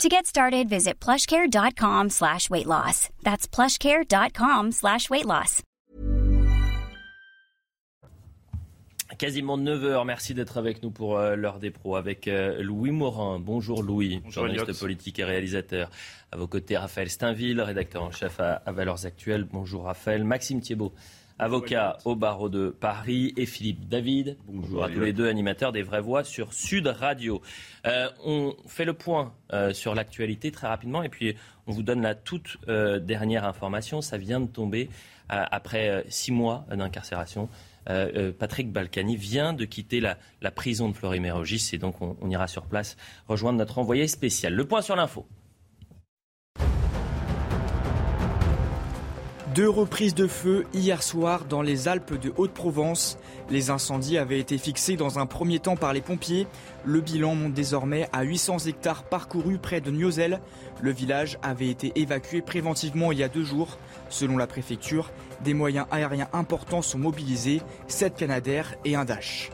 To get started, visit plushcare.com slash weight loss. That's plushcare.com slash weight loss. Quasiment 9h, merci d'être avec nous pour euh, l'heure des pros avec euh, Louis Morin. Bonjour Louis, Bonjour, journaliste Elliot. politique et réalisateur. À vos côtés, Raphaël Steinville, rédacteur en chef à, à Valeurs Actuelles. Bonjour Raphaël. Maxime Thiebaud, avocat au barreau de Paris. Et Philippe David. Bonjour à tous les deux, animateurs des Vraies Voix sur Sud Radio. Euh, on fait le point euh, sur l'actualité très rapidement et puis on vous donne la toute euh, dernière information. Ça vient de tomber après six mois d'incarcération. Euh, Patrick Balkany vient de quitter la, la prison de Florimérogis et donc on, on ira sur place rejoindre notre envoyé spécial. Le point sur l'info. Deux reprises de feu hier soir dans les Alpes de Haute-Provence. Les incendies avaient été fixés dans un premier temps par les pompiers. Le bilan monte désormais à 800 hectares parcourus près de Niozelle. Le village avait été évacué préventivement il y a deux jours. Selon la préfecture, des moyens aériens importants sont mobilisés, 7 Canadair et un Dash.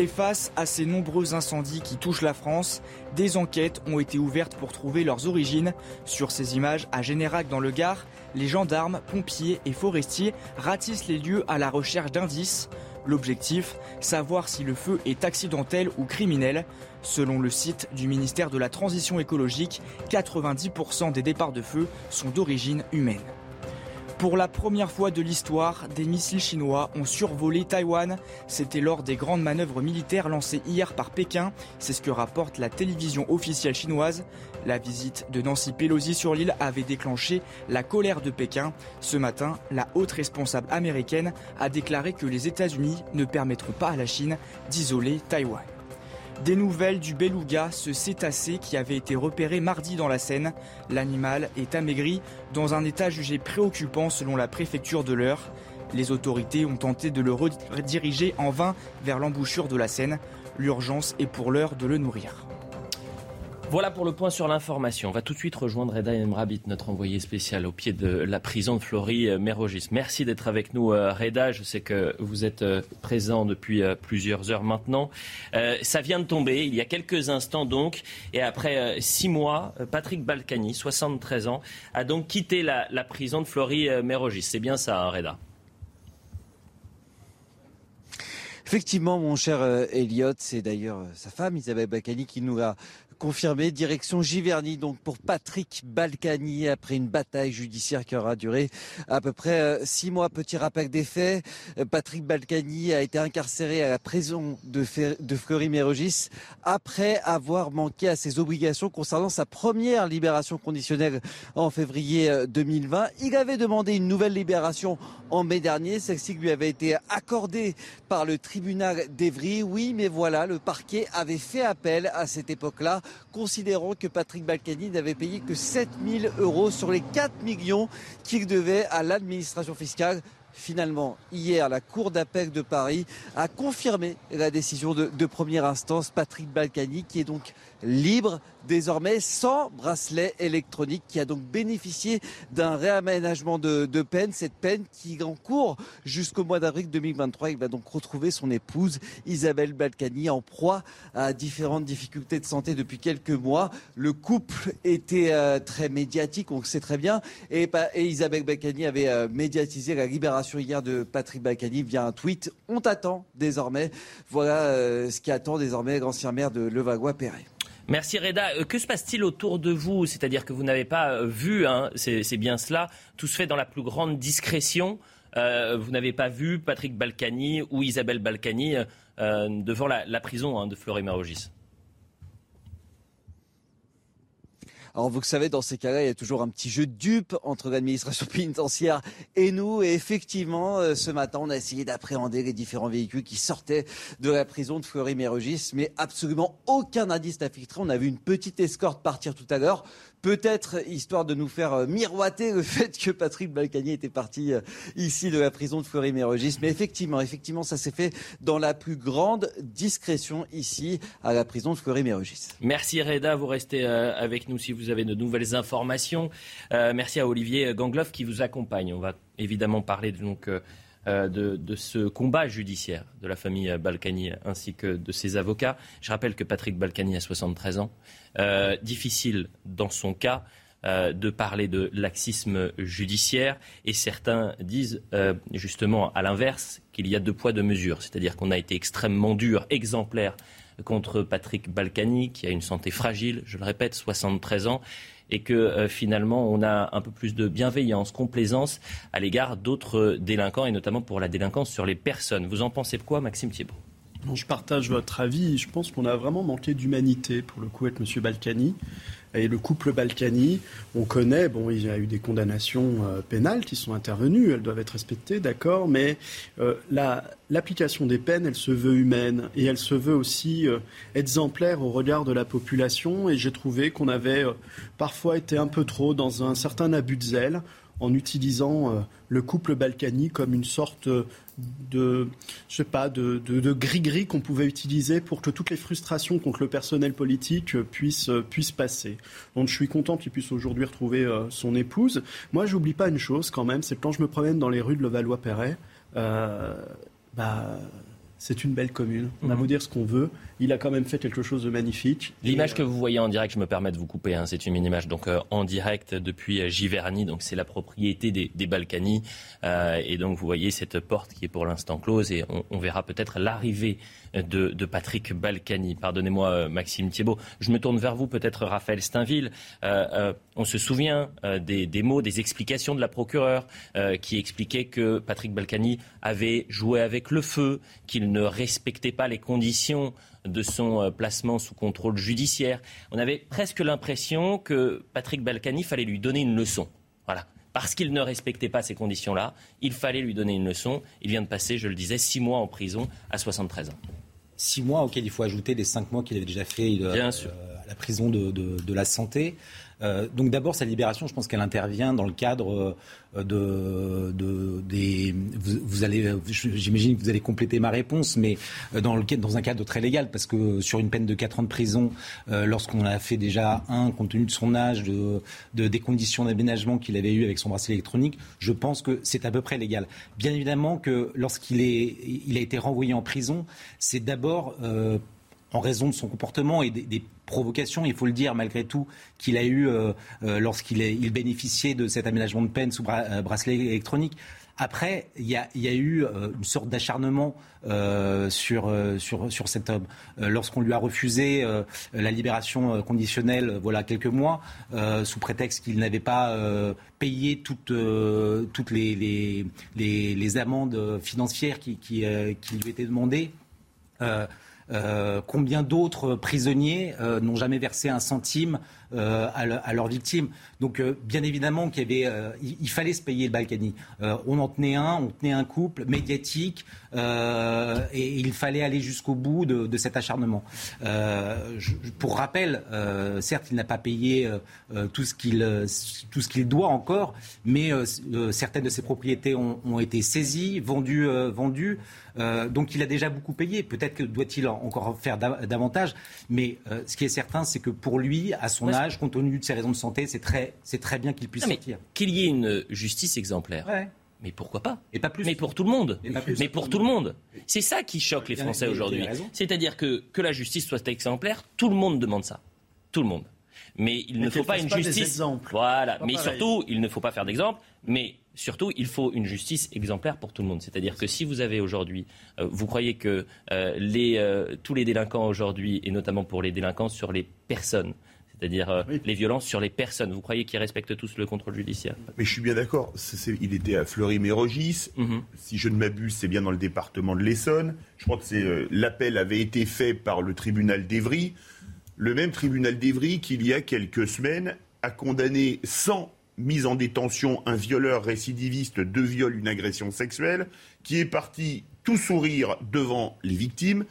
Et face à ces nombreux incendies qui touchent la France, des enquêtes ont été ouvertes pour trouver leurs origines. Sur ces images à Générac dans le Gard, les gendarmes, pompiers et forestiers ratissent les lieux à la recherche d'indices. L'objectif, savoir si le feu est accidentel ou criminel. Selon le site du ministère de la Transition écologique, 90% des départs de feu sont d'origine humaine. Pour la première fois de l'histoire, des missiles chinois ont survolé Taïwan. C'était lors des grandes manœuvres militaires lancées hier par Pékin. C'est ce que rapporte la télévision officielle chinoise. La visite de Nancy Pelosi sur l'île avait déclenché la colère de Pékin. Ce matin, la haute responsable américaine a déclaré que les États-Unis ne permettront pas à la Chine d'isoler Taïwan. Des nouvelles du beluga, ce cétacé qui avait été repéré mardi dans la Seine. L'animal est amaigri dans un état jugé préoccupant selon la préfecture de l'Eure. Les autorités ont tenté de le rediriger en vain vers l'embouchure de la Seine. L'urgence est pour l'heure de le nourrir. Voilà pour le point sur l'information. On va tout de suite rejoindre Reda Emrabit, notre envoyé spécial au pied de la prison de Flory-Mérogis. Merci d'être avec nous, euh, Reda. Je sais que vous êtes euh, présent depuis euh, plusieurs heures maintenant. Euh, ça vient de tomber, il y a quelques instants donc. Et après euh, six mois, euh, Patrick Balkany, 73 ans, a donc quitté la, prison de Flory-Mérogis. C'est bien ça, hein, Reda? Effectivement, mon cher euh, Elliot, c'est d'ailleurs euh, sa femme Isabelle Balkany qui nous a confirmé direction Giverny donc pour Patrick Balkany après une bataille judiciaire qui aura duré à peu près euh, six mois. Petit rappel des faits, euh, Patrick Balkany a été incarcéré à la prison de, de Fleury-Mérogis après avoir manqué à ses obligations concernant sa première libération conditionnelle en février euh, 2020. Il avait demandé une nouvelle libération en mai dernier. Celle-ci lui avait été accordée par le tribunal d'Evry. Oui, mais voilà, le parquet avait fait appel à cette époque-là, considérant que Patrick Balkany n'avait payé que 7000 euros sur les 4 millions qu'il devait à l'administration fiscale. Finalement, hier, la Cour d'appel de Paris a confirmé la décision de, de première instance. Patrick Balkany, qui est donc libre désormais sans bracelet électronique, qui a donc bénéficié d'un réaménagement de, peine. Cette peine qui encourt jusqu'au mois d'avril 2023. Il va donc retrouver son épouse Isabelle Balkany en proie à différentes difficultés de santé depuis quelques mois. Le couple était euh, très médiatique, on le sait très bien, et, Isabelle Balkany avait euh, médiatisé la libération hier de Patrick Balkany via un tweet. On t'attend désormais. Voilà euh, ce qui attend désormais l'ancien maire de Levallois-Perret. Merci Reda. Euh, Que se passe-t-il autour de vous? C'est-à-dire que vous n'avez pas euh, vu, hein, c'est bien cela, tout se fait dans la plus grande discrétion. Euh, vous n'avez pas vu Patrick Balkany ou Isabelle Balkany devant la, la prison hein, de Fleury-Mérogis. Alors vous savez, dans ces cas-là, il y a toujours un petit jeu de dupe entre l'administration pénitentiaire et nous. Et effectivement, euh, ce matin, on a essayé d'appréhender les différents véhicules qui sortaient de la prison de Fleury-Mérogis, mais absolument aucun indice n'a filtré. On a vu une petite escorte partir tout à l'heure, peut-être histoire de nous faire euh, miroiter le fait que Patrick Balkany était parti euh, ici de la prison de Fleury-Mérogis. Mais effectivement, effectivement, ça s'est fait dans la plus grande discrétion ici à la prison de Fleury-Mérogis. Merci Reda, vous restez euh, avec nous si vous avez de nouvelles informations. merci à Olivier Gangloff qui vous accompagne. On va évidemment parler donc de, ce combat judiciaire de la famille Balkany ainsi que de ses avocats. Je rappelle que Patrick Balkany a 73 ans. Euh, difficile dans son cas euh, de parler de laxisme judiciaire et certains disent justement à l'inverse qu'il y a deux poids deux mesures, c'est-à-dire qu'on a été extrêmement dur, exemplaire contre Patrick Balkany qui a une santé fragile, je le répète, 73 ans et que euh, finalement on a un peu plus de bienveillance, complaisance à l'égard d'autres délinquants et notamment pour la délinquance sur les personnes. Vous en pensez quoi, Maxime Thiebaud je partage votre avis. Je pense qu'on a vraiment manqué d'humanité pour le coup avec M. Balkany. Et le couple Balkany, on connaît, bon, il y a eu des condamnations euh, pénales qui sont intervenues, elles doivent être respectées, d'accord, mais euh, l'application des peines, elle se veut humaine et elle se veut aussi euh, exemplaire au regard de la population. Et j'ai trouvé qu'on avait parfois été un peu trop dans un certain abus de zèle en utilisant le couple Balkany comme une sorte de, je sais pas, de, gris-gris qu'on pouvait utiliser pour que toutes les frustrations contre le personnel politique puissent, puissent passer. Donc je suis content qu'il puisse aujourd'hui retrouver euh, son épouse. Moi, j'oublie pas une chose quand même, c'est que quand je me promène dans les rues de Levallois-Perret, euh, bah, c'est une belle commune. On a mhm. beau dire ce qu'on veut, il a quand même fait quelque chose de magnifique. L'image que vous voyez en direct, je me permets de vous couper, hein, c'est une image donc euh, en direct depuis euh, Giverny, donc c'est la propriété des, des Balkany, euh, et donc vous voyez cette porte qui est pour l'instant close, et on, verra peut-être l'arrivée de, Patrick Balkany. Pardonnez-moi, Maxime Thiebaud. Je me tourne vers vous, peut-être Raphaël Steinville. on se souvient des, des, mots, des explications de la procureure qui expliquait que Patrick Balkany avait joué avec le feu, qu'il ne respectait pas les conditions de son euh, placement sous contrôle judiciaire. On avait presque l'impression que Patrick Balkany fallait lui donner une leçon. Voilà. Parce qu'il ne respectait pas ces conditions-là, il fallait lui donner une leçon. Il vient de passer, je le disais, six mois en prison à 73 ans. Six mois auxquels il faut ajouter les cinq mois qu'il avait déjà fait euh, à la prison de la santé. Euh, donc d'abord, sa libération, je pense qu'elle intervient dans le cadre euh, de, de des. Vous, allez, j'imagine que vous allez compléter ma réponse, mais euh, dans, le, dans un cadre très légal, parce que sur une peine de 4 ans de prison, lorsqu'on a fait déjà un, compte tenu de son âge, de, des conditions d'aménagement qu'il avait eu avec son bracelet électronique, je pense que c'est à peu près légal. Bien évidemment que lorsqu'il est, il a été renvoyé en prison, c'est d'abord en raison de son comportement et des, provocations, il faut le dire malgré tout, qu'il a eu euh, euh, lorsqu'il il bénéficiait de cet aménagement de peine sous euh, bracelet électronique. Après, il y a, eu une sorte d'acharnement sur, sur, sur cet homme. Lorsqu'on lui a refusé la libération conditionnelle, voilà quelques mois, sous prétexte qu'il n'avait pas payé toutes, toutes les, les, les, amendes financières qui, qui, qui lui étaient demandées. Euh, combien d'autres prisonniers euh, n'ont jamais versé un centime euh, à, leurs victimes Donc, bien évidemment, qu'il y avait, il, fallait se payer le Balkany. on en tenait un, on tenait un couple médiatique, et il fallait aller jusqu'au bout de, cet acharnement. pour rappel, certes, il n'a pas payé tout ce qu'il tout doit encore, mais certaines de ses propriétés ont, été saisies, vendues, vendues. Euh, donc il a déjà beaucoup payé. Peut-être que doit-il encore faire davantage. Mais euh, ce qui est certain, c'est que pour lui, à son compte tenu de ses raisons de santé, c'est très, c'est très bien qu'il puisse sortir. Qu'il y ait une justice exemplaire. Mais pourquoi pas? Et pas plus. Mais pour tout le monde. Mais pour tout le monde. C'est ça qui choque les Français aujourd'hui. C'est-à-dire que que la justice soit exemplaire, tout le monde demande ça. Tout le monde. Mais il ne faut pas une justice. Voilà. mais surtout, il ne faut pas faire d'exemple. Mais surtout, il faut une justice exemplaire pour tout le monde. C'est-à-dire que si vous avez aujourd'hui, euh, vous croyez que euh, les, euh, tous les délinquants aujourd'hui, et notamment pour les délinquants sur les personnes, c'est-à-dire les violences sur les personnes. Vous croyez qu'ils respectent tous le contrôle judiciaire? Mais je suis bien d'accord. il était à Fleury-Mérogis. Mhm. Si je ne m'abuse, c'est bien dans le département de l'Essonne. Je crois que l'appel avait été fait par le tribunal d'Evry. Le même tribunal d'Evry qu'il y a quelques semaines a condamné sans mise en détention un violeur récidiviste, de viol, une agression sexuelle, qui est parti tout sourire devant les victimes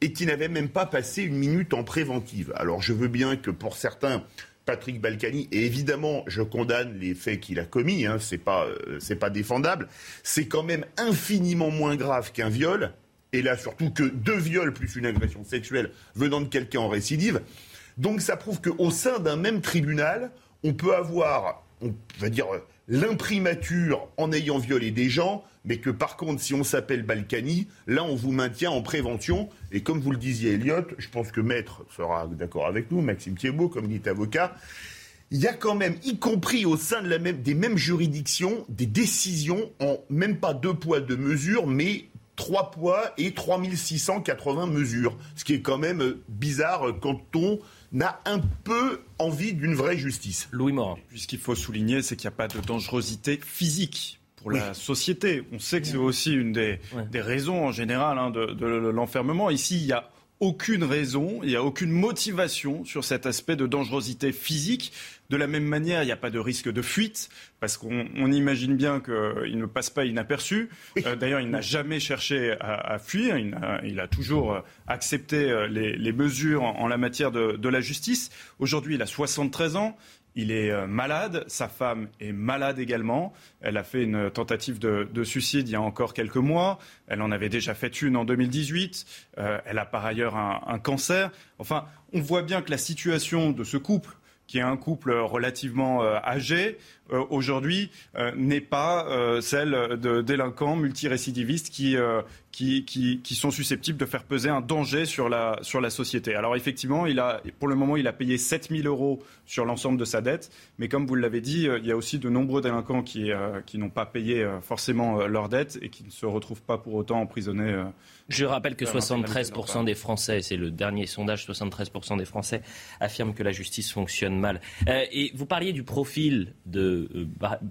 et qui n'avait même pas passé une minute en préventive. Alors je veux bien que pour certains, Patrick Balkany, et évidemment, je condamne les faits qu'il a commis, hein, c'est pas, c'est pas défendable, c'est quand même infiniment moins grave qu'un viol, et là surtout que deux viols plus une agression sexuelle venant de quelqu'un en récidive. Donc ça prouve qu'au sein d'un même tribunal, on peut avoir, on va dire, l'imprimature en ayant violé des gens, mais que par contre, si on s'appelle Balkany, là, on vous maintient en prévention. Et comme vous le disiez, Elliot, je pense que Maître sera d'accord avec nous, Maxime Thiebaud, comme est avocat, il y a quand même, y compris au sein des mêmes juridictions, des décisions en même pas deux poids, deux mesures, mais trois poids et 3680 mesures. Ce qui est quand même bizarre quand on n'a un peu envie d'une vraie justice. Louis Morin. Ce qu'il faut souligner, c'est qu'il n'y a pas de dangerosité physique pour la société. On sait que c'est aussi une des, raisons en général hein, de, de l'enfermement. Ici, il y a aucune raison, il n'y a aucune motivation sur cet aspect de dangerosité physique. De la même manière, il n'y a pas de risque de fuite, parce qu'on imagine bien qu'il ne passe pas inaperçu. Euh, d'ailleurs, il n'a jamais cherché à, fuir, il a, toujours euh, accepté euh, les, mesures en, la matière de, de la justice. Aujourd'hui, il a 73 ans. Il est euh, malade, sa femme est malade également. Elle a fait une tentative de, suicide il y a encore quelques mois. Elle en avait déjà fait une en 2018. Euh, elle a par ailleurs un, cancer. Enfin, on voit bien que la situation de ce couple qui est un couple relativement euh, âgé, euh, aujourd'hui euh, n'est pas celle de délinquants multirécidivistes qui, qui, qui, qui, sont susceptibles de faire peser un danger sur la, sur la société. Alors effectivement, il a, pour le moment, il a payé 7 000 euros sur l'ensemble de sa dette, mais comme vous l'avez dit, il y a aussi de nombreux délinquants qui, qui n'ont pas payé forcément leur dette et qui ne se retrouvent pas pour autant emprisonnés. Je rappelle que 73% des Français, c'est le dernier sondage, 73% des Français affirment que la justice fonctionne mal. Euh, et vous parliez du profil de euh,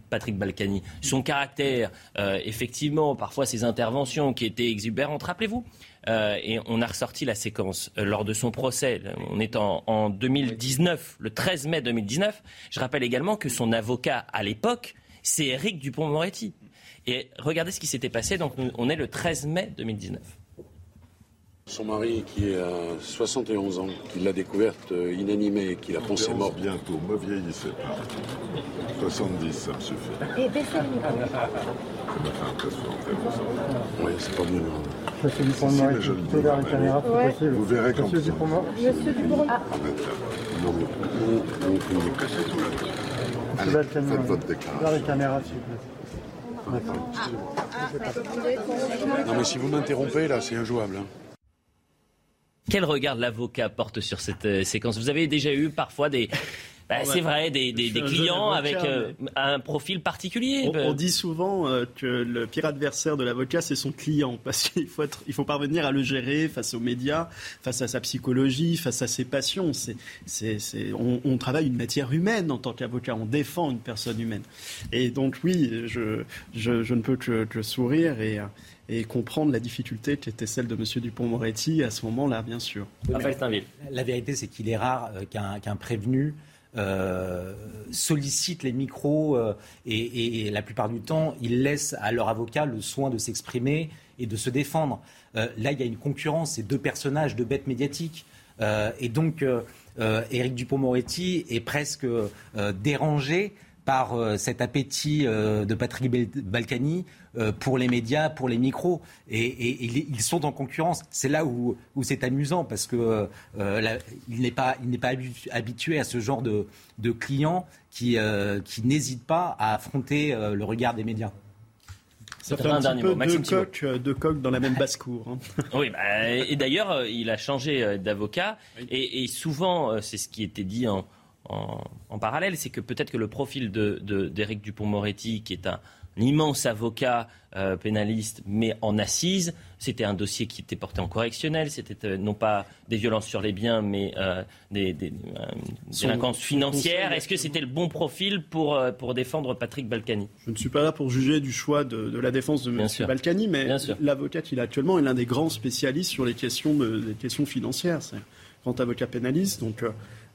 Patrick Balkany, son caractère, euh, effectivement, parfois ses interventions qui étaient exubérantes. Rappelez-vous, et on a ressorti la séquence lors de son procès. On est en, en 2019, le 13 mai 2019. Je rappelle également que son avocat à l'époque, c'est Éric Dupont-Moretti. Et regardez ce qui s'était passé. Donc, on est le 13 mai 2019. Son mari, qui a 71 ans, qui l'a découverte euh, inanimée et qui l'a pensé morte. bientôt, me vieillissez pas. 70, ça me suffit. Et baissez le. Oui, c'est pas mieux. Monsieur Dupont-Moretti, si, vers la caméra, ouais. possible. Vous verrez comme Monsieur. Dupont-Moretti. Monsieur Dupont-Moretti. Ah. Non, mais cassez tout là. Balkany, faites votre déclaration. Vers les caméras, s'il vous plaît. Non, mais si vous m'interrompez, là, c'est injouable. Hein. Quel regard l'avocat porte sur cette euh, séquence? Vous avez déjà eu parfois des, bah, c'est vrai, des, des, des clients avec euh, un profil particulier. On, dit souvent euh, que le pire adversaire de l'avocat, c'est son client, parce qu'il faut, être, il faut parvenir à le gérer face aux médias, face à sa psychologie, face à ses passions. C'est, c'est, c'est, on, on, travaille une matière humaine en tant qu'avocat, on défend une personne humaine. Et donc oui, je, je, je ne peux que, que sourire et et comprendre la difficulté qui était celle de M. Dupont-Moretti à ce moment-là, bien sûr. la vérité, c'est qu'il est rare euh, qu'un prévenu euh, sollicite les micros euh, et, la plupart du temps, ils laissent à leur avocat le soin de s'exprimer et de se défendre. là, il y a une concurrence, c'est deux personnages, deux bêtes médiatiques. et donc, Éric Dupont-Moretti est presque dérangé par cet appétit de Patrick Balkany euh, pour les médias, pour les micros. Et, ils sont en concurrence. C'est là où, c'est amusant parce que euh, il n'est pas, il n'est pas habitué à ce genre de, de clients qui, euh, qui n'hésitent pas à affronter le regard des médias. Ça fait un, petit peu deux coqs, deux coqs dans la même basse-cour. Hein. oui, bah, et d'ailleurs, il a changé d'avocat. Et, souvent, c'est ce qui était dit en, en, parallèle, c'est que peut-être que le profil d'Éric de, d'Éric Dupont-Moretti, qui est un, immense avocat euh, pénaliste, mais en assise. C'était un dossier qui était porté en correctionnel. C'était euh, non pas des violences sur les biens, mais euh, des, des délinquances financières. Est-ce que c'était le bon profil pour, pour défendre Patrick Balkany? Je ne suis pas là pour juger du choix de, la défense de M. Balkany, mais l'avocat qu'il a actuellement est l'un des grands spécialistes sur les questions, de, questions financières. C'est grand avocat pénaliste, donc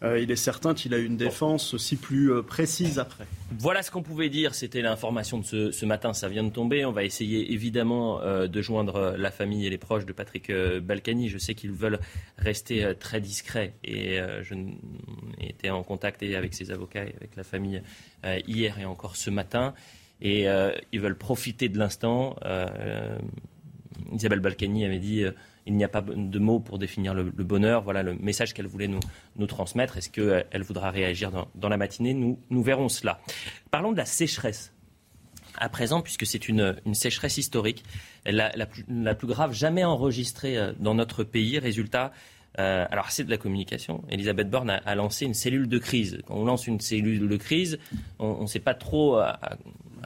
euh, il est certain qu'il a une défense aussi plus euh, précise après. Voilà ce qu'on pouvait dire. C'était l'information de ce, matin. Ça vient de tomber. On va essayer évidemment euh, de joindre la famille et les proches de Patrick Balkany. Je sais qu'ils veulent rester très discrets. Et je été en contact avec ses avocats et avec la famille hier et encore ce matin. Et ils veulent profiter de l'instant. Isabelle Balkany avait dit il n'y a pas de mots pour définir le, bonheur. Voilà le message qu'elle voulait nous, transmettre. Est-ce qu'elle voudra réagir dans, la matinée? Nous, nous, verrons cela. Parlons de la sécheresse. À présent, puisque c'est une, sécheresse historique, la, plus, grave jamais enregistrée euh, dans notre pays. Résultat, euh, alors c'est de la communication. Elisabeth Borne a, lancé une cellule de crise. Quand on lance une cellule de crise, on ne sait pas trop à,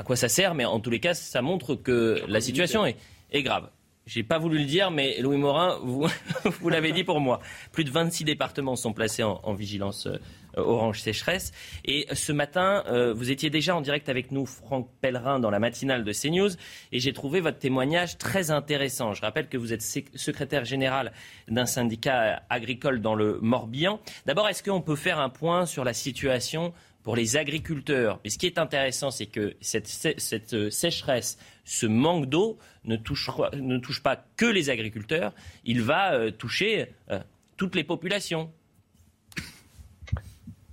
quoi ça sert, mais en tous les cas, ça montre que la situation est, est grave. J'ai pas voulu le dire, mais Louis Morin, vous, l'avez dit pour moi. Plus de 26 départements sont placés en, vigilance euh, orange sécheresse. Et ce matin, euh, vous étiez déjà en direct avec nous, Franck Pellerin, dans la matinale de CNews, et j'ai trouvé votre témoignage très intéressant. Je rappelle que vous êtes secrétaire général d'un syndicat agricole dans le Morbihan. D'abord, est-ce qu'on peut faire un point sur la situation pour les agriculteurs. Et ce qui est intéressant, c'est que cette, cette sécheresse, ce manque d'eau ne touche, ne touche pas que les agriculteurs, il va euh, toucher euh, toutes les populations.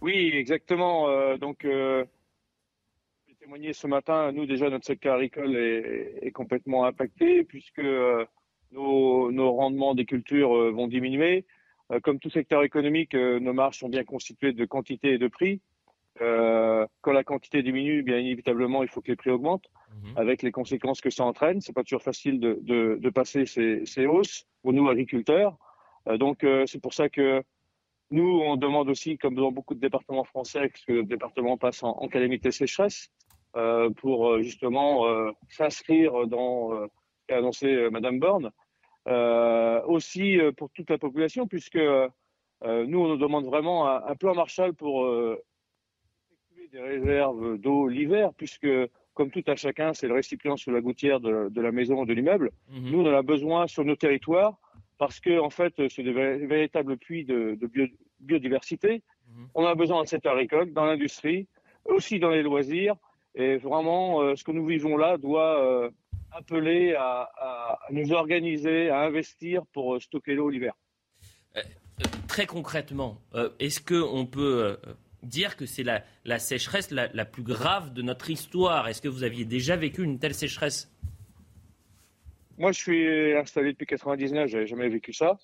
Oui, exactement. Euh, donc, j'ai témoigné ce matin, nous déjà, notre secteur agricole est, complètement impacté puisque nos, nos, rendements des cultures vont diminuer. comme tout secteur économique, nos marges sont bien constituées de quantité et de prix. Euh, quand la quantité diminue, bien inévitablement, il faut que les prix augmentent, mhm. avec les conséquences que ça entraîne. C'est pas toujours facile de, de, de passer ces, ces, hausses pour nous agriculteurs. Euh, donc euh, c'est pour ça que nous, on demande aussi, comme dans beaucoup de départements français, que le département passe en, en calamité sécheresse pour justement s'inscrire dans ce qu'a annoncé Madame Borne. aussi pour toute la population, puisque nous, on nous demande vraiment un, un plan Marshall pour des réserves d'eau l'hiver, puisque comme tout à chacun, c'est le récipient sur la gouttière de, la maison ou de l'immeuble. Mhm. Nous, on en a besoin sur nos territoires parce que, en fait, c'est des véritables puits de, biodiversité. Mhm. On a besoin dans le secteur agricole, dans l'industrie, aussi dans les loisirs. Et vraiment, euh, ce que nous vivons là doit euh, appeler à, nous organiser, à investir pour euh, stocker l'eau l'hiver. très concrètement, est-ce qu'on peut dire que c'est la, sécheresse la, plus grave de notre histoire. Est-ce que vous aviez déjà vécu une telle sécheresse? Moi, je suis installé depuis 99, j'avais jamais vécu ça.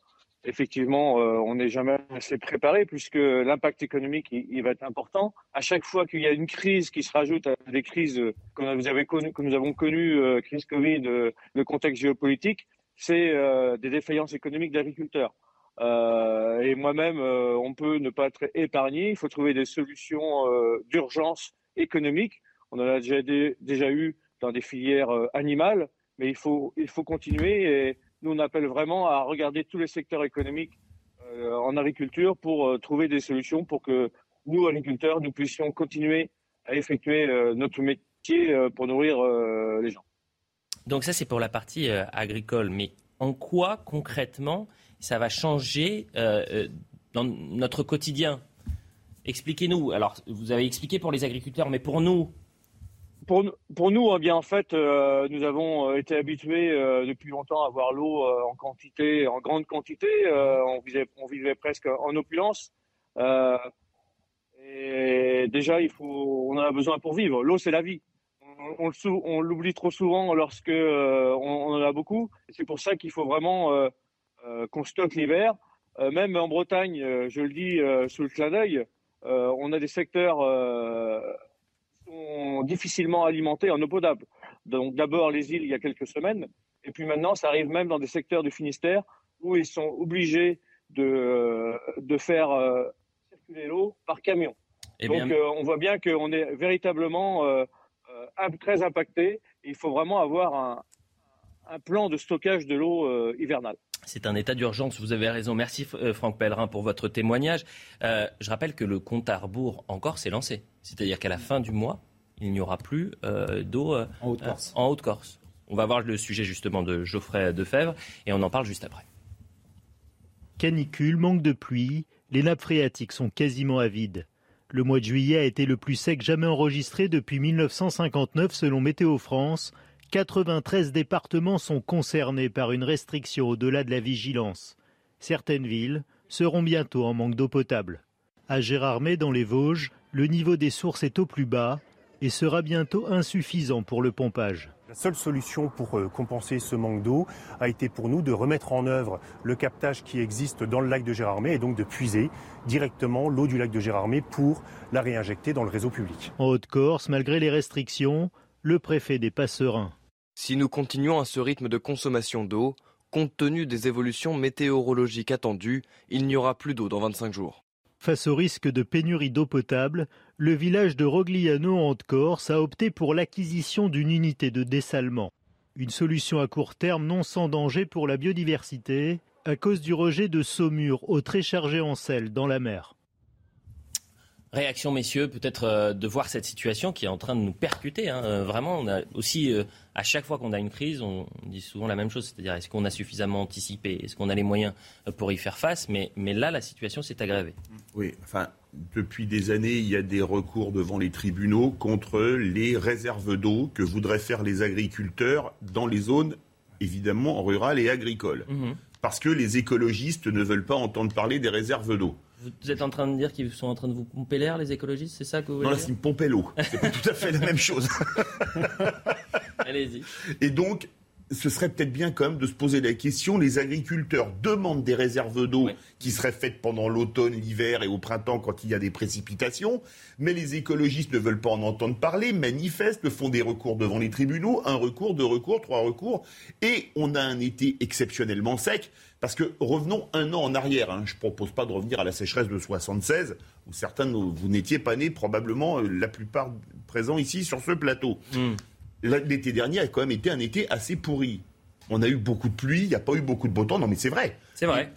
Effectivement, euh, on n'est jamais assez préparé puisque l'impact économique il, va être important. À chaque fois qu'il y a une crise qui se rajoute à des crises que, nous avons connues, euh, crise Covid, euh, le contexte géopolitique, c'est des défaillances économiques d'agriculteurs. Euh, et moi-même, euh, on peut ne pas être épargné. Il faut trouver des solutions euh, d'urgence économique. On en a déjà, déjà eu dans des filières animales, mais il faut, il faut continuer. Et nous, on appelle vraiment à regarder tous les secteurs économiques en agriculture pour trouver des solutions pour que nous, agriculteurs, nous puissions continuer à effectuer notre métier pour nourrir les gens. Donc ça, c'est pour la partie agricole. Mais en quoi concrètement ça va changer euh, euh, dans notre quotidien Expliquez-nous. Alors, vous avez expliqué pour les agriculteurs, mais pour nous pour, nous, eh bien en fait, euh, nous avons été habitués depuis longtemps à avoir l'eau en quantité, en grande quantité. on, vivait, presque en opulence. et déjà, il faut, on en a besoin pour vivre. L'eau, c'est la vie. On, l'oublie trop souvent lorsque on, on, en a beaucoup. C'est pour ça qu'il faut vraiment qu'on stocke l'hiver. Euh, même en Bretagne, euh, je le dis sous le clin d'œil, on a des secteurs qui sont difficilement alimentés en eau potable. Donc d'abord les îles il y a quelques semaines, et puis maintenant ça arrive même dans des secteurs du Finistère où ils sont obligés de, de faire circuler l'eau par camion. Eh Donc on voit bien qu'on est véritablement très impacté. Il faut vraiment avoir un, un plan de stockage de l'eau hivernale. C'est un état d'urgence, vous avez raison. Merci euh, Franck Pellerin pour votre témoignage. Euh, je rappelle que le compte à rebours encore s'est lancé. C'est-à-dire qu'à la fin du mois, il n'y aura plus euh, d'eau en Haute-Corse. on va voir le sujet justement de Geoffrey Defebvre et on en parle juste après. Canicule, manque de pluie, Les nappes phréatiques sont quasiment à vide. Le mois de juillet a été le plus sec jamais enregistré depuis 1959 selon Météo France. 93 départements sont concernés par une restriction au-delà de la vigilance. Certaines villes seront bientôt en manque d'eau potable. À Gérardmer, dans les Vosges, le niveau des sources est au plus bas et sera bientôt insuffisant pour le pompage. La seule solution pour euh, compenser ce manque d'eau a été pour nous de remettre en œuvre le captage qui existe dans le lac de Gérardmer et donc de puiser directement l'eau du lac de Gérardmer pour la réinjecter dans le réseau public. En Haute-Corse, malgré les restrictions, le préfet pas serein. Si nous continuons à ce rythme de consommation d'eau, compte tenu des évolutions météorologiques attendues, il n'y aura plus d'eau dans 25 jours. Face au risque de pénurie d'eau potable, le village de Rogliano en Haute-Corse a opté pour l'acquisition d'une unité de dessalement. Une solution à court terme non sans danger pour la biodiversité à cause du rejet de saumure eau très chargée en sel dans la mer. Réaction, messieurs, peut-être euh, de voir cette situation qui est en train de nous percuter. Hein. Euh, vraiment, on a aussi, euh, à chaque fois qu'on a une crise, on, dit souvent la même chose, c'est-à-dire est-ce qu'on a suffisamment anticipé, est-ce qu'on a les moyens pour y faire face, mais, mais là, la situation s'est aggravée. Oui, enfin, depuis des années, il y a des recours devant les tribunaux contre les réserves d'eau que voudraient faire les agriculteurs dans les zones, évidemment, rurales et agricoles. Mhm. Parce que les écologistes ne veulent pas entendre parler des réserves d'eau. Vous êtes en train de dire qu'ils sont en train de vous pomper l'air, les écologistes, c'est ça que vous voulez Non, là, c'est me pomper l'eau. C'est pas tout à fait la même chose. Allez-y. Et donc, ce serait peut-être bien quand même de se poser la question. Les agriculteurs demandent des réserves d'eau qui seraient faites pendant l'automne, l'hiver et au printemps quand il y a des précipitations. Mais les écologistes ne veulent pas en entendre parler, manifestent, font des recours devant les tribunaux, un recours, deux recours, trois recours. Et on a un été exceptionnellement sec. Parce que revenons un an en arrière. Hein. Je ne propose pas de revenir à la sécheresse de 76, où certains vous n'étiez pas nés, probablement euh, la plupart présents ici sur ce plateau. Hmm. L'été dernier a quand même été un été assez pourri. On a eu beaucoup de pluie, il n'y a pas eu beaucoup de beau temps. Non, mais c'est vrai. C'est vrai.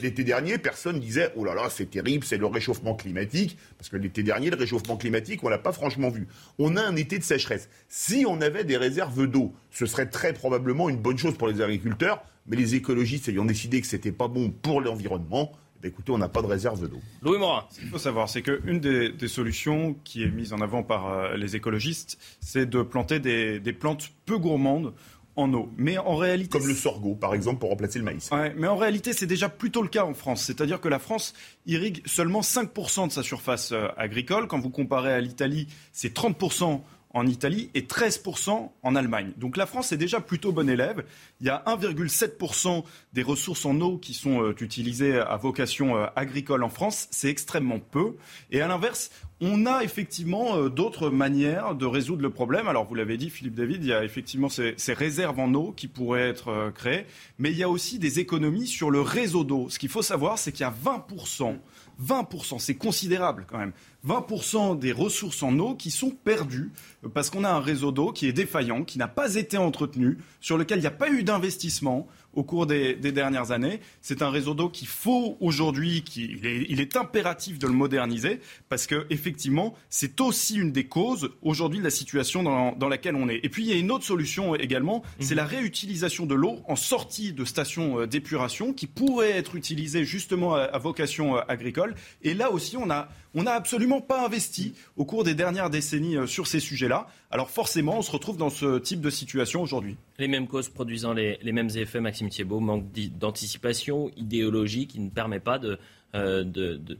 L'été dernier, personne disait Oh là là, c'est terrible, c'est le réchauffement climatique. Parce que l'été dernier, le réchauffement climatique, on l'a pas franchement vu. On a un été de sécheresse. Si on avait des réserves d'eau, ce serait très probablement une bonne chose pour les agriculteurs mais les écologistes ayant décidé que c'était pas bon pour l'environnement, eh écoutez, on n'a pas de réserve d'eau. Louis Morin. Ce qu'il faut savoir, c'est qu'une des, des, solutions qui est mise en avant par euh, les écologistes, c'est de planter des, plantes peu gourmandes en eau. Mais en réalité, comme le sorgho, par exemple, pour remplacer le maïs. mais en réalité, c'est déjà plutôt le cas en France. C'est-à-dire que la France irrigue seulement 5% de sa surface euh, agricole. Quand vous comparez à l'Italie, c'est 30% en Italie et 13% en Allemagne. Donc la France est déjà plutôt bon élève. Il y a 1,7% des ressources en eau qui sont euh, utilisées à vocation euh, agricole en France. C'est extrêmement peu. Et à l'inverse, on a effectivement euh, d'autres manières de résoudre le problème. Alors vous l'avez dit, Philippe David, il y a effectivement ces, ces, réserves en eau qui pourraient être créées, mais il y a aussi des économies sur le réseau d'eau. Ce qu'il faut savoir, c'est qu'il y a 20%. 20%, c'est considérable quand même. 20% des ressources en eau qui sont perdues euh, parce qu'on a un réseau d'eau qui est défaillant, qui n'a pas été entretenu, sur lequel il n'y a pas eu d'investissement au cours des, dernières années. C'est un réseau d'eau qu'il faut aujourd'hui, qu'il est, il est impératif de le moderniser parce que effectivement, c'est aussi une des causes aujourd'hui de la situation dans, laquelle on est. Et puis il y a une autre solution également, c'est mhm. la réutilisation de l'eau en sortie de stations euh, d'épuration qui pourrait être utilisée justement à, vocation euh, agricole. Et là aussi, on a on n'a absolument pas investi au cours des dernières décennies euh, sur ces sujets-là. Alors forcément, on se retrouve dans ce type de situation aujourd'hui. Les mêmes causes produisant les, mêmes effets, Maxime Thiebaud, manque d'anticipation, idéologie qui ne permet pas de, euh, de,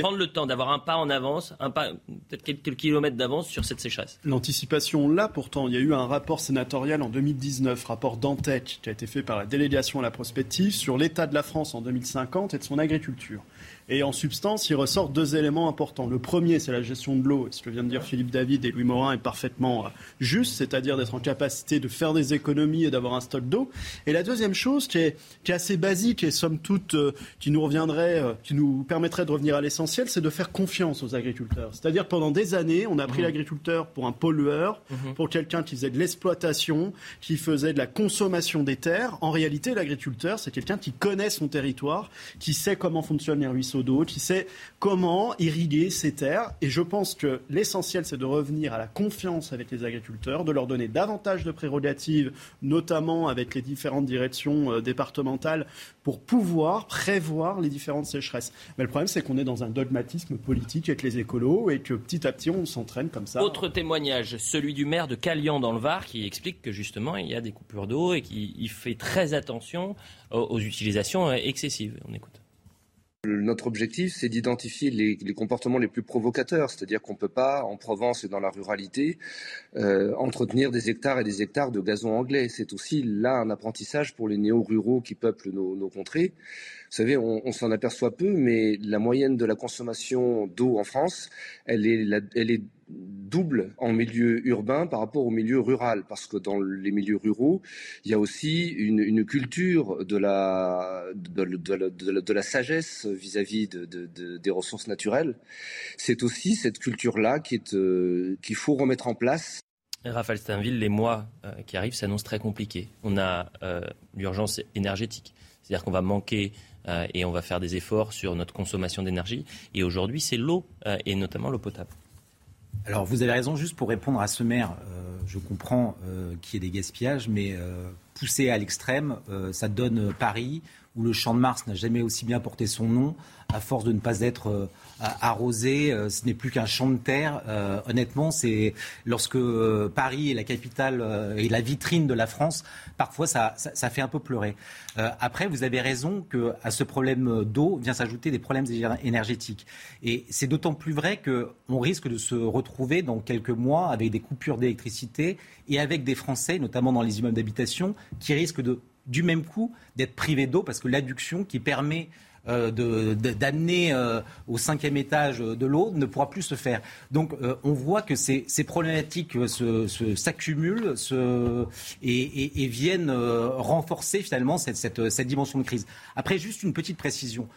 prendre le temps, d'avoir un pas en avance, un pas, peut-être quelques kilomètres d'avance sur cette sécheresse. L'anticipation, là, pourtant, il y a eu un rapport sénatorial en 2019, rapport Dantec, qui a été fait par la délégation à la prospective sur l'état de la France en 2050 et de son agriculture. Et en substance, il ressort deux éléments importants. Le premier, c'est la gestion de l'eau. Et ce que vient de dire Philippe David et Louis Morin est parfaitement euh, juste, c'est-à-dire d'être en capacité de faire des économies et d'avoir un stock d'eau. Et la deuxième chose, qui est, qui est assez basique et somme toute, euh, qui nous reviendrait, euh, qui nous permettrait de revenir à l'essentiel, c'est de faire confiance aux agriculteurs. C'est-à-dire pendant des années, on a pris mmh. l'agriculteur pour un pollueur, mmh. pour quelqu'un qui faisait de l'exploitation, qui faisait de la consommation des terres. En réalité, l'agriculteur, c'est quelqu'un qui connaît son territoire, qui sait comment fonctionnent les ruisseaux au dos, qui sait comment irriguer ces terres. Et je pense que l'essentiel, c'est de revenir à la confiance avec les agriculteurs, de leur donner davantage de prérogatives, notamment avec les différentes directions euh, départementales, pour pouvoir prévoir les différentes sécheresses. Mais le problème, c'est qu'on est dans un dogmatisme politique avec les écolos et que petit à petit, on s'entraîne comme ça. Autre témoignage, celui du maire de Calian dans le Var, qui explique que justement, il y a des coupures d'eau et qui fait très attention aux utilisations euh, excessives. On écoute. Notre objectif, c'est d'identifier les, comportements les plus provocateurs, c'est-à-dire qu'on ne peut pas, en Provence et dans la ruralité, euh, entretenir des hectares et des hectares de gazon anglais. C'est aussi là un apprentissage pour les néo-ruraux qui peuplent nos, contrées. Vous savez, on, s'en aperçoit peu, mais la moyenne de la consommation d'eau en France, elle est, double en milieu urbain par rapport au milieu rural, parce que dans les milieux ruraux, il y a aussi une, culture de la, de, la, sagesse vis-à-vis des ressources naturelles. C'est aussi cette culture-là euh, qu'il faut remettre en place. Raphaël Steinville, les mois euh, qui arrivent s'annoncent très compliqués. On a euh, l'urgence énergétique, c'est-à-dire qu'on va manquer et on va faire des efforts sur notre consommation d'énergie. Et aujourd'hui, c'est l'eau, et notamment l'eau potable. Alors vous avez raison, juste pour répondre à ce maire, euh, je comprends euh, qu'il y ait des gaspillages, mais euh, poussé à l'extrême, ça donne Paris, où le champ de Mars n'a jamais aussi bien porté son nom, à force de ne pas être euh, arrosé, euh, ce n'est plus qu'un champ de terre. Euh, honnêtement, c'est lorsque Paris est la capitale et la vitrine de la France, parfois ça, ça, fait un peu pleurer. après, vous avez raison que à ce problème d'eau vient s'ajouter des problèmes énergétiques, et c'est d'autant plus vrai qu'on risque de se retrouver dans quelques mois avec des coupures d'électricité et avec des Français, notamment dans les immeubles d'habitation, qui risquent de du même coup d'être privés d'eau parce que l'adduction qui permet euh, d'amener euh, au cinquième étage de l'eau ne pourra plus se faire. Donc euh, on voit que ces, problématiques s'accumulent et, viennent renforcer finalement cette, dimension de crise. Après, juste une petite précision.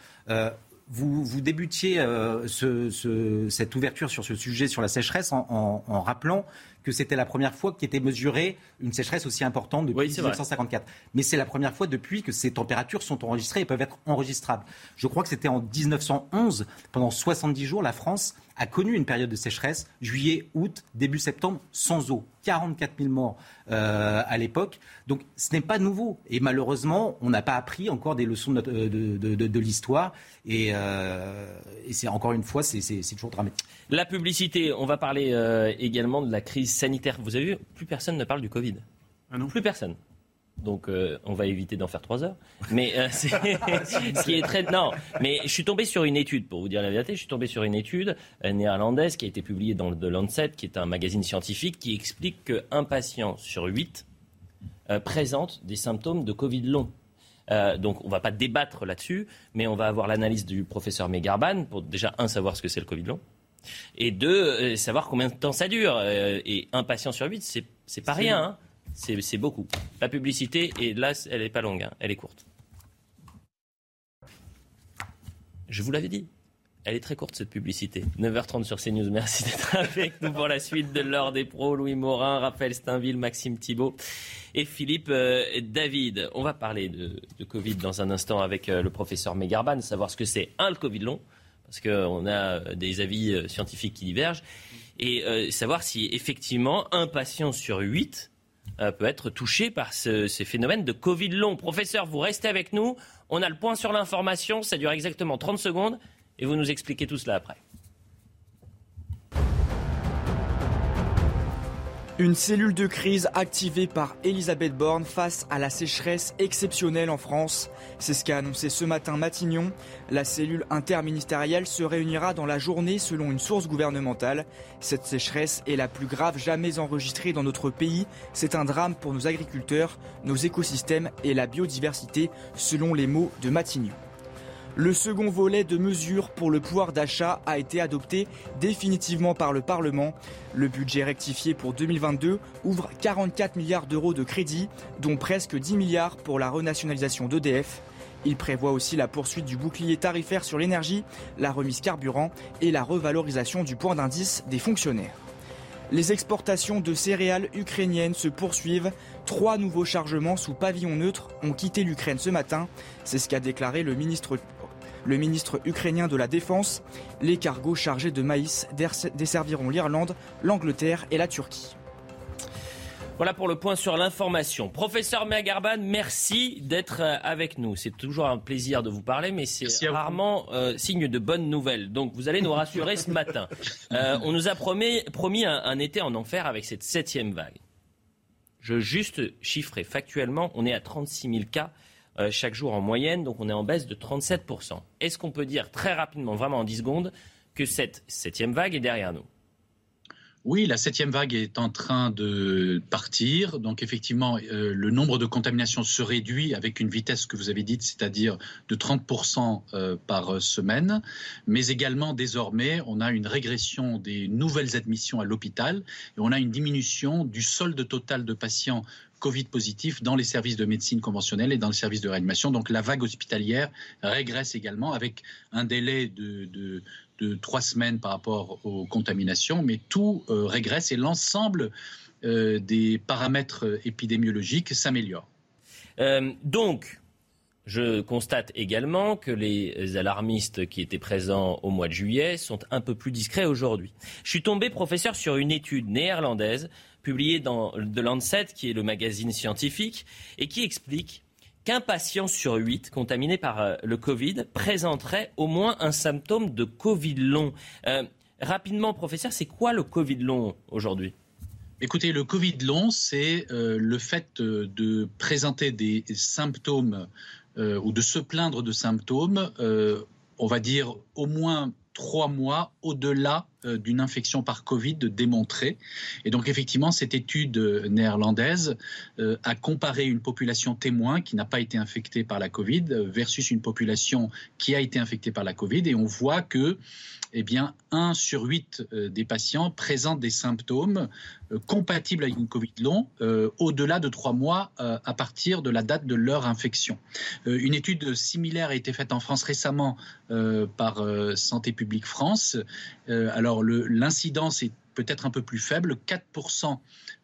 Vous, débutiez cette ouverture sur ce sujet, sur la sécheresse, en rappelant que c'était la première fois qu'était mesurée une sécheresse aussi importante depuis 1954. Mais c'est la première fois depuis que ces températures sont enregistrées et peuvent être enregistrables. Je crois que c'était en 1911, pendant 70 jours, la France a connu une période de sécheresse, juillet, août, début septembre, sans eau. 44 000 morts euh, à l'époque. Donc ce n'est pas nouveau. Et malheureusement, on n'a pas appris encore des leçons de, de, l'histoire. Et, euh, et c'est encore une fois, c'est toujours dramatique. La publicité, on va parler euh, également de la crise sanitaire. Vous avez vu, plus personne ne parle du Covid. Ah non Plus personne. Donc euh, on va éviter d'en faire trois heures. Mais euh, c'est ce qui est très non. Mais je suis tombé sur une étude pour vous dire la vérité. Je suis tombé sur une étude euh, néerlandaise qui a été publiée dans le The Lancet, qui est un magazine scientifique, qui explique qu'un patient sur huit présente des symptômes de Covid long. donc on ne va pas débattre là-dessus, mais on va avoir l'analyse du professeur Megarban pour déjà un savoir ce que c'est le Covid long et deux savoir combien de temps ça dure. et un patient sur huit, c'est c'est pas rien. Hein c'est beaucoup. La publicité, et là, elle n'est pas longue, hein, elle est courte. Je vous l'avais dit. Elle est très courte cette publicité. 9h30 sur CNews. Merci d'être avec nous pour la suite de l'heure des pros. Louis Morin, Raphaël Steinville, Maxime Thibault et Philippe euh, David. On va parler de, Covid dans un instant avec euh, le professeur Megarban, savoir ce que c'est un le Covid long, parce qu'on a des avis euh, scientifiques qui divergent, et savoir si effectivement un patient sur huit euh, peut être touché par ces phénomènes de Covid long. Professeur, vous restez avec nous. On a le point sur l'information. Ça dure exactement 30 secondes. Et vous nous expliquez tout cela après. Une cellule de crise activée par Elisabeth Borne face à la sécheresse exceptionnelle en France. C'est ce qu'a annoncé ce matin Matignon. La cellule interministérielle se réunira dans la journée selon une source gouvernementale. Cette sécheresse est la plus grave jamais enregistrée dans notre pays. C'est un drame pour nos agriculteurs, nos écosystèmes et la biodiversité, selon les mots de Matignon. Le second volet de mesures pour le pouvoir d'achat a été adopté définitivement par le Parlement. Le budget rectifié pour 2022 ouvre 44 milliards d'euros de crédits, dont presque 10 milliards pour la renationalisation d'EDF. Il prévoit aussi la poursuite du bouclier tarifaire sur l'énergie, la remise carburant et la revalorisation du point d'indice des fonctionnaires. Les exportations de céréales ukrainiennes se poursuivent. Trois nouveaux chargements sous pavillon neutre ont quitté l'Ukraine ce matin. C'est ce qu'a déclaré le ministre le ministre ukrainien de la Défense. Les cargos chargés de maïs desserviront l'Irlande, l'Angleterre et la Turquie. Voilà pour le point sur l'information. Professeur Meagarban, merci d'être euh, avec nous. C'est toujours un plaisir de vous parler, mais c'est rarement euh, signe de bonnes nouvelles. Donc vous allez nous rassurer ce matin. Euh, on nous a promis, promis un, été en enfer avec cette septième vague. Je juste chiffrer factuellement, on est à 36 000 cas chaque jour en moyenne, donc on est en baisse de 37% Est-ce qu'on peut dire très rapidement, vraiment en 10 secondes, que cette septième vague est derrière nous? Oui, la septième vague est en train de partir. Donc effectivement, euh, le nombre de contaminations se réduit avec une vitesse que vous avez dite, c'est-à-dire de 30% euh, par semaine. Mais également, désormais, on a une régression des nouvelles admissions à l'hôpital et on a une diminution du solde total de patients Covid positifs dans les services de médecine conventionnelle et dans le service de réanimation. Donc la vague hospitalière régresse également avec un délai de trois semaines par rapport aux contaminations, mais tout euh, régresse et l'ensemble euh, des paramètres épidémiologiques s'améliore. Euh, donc, je constate également que les alarmistes qui étaient présents au mois de juillet sont un peu plus discrets aujourd'hui. Je suis tombé, professeur, sur une étude néerlandaise publiée dans The Lancet, qui est le magazine scientifique, et qui explique qu'un patient sur huit contaminé par euh, le Covid présenterait au moins un symptôme de Covid long. Euh, rapidement, professeur, c'est quoi le Covid long aujourd'hui? Écoutez, le Covid long, c'est euh, le fait de présenter des symptômes ou de se plaindre de symptômes, on va dire au moins trois mois au-delà d'une infection par Covid démontrée. Et donc effectivement, cette étude euh, néerlandaise euh, a comparé une population témoin qui n'a pas été infectée par la Covid versus une population qui a été infectée par la Covid. Et on voit que eh bien, 1 sur 8 des patients présentent des symptômes compatibles avec une Covid long au-delà de trois mois à partir de la date de leur infection. une étude similaire a été faite en France récemment par Santé publique France. alors alors l'incidence est peut-être un peu plus faible. 4%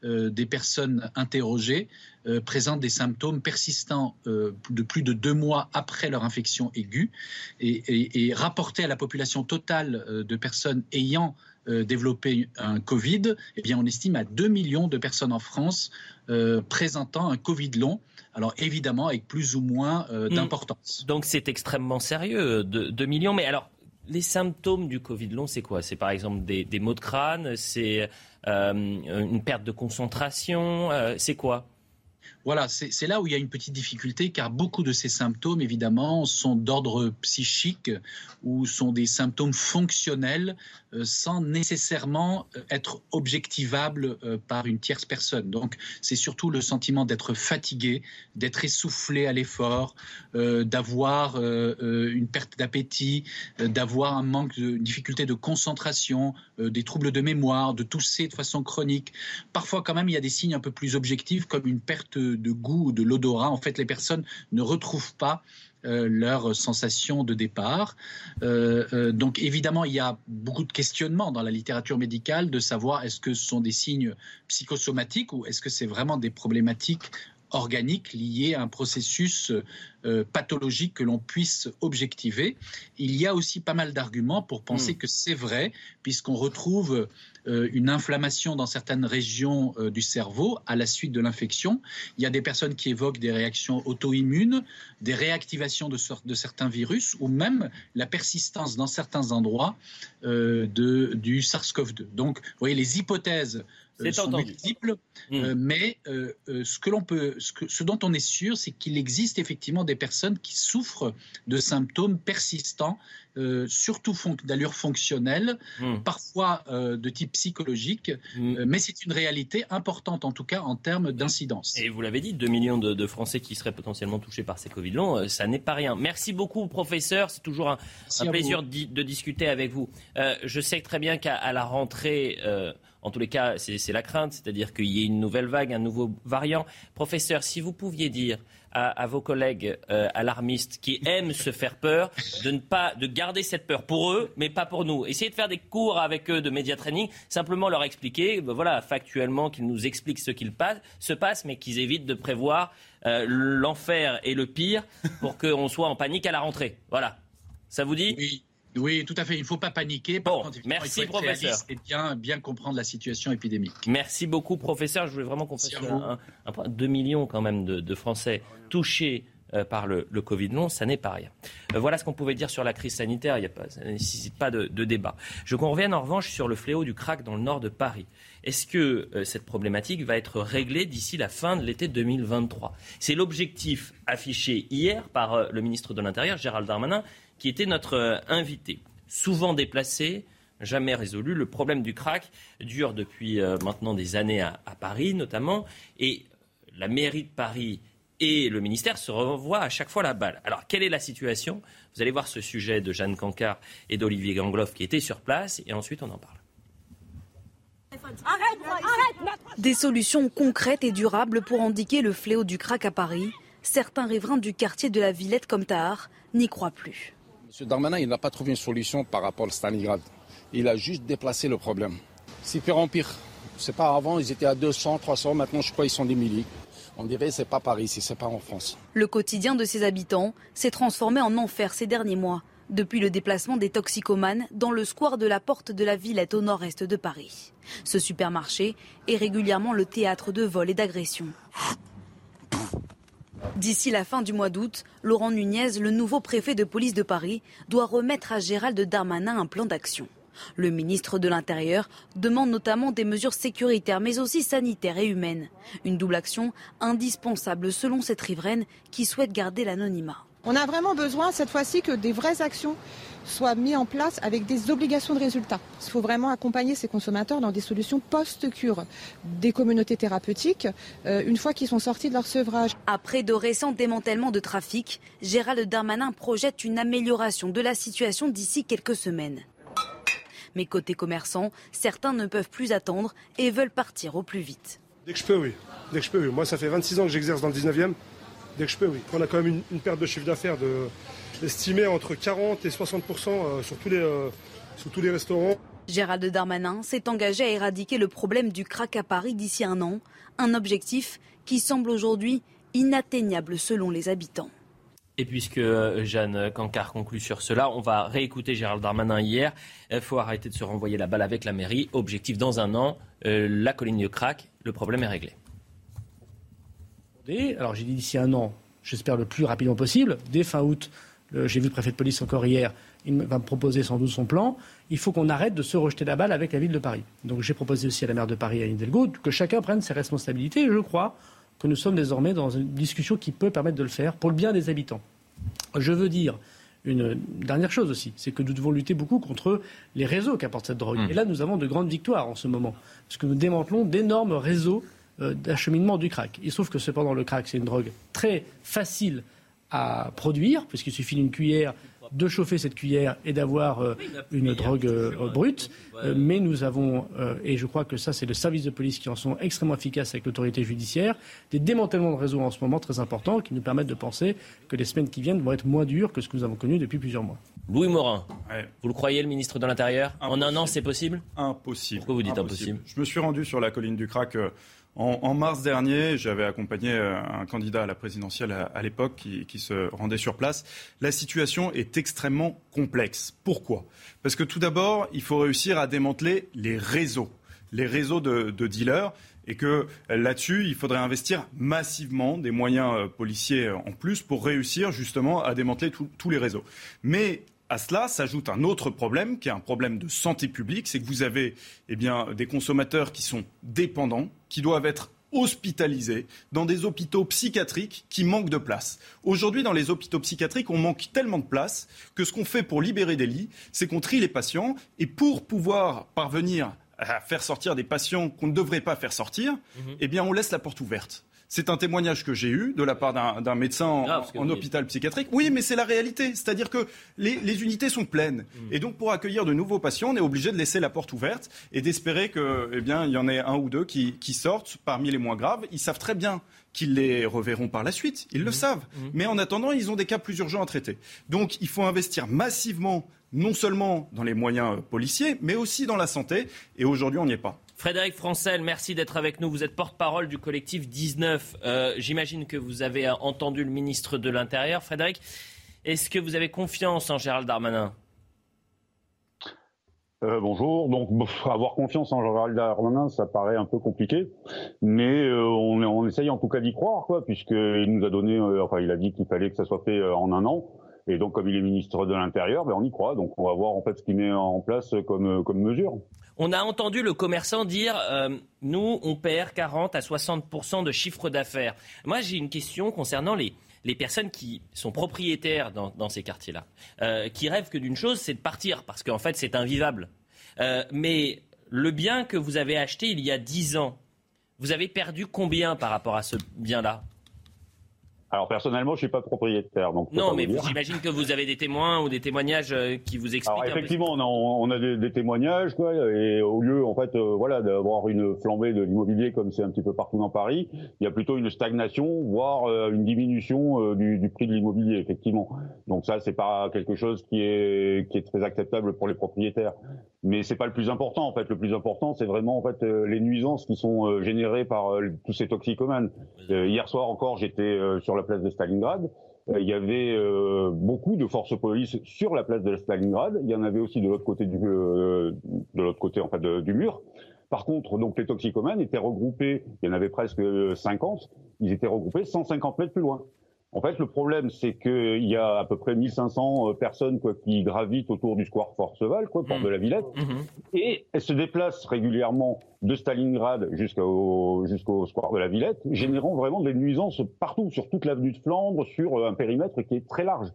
euh, des personnes interrogées euh, présentent des symptômes persistants euh, de plus de deux mois après leur infection aiguë. Et, rapporté à la population totale de personnes ayant développé un Covid, eh bien, on estime à 2 millions de personnes en France présentant un Covid long. Alors évidemment avec plus ou moins hmm. d'importance. Donc c'est extrêmement sérieux, 2 millions. Mais alors les symptômes du Covid long, c'est quoi? C'est par exemple des, maux de crâne, c'est euh, une perte de concentration, euh, c'est quoi? Voilà, c'est là où il y a une petite difficulté car beaucoup de ces symptômes, évidemment, sont d'ordre psychique ou sont des symptômes fonctionnels euh, sans nécessairement euh, être objectivables euh, par une tierce personne. Donc, c'est surtout le sentiment d'être fatigué, d'être essoufflé à l'effort, d'avoir une perte d'appétit, d'avoir un manque de une difficulté de concentration, des troubles de mémoire, de tousser de façon chronique. Parfois, quand même, il y a des signes un peu plus objectifs comme une perte de goût ou de l'odorat. En fait, les personnes ne retrouvent pas euh, leur sensation de départ. Euh, euh, donc évidemment, il y a beaucoup de questionnements dans la littérature médicale de savoir est-ce que ce sont des signes psychosomatiques ou est-ce que c'est vraiment des problématiques organiques liées à un processus pathologique que l'on puisse objectiver. Il y a aussi pas mal d'arguments pour penser hmm. que c'est vrai, puisqu'on retrouve euh, une inflammation dans certaines régions euh, du cerveau à la suite de l'infection. Il y a des personnes qui évoquent des réactions auto-immunes, des réactivations de, de, certains virus ou même la persistance dans certains endroits euh, de, du SARS-CoV-2. Donc, vous voyez, les hypothèses sont multiples, hmm. mais ce, que l'on peut, ce, que, ce dont on est sûr, c'est qu'il existe effectivement des personnes qui souffrent de symptômes persistants euh, surtout d'allure fonctionnelle, hmm. parfois euh, de type psychologique, hmm. euh, mais c'est une réalité importante en tout cas en termes d'incidence. Et vous l'avez dit, 2 millions de, Français qui seraient potentiellement touchés par ces Covid longs, ça n'est pas rien. Merci beaucoup, professeur. C'est toujours un, plaisir de discuter avec vous. je sais très bien qu'à la rentrée, en tous les cas, c'est la crainte, c'est-à-dire qu'il y ait une nouvelle vague, un nouveau variant. Professeur, si vous pouviez dire à, vos collègues euh, alarmistes qui aiment se faire peur de ne pas de garder cette peur pour eux, mais pas pour nous. Essayez de faire des cours avec eux de média training, simplement leur expliquer, ben voilà, factuellement, qu'ils nous expliquent ce qu'il se passe, mais qu'ils évitent de prévoir euh, l'enfer et le pire pour qu'on soit en panique à la rentrée. Voilà. Ça vous dit? Oui. Oui, tout à fait. Il ne faut pas paniquer. bon, merci, il faut professeur. Et bien, bien comprendre la situation épidémique. Merci beaucoup, professeur. Je voulais vraiment qu'on fasse un, un, 2 millions quand même de, de Français touchés euh, par le, Covid long, ça n'est pas rien. Euh, voilà ce qu'on pouvait dire sur la crise sanitaire, il y a pas, ça ne nécessite pas de, débat. Je qu'on revienne en revanche sur le fléau du crack dans le nord de Paris. Est-ce que euh, cette problématique va être réglée d'ici la fin de l'été 2023 C'est l'objectif affiché hier par le ministre de l'Intérieur, Gérald Darmanin, qui était notre invité. Souvent déplacé, jamais résolu. Le problème du crack dure depuis maintenant des années à, à Paris notamment, et la mairie de Paris et le ministère se revoit à chaque fois la balle. Alors, quelle est la situation? Vous allez voir ce sujet de Jeanne Cancard et d'Olivier Gangloff qui étaient sur place, et ensuite on en parle. Des solutions concrètes et durables pour indiquer le fléau du crack à Paris. Certains riverains du quartier de la Villette comme Tahar n'y croient plus. M. Darmanin, il n'a pas trouvé une solution par rapport à Stalingrad. Il a juste déplacé le problème. C'est pire en pire. C'est pas avant, ils étaient à 200, 300, maintenant je crois qu'ils sont des milliers. On dirait que c'est pas Paris ici, c'est pas en France. Le quotidien de ses habitants s'est transformé en enfer ces derniers mois, depuis le déplacement des toxicomanes dans le square de la Porte de la Villette au nord-est de Paris. Ce supermarché est régulièrement le théâtre de vols et d'agressions. D'ici la fin du mois d'août, Laurent Nunez, le nouveau préfet de police de Paris, doit remettre à Gérald Darmanin un plan d'action. Le ministre de l'Intérieur demande notamment des mesures sécuritaires mais aussi sanitaires et humaines. Une double action indispensable selon cette riveraine qui souhaite garder l'anonymat. On a vraiment besoin cette fois-ci que des vraies actions soient mises en place avec des obligations de résultats. Il faut vraiment accompagner ces consommateurs dans des solutions post-cure, des communautés thérapeutiques, euh, une fois qu'ils sont sortis de leur sevrage. Après de récents démantèlements de trafic, Gérald Darmanin projette une amélioration de la situation d'ici quelques semaines. Mais côté commerçant, certains ne peuvent plus attendre et veulent partir au plus vite. Dès que je peux, oui. Dès que je peux, oui. Moi, ça fait 26 ans que j'exerce dans le 19e. Dès que je peux, oui. On a quand même une, perte de chiffre d'affaires de, estimée entre 40 et 60 euh, sur, tous les, euh, sur tous les restaurants. Gérald Darmanin s'est engagé à éradiquer le problème du crack à Paris d'ici un an, un objectif qui semble aujourd'hui inatteignable selon les habitants. Et puisque euh, Jeanne Cancard conclut sur cela, on va réécouter Gérald Darmanin hier. Il faut arrêter de se renvoyer la balle avec la mairie. Objectif dans un an, euh, la colline de crack, le problème est réglé. Alors j'ai dit d'ici un an, j'espère le plus rapidement possible. Dès fin août, j'ai vu le préfet de police encore hier, il va me proposer sans doute son plan. Il faut qu'on arrête de se rejeter la balle avec la ville de Paris. Donc j'ai proposé aussi à la maire de Paris, à Hidalgo, que chacun prenne ses responsabilités. Et je crois que nous sommes désormais dans une discussion qui peut permettre de le faire pour le bien des habitants. Je veux dire une dernière chose aussi, c'est que nous devons lutter beaucoup contre les réseaux qu'apporte cette drogue. Mmh. Et là, nous avons de grandes victoires en ce moment, parce que nous démantelons d'énormes réseaux d'acheminement du crack. Il se trouve que cependant, le crack, c'est une drogue très facile à produire, puisqu'il suffit d'une cuillère de chauffer cette cuillère et d'avoir euh, une drogue euh, brute. Euh, mais nous avons, et je crois que ça c'est le service de police qui en sont extrêmement efficaces avec l'autorité judiciaire, des démantèlements de réseaux en ce moment très importants qui nous permettent de penser que les semaines qui viennent vont être moins dures que ce que nous avons connu depuis plusieurs mois. Louis Morin, vous le croyez, le ministre de l'Intérieur? En un an, c'est possible? Impossible. Pourquoi vous dites impossible, Je me suis rendu sur la colline du Crac en, mars dernier, j'avais accompagné euh, un candidat à la présidentielle à, l'époque qui, se rendait sur place. La situation est extrêmement complexe. Pourquoi? Parce que tout d'abord, il faut réussir à démanteler les réseaux, les réseaux de, dealers et que là-dessus, il faudrait investir massivement des moyens euh, policiers en plus pour réussir justement à démanteler tous les réseaux. Mais à cela s'ajoute un autre problème, qui est un problème de santé publique, c'est que vous avez eh bien, des consommateurs qui sont dépendants, qui doivent être hospitalisés dans des hôpitaux psychiatriques qui manquent de place. Aujourd'hui, dans les hôpitaux psychiatriques, on manque tellement de place que ce qu'on fait pour libérer des lits, c'est qu'on trie les patients et pour pouvoir parvenir à faire sortir des patients qu'on ne devrait pas faire sortir, mhm. eh bien, on laisse la porte ouverte. C'est un témoignage que j'ai eu de la part d'un médecin en, hôpital psychiatrique. Oui, mais c'est la réalité. C'est-à-dire que les, unités sont pleines. Mm. Et donc, pour accueillir de nouveaux patients, on est obligé de laisser la porte ouverte et d'espérer qu'il eh bien, il y en ait un ou deux qui, sortent parmi les moins graves. Ils savent très bien qu'ils les reverront par la suite. Ils le mm. savent. Mm. Mais en attendant, ils ont des cas plus urgents à traiter. Donc, il faut investir massivement non seulement dans les moyens policiers, mais aussi dans la santé. Et aujourd'hui, on n'y est pas. Frédéric Francel, merci d'être avec nous. Vous êtes porte-parole du collectif 19. Euh, j'imagine que vous avez entendu le ministre de l'Intérieur. Frédéric, Est-ce que vous avez confiance en Gérald Darmanin? Euh, bonjour. Donc, avoir confiance en Gérald Darmanin, ça paraît un peu compliqué, mais euh, on, essaye en tout cas d'y croire, quoi, puisqu'il nous a donné, euh, enfin, il a dit qu'il fallait que ça soit fait en un an. Et donc, comme il est ministre de l'Intérieur, ben, on y croit. Donc, on va voir en fait ce qu'il met en place comme, comme mesure. On a entendu le commerçant dire nous, on perd 40 à 60 de chiffre d'affaires. Moi, j'ai une question concernant les, les personnes qui sont propriétaires dans, ces quartiers-là, euh, qui rêvent que d'une chose, c'est de partir, parce qu'en fait, c'est invivable. Euh, mais le bien que vous avez acheté il y a 10 ans, vous avez perdu combien par rapport à ce bien-là? Alors personnellement, je suis pas propriétaire, donc non, mais j'imagine que vous avez des témoins ou des témoignages euh, qui vous expliquent. Alors effectivement, on a, on a des, témoignages, quoi, et au lieu, en fait, euh, voilà, d'avoir une flambée de l'immobilier comme c'est un petit peu partout dans Paris, il y a plutôt une stagnation, voire euh, une diminution du, du, prix de l'immobilier, effectivement. Donc ça, c'est pas quelque chose qui est qui est très acceptable pour les propriétaires. Mais c'est pas le plus important, en fait. Le plus important, c'est vraiment en fait les nuisances qui sont générées par tous ces toxicomanes. hier soir encore, j'étais sur la place de Stalingrad. Euh, il y avait euh, beaucoup de forces police sur la place de Stalingrad. Il y en avait aussi de l'autre côté du, euh, de l'autre côté en fait du mur. Par contre, donc les toxicomanes étaient regroupés. Il y en avait presque 50. Ils étaient regroupés 150 mètres plus loin. En fait, le problème, c'est qu'il y a à peu près 1500 euh, personnes quoi, qui gravitent autour du square Forceval, quoi, porte mmh. de la Villette, mmh. et elles se déplacent régulièrement de Stalingrad jusqu'au jusqu'au square de la Villette, générant vraiment des nuisances partout, sur toute l'avenue de Flandre, sur euh, un périmètre qui est très large.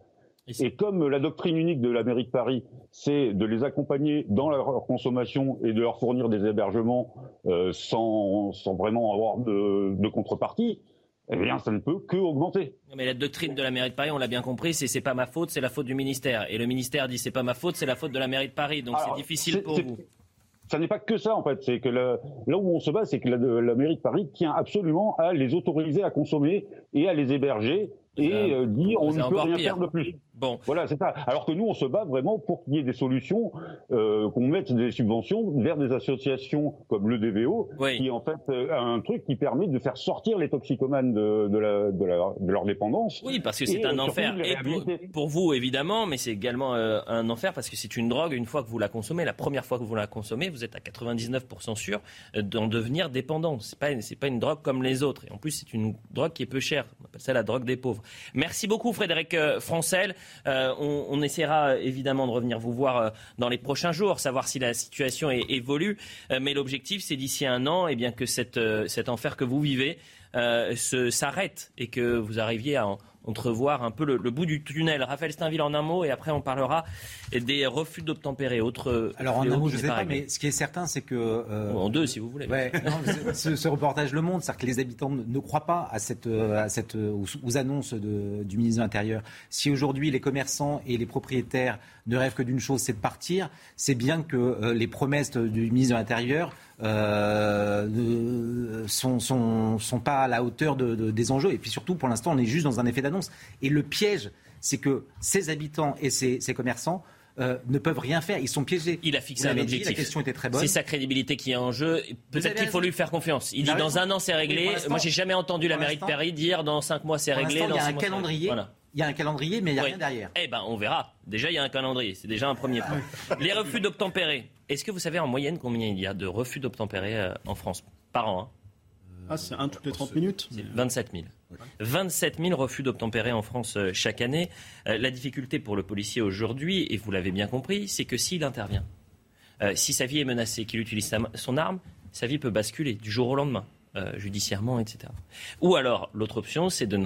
Et comme la doctrine unique de la mairie de Paris, c'est de les accompagner dans leur consommation et de leur fournir des hébergements euh, sans, sans vraiment avoir de, de contrepartie, eh bien, ça ne peut que augmenter. Mais la doctrine de la mairie de Paris, on l'a bien compris, c'est c'est pas ma faute, c'est la faute du ministère. Et le ministère dit c'est pas ma faute, c'est la faute de la mairie de Paris. Donc c'est difficile pour vous. Ça n'est pas que ça en fait. C'est que là où on se bat, c'est que la, la, mairie de Paris tient absolument à les autoriser à consommer et à les héberger et euh, dire on ne peut rien faire de plus. Bon. Voilà, c'est ça. Alors que nous, on se bat vraiment pour qu'il y ait des solutions, euh, qu'on mette des subventions vers des associations comme le DVO, qui en fait euh, a un truc qui permet de faire sortir les toxicomanes de, de, la, de, la, de leur dépendance. Oui, parce que c'est un enfer. Et pour, vous, évidemment, mais c'est également euh, un enfer parce que c'est une drogue. Une fois que vous la consommez, la première fois que vous la consommez, vous êtes à 99% sûr d'en devenir dépendant. C'est pas c'est pas une drogue comme les autres. Et en plus, c'est une drogue qui est peu chère. On appelle ça la drogue des pauvres. Merci beaucoup, Frédéric Francel. Euh, on, essaiera évidemment de revenir vous voir euh, dans les prochains jours, savoir si la situation évolue. Euh, mais l'objectif, c'est d'ici un an, eh bien que cet enfer que vous vivez s'arrête et que vous arriviez à en, entrevoir un peu le, bout du tunnel. Raphaël Steinville en un mot et après on parlera des refus d'obtempérer. Autre Alors en un mot, je ne sais pas, mais ce qui est certain, c'est que euh, en deux, si vous voulez. ce, reportage le montre, c'est-à-dire que les habitants ne croient pas à cette, à cette aux, annonces du ministre de l'Intérieur. Si aujourd'hui les commerçants et les propriétaires ne rêvent que d'une chose, c'est de partir, c'est bien que euh, les promesses du ministre de l'Intérieur euh, sont, sont, sont, pas à la hauteur de, des enjeux. Et puis surtout, pour l'instant, on est juste dans un effet d'annonce. Et le piège, c'est que ces habitants et ces, ces commerçants euh, ne peuvent rien faire. Ils sont piégés. Il a fixé un objectif. la question était très bonne. C'est sa crédibilité qui est en jeu. Peut-être qu'il faut lui faire confiance. Il, dit dans un an c'est réglé. Moi, j'ai jamais entendu la mairie de Paris dire dans cinq mois c'est réglé. il y a un calendrier. Il y a un calendrier, mais il n'y a rien derrière. Eh ben, on verra. Déjà, il y a un calendrier. C'est déjà un premier point. Les refus d'obtempérer. Est-ce que vous savez en moyenne combien il y a de refus d'obtempérer euh, en France par an hein Ah, c'est un toutes les 30 minutes 27 000. 27 000 refus d'obtempérer en France euh, chaque année. Euh, la difficulté pour le policier aujourd'hui, et vous l'avez bien compris, c'est que s'il intervient, si sa vie est menacée, qu'il utilise son arme, sa vie peut basculer du jour au lendemain. Euh, judiciairement, etc. Ou alors, l'autre option, c'est de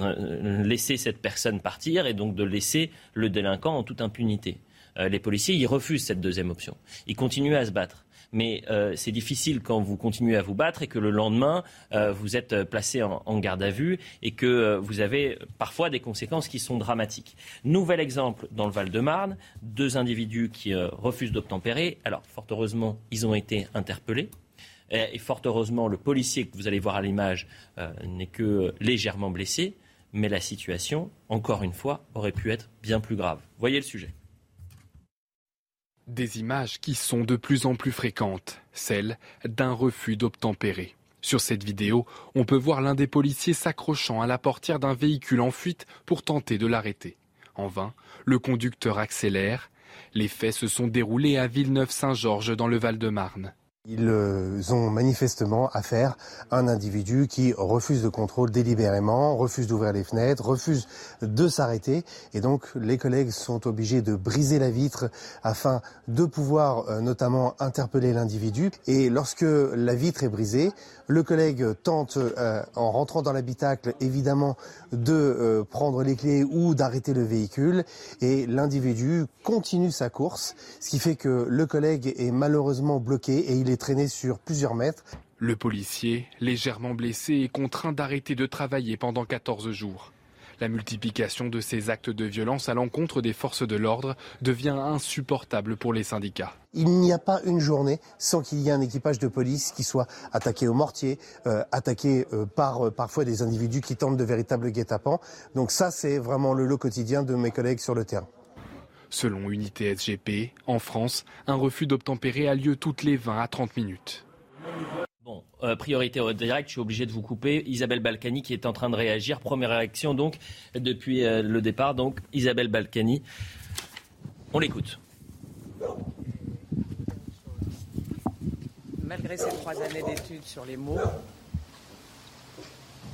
laisser cette personne partir et donc de laisser le délinquant en toute impunité. Euh, les policiers, ils refusent cette deuxième option. Ils continuent à se battre. Mais euh, c'est difficile quand vous continuez à vous battre et que le lendemain, vous êtes placé en, garde à vue et que vous avez parfois des conséquences qui sont dramatiques. Nouvel exemple dans le Val-de-Marne, deux individus qui refusent d'obtempérer. Alors, fort heureusement, ils ont été interpellés et fort heureusement, le policier que vous allez voir à l'image euh, n'est que légèrement blessé, mais la situation, encore une fois, aurait pu être bien plus grave. Voyez le sujet. Des images qui sont de plus en plus fréquentes, celles d'un refus d'obtempérer. Sur cette vidéo, on peut voir l'un des policiers s'accrochant à la portière d'un véhicule en fuite pour tenter de l'arrêter. En vain, le conducteur accélère. Les faits se sont déroulés à Villeneuve-Saint-Georges dans le Val-de-Marne. Ils euh, ont manifestement affaire à un individu qui refuse de contrôle délibérément, refuse d'ouvrir les fenêtres, refuse de s'arrêter. Et donc les collègues sont obligés de briser la vitre afin de pouvoir euh, notamment interpeller l'individu. Et lorsque la vitre est brisée, le collègue tente, euh, en rentrant dans l'habitacle, évidemment, de prendre les clés ou d'arrêter le véhicule. Et l'individu continue sa course, ce qui fait que le collègue est malheureusement bloqué et il est traîné sur plusieurs mètres. Le policier, légèrement blessé, est contraint d'arrêter de travailler pendant 14 jours. La multiplication de ces actes de violence à l'encontre des forces de l'ordre devient insupportable pour les syndicats. Il n'y a pas une journée sans qu'il y ait un équipage de police qui soit attaqué au mortier, euh, attaqué euh, par euh, parfois des individus qui tentent de véritables guet-apens. Donc ça, c'est vraiment le lot quotidien de mes collègues sur le terrain. Selon Unité SGP, en France, un refus d'obtempérer a lieu toutes les 20 à 30 minutes. Bon, euh, priorité au direct, je suis obligé de vous couper. Isabelle Balkany qui est en train de réagir. Première réaction donc depuis euh, le départ. Donc Isabelle Balkany, on l'écoute. Malgré ces trois années d'études sur les mots,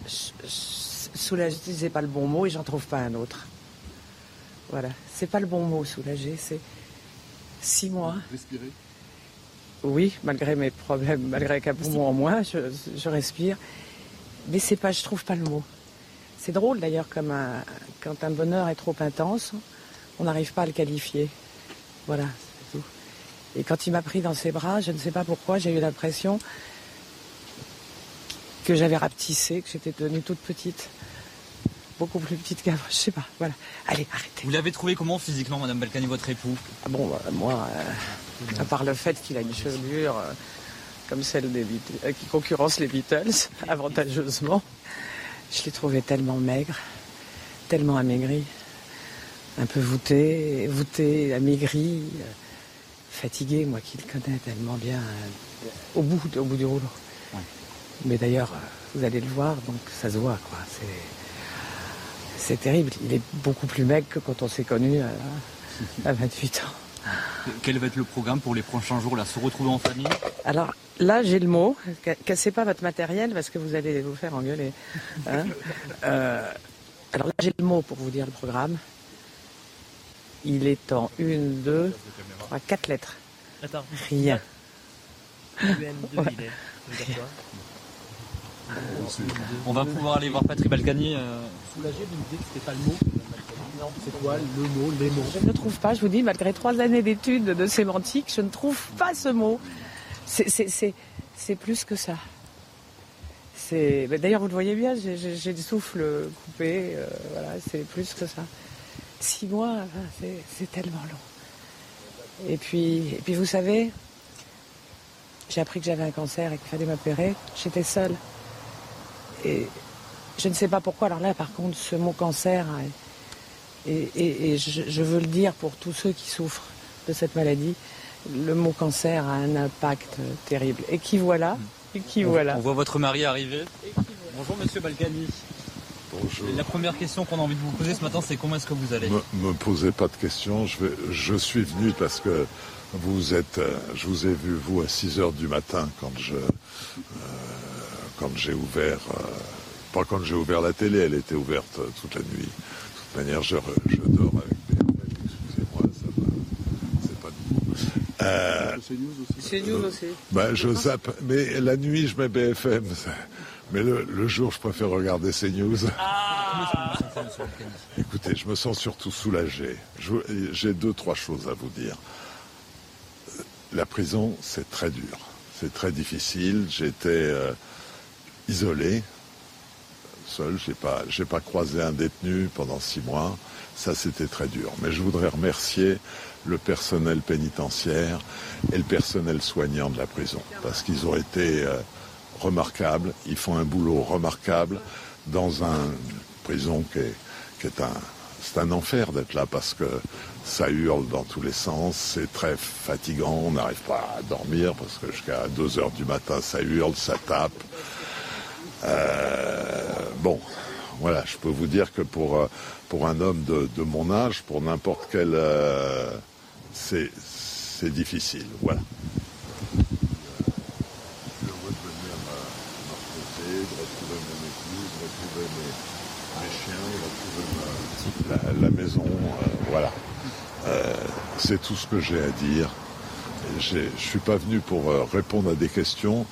soulager, c'est pas le bon mot et j'en trouve pas un autre. Voilà, c'est pas le bon mot, soulager, c'est six mois. Respirer Oui, malgré mes problèmes, malgré qu'un poumon en moins, je, respire. Mais c'est pas, je trouve pas le mot. C'est drôle d'ailleurs, comme quand un bonheur est trop intense, on n'arrive pas à le qualifier. Voilà, c'est tout. Et quand il m'a pris dans ses bras, je ne sais pas pourquoi, j'ai eu l'impression que j'avais rapetissé, que j'étais devenue toute petite beaucoup plus petite qu'avant. Je sais pas. Voilà. Allez, arrêtez. Vous l'avez trouvé comment physiquement, Madame Balkany, votre époux? Ah Bon, bah, moi, euh, à part le fait qu'il a une chevelure euh, comme celle des Beatles, euh, qui concurrence les Beatles, avantageusement, je l'ai trouvé tellement maigre, tellement amaigri, un peu voûté, voûté, amaigri, fatigué, moi qui le connais tellement bien, au bout, au bout du rouleau. Mais d'ailleurs, vous allez le voir, donc ça se voit, quoi. C'est c'est terrible. Il est beaucoup plus maigre que quand on s'est connu à, 28 ans. Quel va être le programme pour les prochains jours, là, se retrouver en famille? Alors là, j'ai le mot. Cassez pas votre matériel parce que vous allez vous faire engueuler. Hein. Euh, alors là, j'ai le mot pour vous dire le programme. Il est en une, deux, trois, quatre lettres. Attends. Rien. On va pouvoir aller voir Patrick Balkany. Euh. Soulagé de me dire que c'était pas le mot. C'est quoi le mot, les mots Je ne trouve pas, je vous dis, malgré trois années d'études de sémantique, je ne trouve pas ce mot. C'est plus que ça. D'ailleurs, vous le voyez bien, j'ai le souffle coupé. Euh, voilà, c'est plus que ça. Six mois, c'est tellement long. Et puis, et puis, vous savez, j'ai appris que j'avais un cancer et qu'il fallait m'opérer. J'étais seule. Et je ne sais pas pourquoi. Alors là, par contre, ce mot cancer, et, je, veux le dire pour tous ceux qui souffrent de cette maladie, le mot cancer a un impact terrible. Et qui voilà et qui voilà. On voit votre mari arriver. Bonjour Monsieur Balkany. Bonjour. La première question qu'on a envie de vous poser ce matin, c'est comment est-ce que vous allez Me, me posez pas de questions. Je, vais, je suis venu parce que vous êtes, euh, je vous ai vu vous à 6 heures du matin quand je, euh, quand j'ai ouvert, euh, pas quand j'ai ouvert la télé, elle était ouverte toute la nuit. De toute manière, je, je dors avec BFM, excusez-moi, ça c'est pas nouveau. Euh, c'est news aussi. Ben, je zappe, mais la nuit, je mets BFM. Mais le, le, jour, je préfère regarder CNews. Ah Écoutez, je me sens surtout soulagé. J'ai deux, trois choses à vous dire. La prison, c'est très dur. C'est très difficile. J'étais euh, isolé, seul. J'ai pas, pas croisé un détenu pendant six mois. Ça, c'était très dur. Mais je voudrais remercier le personnel pénitentiaire et le personnel soignant de la prison parce qu'ils ont été euh, remarquables. Ils font un boulot remarquable dans une prison qui est, qui est un, c'est un enfer d'être là parce que ça hurle dans tous les sens, c'est très fatigant, on n'arrive pas à dormir parce que jusqu'à 2 heures du matin ça hurle, ça tape. Euh, bon, voilà, je peux vous dire que pour, euh, pour un homme de, mon âge, pour n'importe quel, euh, c'est difficile. Voilà. La, la, maison, voilà. C'est tout ce que j'ai à dire. Je ne suis pas venu pour répondre à des questions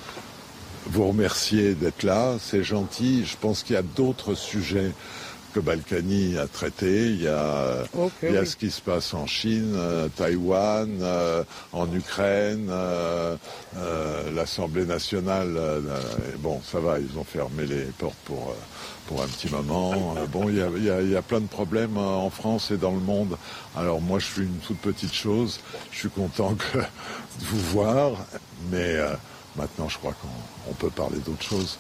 vous remercier d'être là, c'est gentil. Je pense qu'il y a d'autres sujets que Balkany a traités. Il y a, il y a ce qui se passe en Chine, euh, Taïwan, euh, en Ukraine, euh, l'Assemblée nationale. bon, ça va, ils ont fermé les portes pour, pour un petit moment. bon, il y, a, il, y a, il y a plein de problèmes en France et dans le monde. Alors moi, je suis une toute petite chose. Je suis content que, de vous voir, mais Maintenant, je crois qu'on peut parler d'autre chose.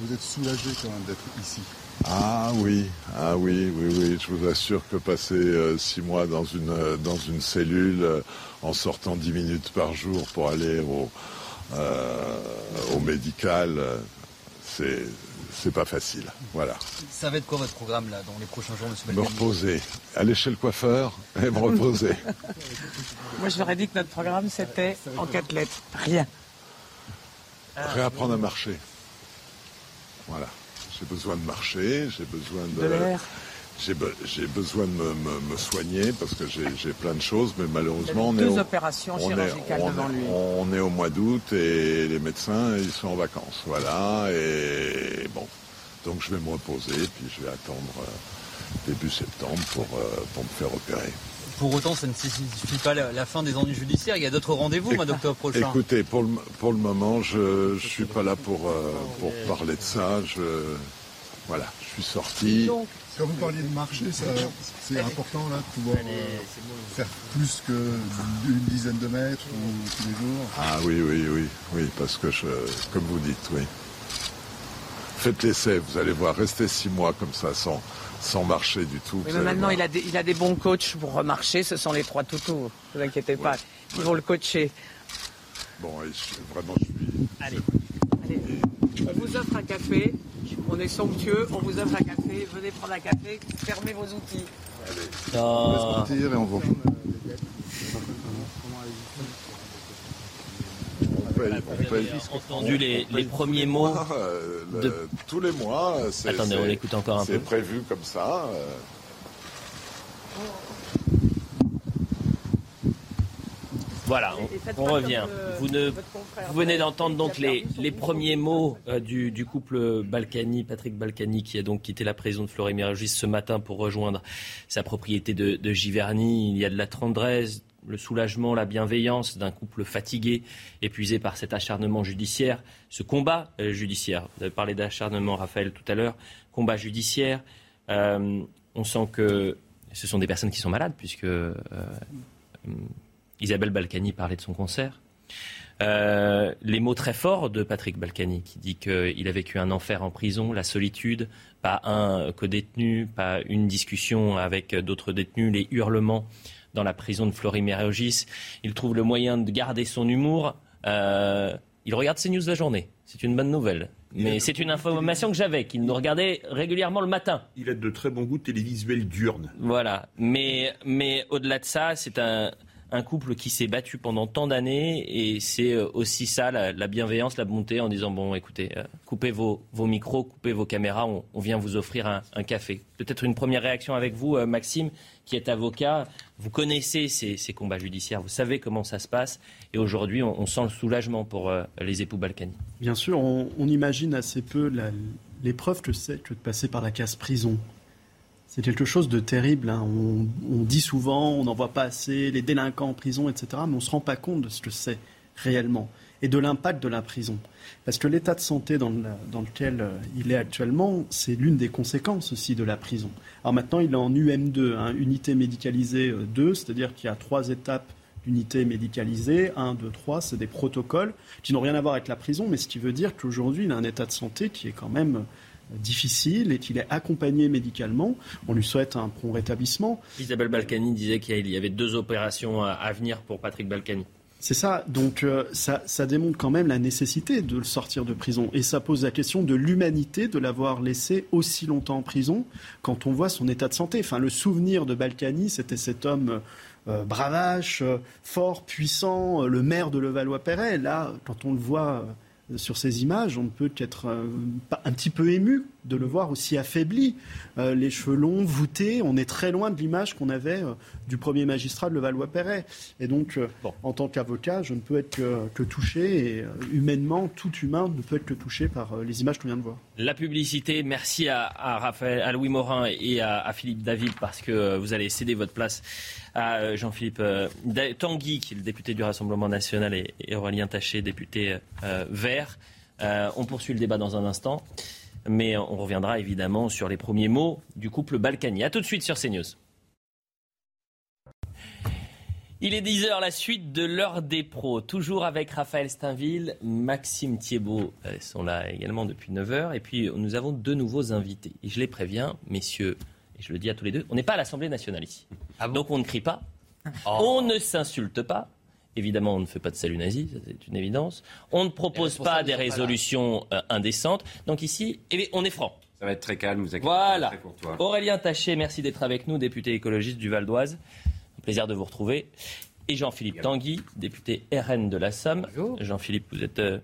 Vous êtes soulagé quand même d'être ici ah oui, ah oui, oui, oui. Je vous assure que passer euh, six mois dans une euh, dans une cellule euh, en sortant dix minutes par jour pour aller au au médical, c'est c'est pas facile. Voilà. Ça va être quoi votre programme là dans les prochains jours, Monsieur Me reposer, aller chez le coiffeur et me reposer. Moi, je leur ai dit que notre programme c'était en quatre lettres, rien. Réapprendre à marcher. Voilà. J'ai besoin de marcher, j'ai besoin de. j'ai besoin de me, soigner parce que j'ai plein de choses, mais malheureusement, on est, au, opérations chirurgicales devant lui. on est au mois d'août et les médecins, ils sont en vacances. Voilà. Et bon. Donc je vais me reposer, puis je vais attendre euh, début septembre pour, euh, pour me faire opérer. Pour autant, ça ne signifie pas la, fin des ennuis judiciaires. Il y a d'autres rendez-vous, mois d'octobre prochain. Écoutez, pour le, pour le moment, je ne suis pas là pour, euh, pour parler de ça. Je, voilà, je suis sorti. quand vous parliez de marché, c'est important là, de pouvoir euh, faire plus qu'une dizaine de mètres tous les jours Ah oui, oui, oui, oui, parce que, je, comme vous dites, oui. Faites l'essai, vous allez voir, restez six mois comme ça sans, sans marcher du tout. mais maintenant, il a, des, il a des bons coachs pour remarcher. Ce sont les trois toutous. Ne vous inquiétez pas. Ils vont le coacher. Bon, vraiment, je suis. Allez. Allez. On vous offre un café. On est somptueux. On vous offre un café. Venez prendre un café. Fermez vos outils. Allez. On va se partir et on va. On entendu les, premiers mots. Euh, tous les mois, c'est. Attendez, on écoute encore un peu. C'est prévu comme ça. Euh. Voilà, on, revient. Vous, ne, venez d'entendre donc les, premiers mots euh, du, couple Balkany, Patrick Balkany, qui a donc quitté la prison de Florimérogis ce matin pour rejoindre sa propriété de, de Giverny. Il y a de la tendresse, le soulagement, la bienveillance d'un couple fatigué, épuisé par cet acharnement judiciaire, ce combat euh, judiciaire. Vous avez parlé d'acharnement, Raphaël, tout à l'heure. Combat judiciaire. Euh, on sent que ce sont des personnes qui sont malades, puisque euh, Isabelle Balkany parlait de son concert. les mots très forts de Patrick Balkany, qui dit qu'il a vécu un enfer en prison, la solitude, pas un co-détenu, pas une discussion avec d'autres détenus, les hurlements dans la prison de Florimérogis. Il trouve le moyen de garder son humour. Euh, il regarde ses news la journée. C'est une bonne nouvelle. Mais c'est une information que j'avais, qu'il nous regardait régulièrement le matin. Il a de très bons goûts télévisuels diurnes. Voilà. Mais, mais au-delà de ça, c'est un, un couple qui s'est battu pendant tant d'années et c'est euh, aussi ça, la, bienveillance, la bonté en disant bon écoutez, euh, coupez vos, micros, coupez vos caméras, on, vient vous offrir un, café. Peut-être une première réaction avec vous, euh, Maxime, qui est avocat. Vous connaissez ces, combats judiciaires, vous savez comment ça se passe et aujourd'hui on, sent le soulagement pour les époux Balkany. Bien sûr, on, imagine assez peu l'épreuve que c'est que de passer par la case prison. C'est quelque chose de terrible. Hein. On, dit souvent, on n'en voit pas assez, les délinquants en prison, etc. Mais on ne se rend pas compte de ce que c'est réellement et de l'impact de la prison. Parce que l'état de santé dans, lequel euh, il est actuellement, c'est l'une des conséquences aussi de la prison. Alors maintenant, il est en UM2, hein, unité médicalisée 2, euh, c'est-à-dire qu'il y a trois étapes d'unité médicalisée. 1, 2, 3, c'est des protocoles qui n'ont rien à voir avec la prison, mais ce qui veut dire qu'aujourd'hui, il a un état de santé qui est quand même difficile et qu'il est accompagné médicalement. On lui souhaite un prompt rétablissement. Isabelle Balkany disait qu'il y avait deux opérations à venir pour Patrick Balkany. C'est ça. Donc euh, ça, ça, démontre quand même la nécessité de le sortir de prison. Et ça pose la question de l'humanité de l'avoir laissé aussi longtemps en prison quand on voit son état de santé. Enfin, le souvenir de Balkany, c'était cet homme euh, bravache, euh, fort, puissant, le maire de Levallois-Perret. Là, quand on le voit sur ces images, on ne peut qu'être un petit peu ému de le voir aussi affaibli, euh, les cheveux longs, voûtés. On est très loin de l'image qu'on avait euh, du premier magistrat de Levallois-Perret. Et donc, euh, en tant qu'avocat, je ne peux être que, touché, et humainement, tout humain ne peut être que touché par les images qu'on vient de voir. La publicité, merci à, Raphaël, à Louis Morin et à, Philippe David, parce que vous allez céder votre place à Jean-Philippe Tanguy, qui est le député du Rassemblement national, et, Aurélien Taché, député vert. on poursuit le débat dans un instant mais on reviendra évidemment sur les premiers mots du couple Balkany. A tout de suite sur CNews. Il est 10h, la suite de l'heure des pros. Toujours avec Raphaël Steinville, Maxime Thiebaud euh, sont là également depuis 9h. Et puis nous avons deux nouveaux invités. Et je les préviens, messieurs, et je le dis à tous les deux, on n'est pas à l'Assemblée nationale ici. Ah Donc on ne crie pas, oh. on ne s'insulte pas, Évidemment, on ne fait pas de salut nazi, c'est une évidence. On ne propose pas des résolutions euh, indécentes. Donc ici, eh on est franc. Ça va être très calme, vous inquiétez Voilà. Très. Aurélien Taché, merci d'être avec nous, député écologiste du Val d'Oise. Un plaisir de vous retrouver. Et Jean-Philippe Tanguy, député RN de la Somme. Jean-Philippe, vous êtes. Euh,